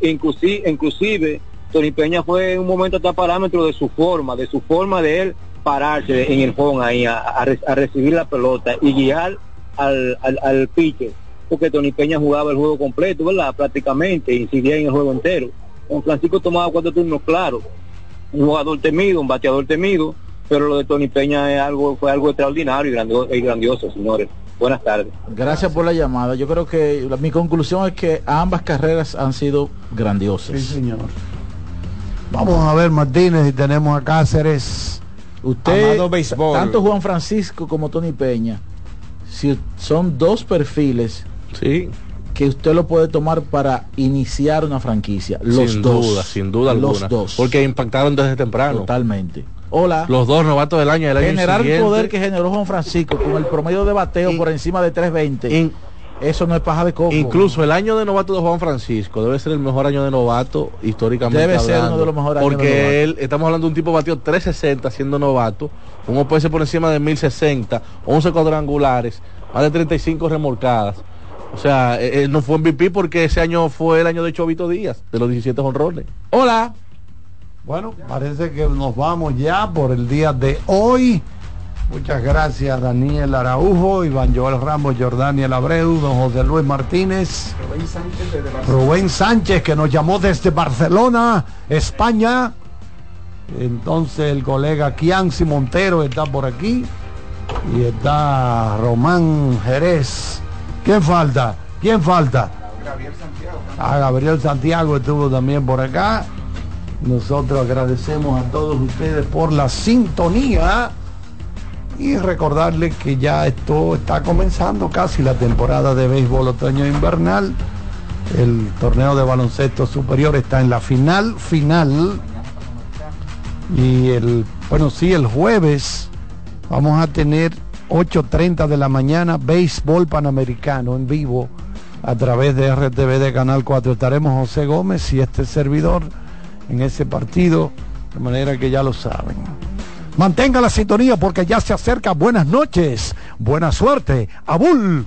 inclusive, inclusive Tony Peña fue en un momento hasta parámetro de su forma, de su forma de él pararse en el home ahí a, a re- a recibir la pelota y guiar al, al, al pitcher, porque Tony Peña jugaba el juego completo, ¿verdad? Prácticamente, incidía en el juego entero. Don Francisco tomaba cuatro turnos claros, un jugador temido, un bateador temido, pero lo de Tony Peña es algo, fue algo extraordinario y grandioso, y grandioso señores. Buenas tardes. Gracias por la llamada. Yo creo que la- mi conclusión es que ambas carreras han sido grandiosas. Sí, señor. Vamos a ver, Martínez, y tenemos a Cáceres. Usted, tanto Juan Francisco como Tony Peña, si son dos perfiles que usted lo puede tomar para iniciar una franquicia. Los sin dos. duda, sin duda Los alguna. dos. Porque impactaron desde temprano. Totalmente. Hola. Los dos novatos del año del año Generar el poder que generó Juan Francisco con el promedio de bateo por encima de 320. eso no es paja de coco. Incluso el año de novato de Juan Francisco debe ser el mejor año de novato históricamente. Debe ser uno de los mejores años Porque de él, estamos hablando de un tipo batió 360 siendo novato, un OPS por encima de 1060, 11 cuadrangulares, más de 35 remolcadas. O sea, él él no fue MVP porque ese año fue el año de Chovito Díaz, de los 17 honrones. Hola. Bueno, parece que nos vamos ya por el día de hoy. Muchas gracias Daniel Araujo, Iván Joel Ramos, Jordaniel Abreu, don José Luis Martínez, Rubén Sánchez desde Barcelona. Rubén Sánchez que nos llamó desde Barcelona, España. Entonces el colega Kianci Montero está por aquí y está Román Jerez. ¿Quién falta? ¿Quién falta? Gabriel Santiago. A Gabriel Santiago estuvo también por acá. Nosotros agradecemos a todos ustedes por la sintonía y recordarles que ya esto está comenzando casi la temporada de béisbol otoño invernal. El torneo de baloncesto superior está en la final final y el bueno sí el jueves vamos a tener 8.30 de la mañana béisbol panamericano en vivo a través de RTV de Canal 4 estaremos José Gómez y este servidor en ese partido de manera que ya lo saben. Mantenga la sintonía porque ya se acerca. Buenas noches buena suerte. Abul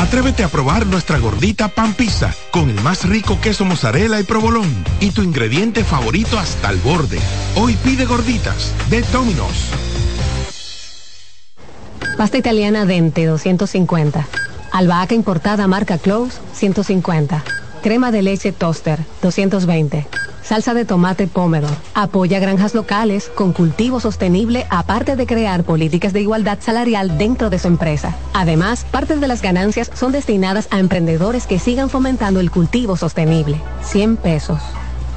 Atrévete a probar nuestra gordita pan pizza con el más rico queso mozzarella y provolón y tu ingrediente favorito hasta el borde. Hoy pide gorditas de Domino's. Pasta italiana Dente 250. Albahaca importada marca Close 150. Crema de leche Toaster 220. Salsa de tomate Pomodoro. Apoya granjas locales con cultivo sostenible aparte de crear políticas de igualdad salarial dentro de su empresa. Además, partes de las ganancias son destinadas a emprendedores que sigan fomentando el cultivo sostenible. 100 pesos.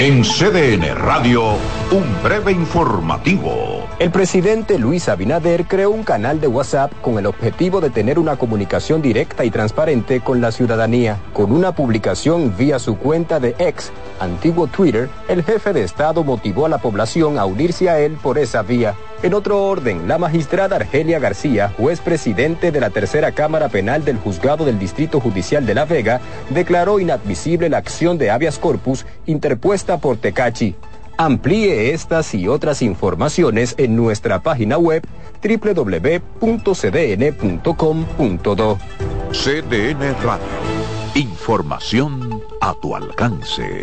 En CDN Radio, un breve informativo. El presidente Luis Abinader creó un canal de WhatsApp con el objetivo de tener una comunicación directa y transparente con la ciudadanía. Con una publicación vía su cuenta de ex, antiguo Twitter, el jefe de Estado motivó a la población a unirse a él por esa vía. En otro orden, la magistrada Argelia García, juez presidente de la tercera Cámara Penal del Juzgado del Distrito Judicial de La Vega, declaró inadmisible la acción de habeas corpus interpuesta por Tecachi. Amplíe estas y otras informaciones en nuestra página web www.cdn.com.do. CDN Radio. Información a tu alcance.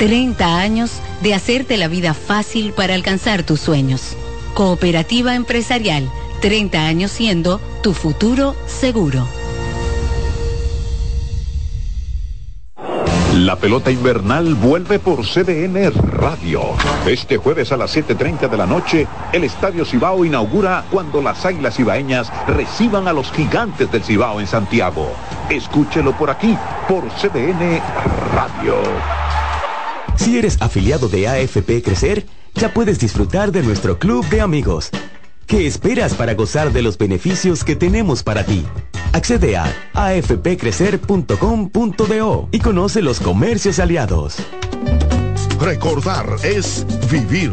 30 años de hacerte la vida fácil para alcanzar tus sueños. Cooperativa Empresarial, 30 años siendo tu futuro seguro. La pelota invernal vuelve por CDN Radio. Este jueves a las 7.30 de la noche, el Estadio Cibao inaugura cuando las Águilas Cibaeñas reciban a los gigantes del Cibao en Santiago. Escúchelo por aquí, por CDN Radio. Si eres afiliado de AFP Crecer, ya puedes disfrutar de nuestro club de amigos. ¿Qué esperas para gozar de los beneficios que tenemos para ti? Accede a afpcrecer.com.do y conoce los comercios aliados. Recordar es vivir.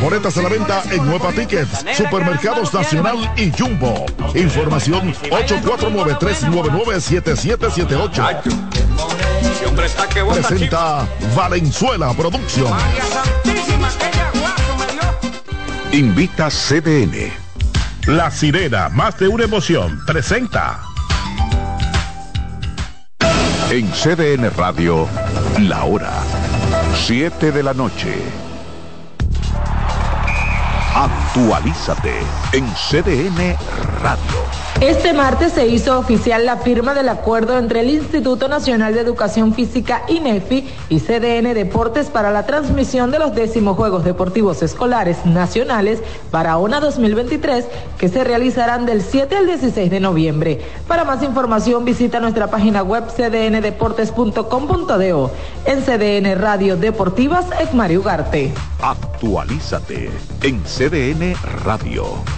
Boletas a la venta en Nueva Tickets, Supermercados Nacional y Jumbo. Información 849-399-7778. Presenta Valenzuela Producción. Invita CDN. La sirena, más de una emoción, presenta. En CDN Radio, la hora 7 de la noche. Actualízate en CDN Radio. Este martes se hizo oficial la firma del acuerdo entre el Instituto Nacional de Educación Física INEFI y CDN Deportes para la transmisión de los décimos Juegos Deportivos Escolares Nacionales para ONA 2023 que se realizarán del 7 al 16 de noviembre. Para más información visita nuestra página web cdndeportes.com.do. En CDN Radio Deportivas, Mario Ugarte. Actualízate en CDN Radio.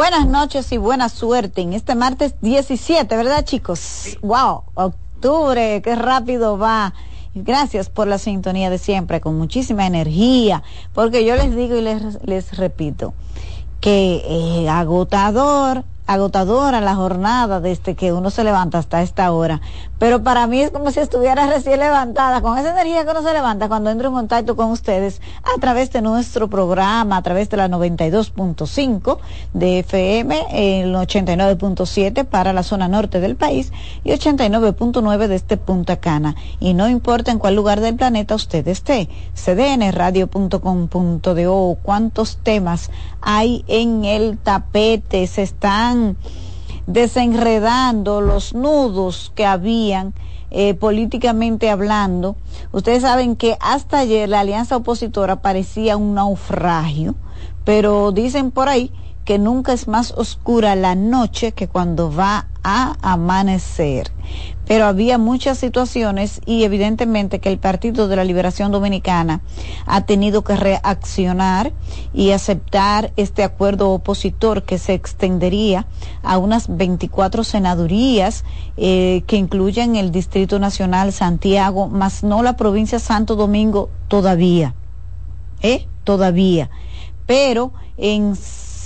Buenas noches y buena suerte en este martes 17, ¿verdad chicos? Wow, octubre, qué rápido va. Gracias por la sintonía de siempre, con muchísima energía, porque yo les digo y les, les repito que eh, agotador, agotadora la jornada desde que uno se levanta hasta esta hora. Pero para mí es como si estuviera recién levantada, con esa energía que uno se levanta cuando entro en contacto con ustedes a través de nuestro programa, a través de la 92.5 de FM, el 89.7 para la zona norte del país y 89.9 de este Punta Cana. Y no importa en cuál lugar del planeta usted esté, cdnradio.com.do, cuántos temas hay en el tapete, se desenredando los nudos que habían eh, políticamente hablando. Ustedes saben que hasta ayer la alianza opositora parecía un naufragio, pero dicen por ahí que nunca es más oscura la noche que cuando va a amanecer. Pero había muchas situaciones y evidentemente que el Partido de la Liberación Dominicana ha tenido que reaccionar y aceptar este acuerdo opositor que se extendería a unas 24 senadurías eh, que incluyen el Distrito Nacional Santiago, más no la provincia Santo Domingo todavía. ¿Eh? Todavía. Pero en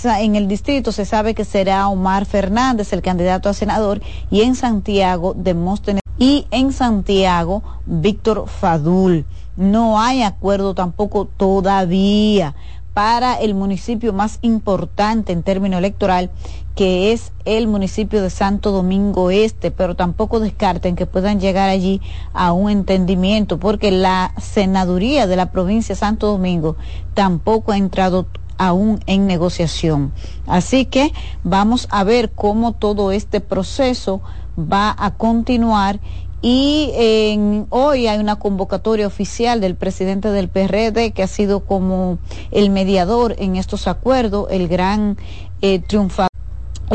en el distrito se sabe que será Omar Fernández el candidato a senador y en Santiago Demóstenes y en Santiago Víctor Fadul. No hay acuerdo tampoco todavía para el municipio más importante en término electoral, que es el municipio de Santo Domingo Este, pero tampoco descarten que puedan llegar allí a un entendimiento, porque la senaduría de la provincia de Santo Domingo tampoco ha entrado aún en negociación. Así que vamos a ver cómo todo este proceso va a continuar y en, hoy hay una convocatoria oficial del presidente del PRD que ha sido como el mediador en estos acuerdos, el gran eh, triunfador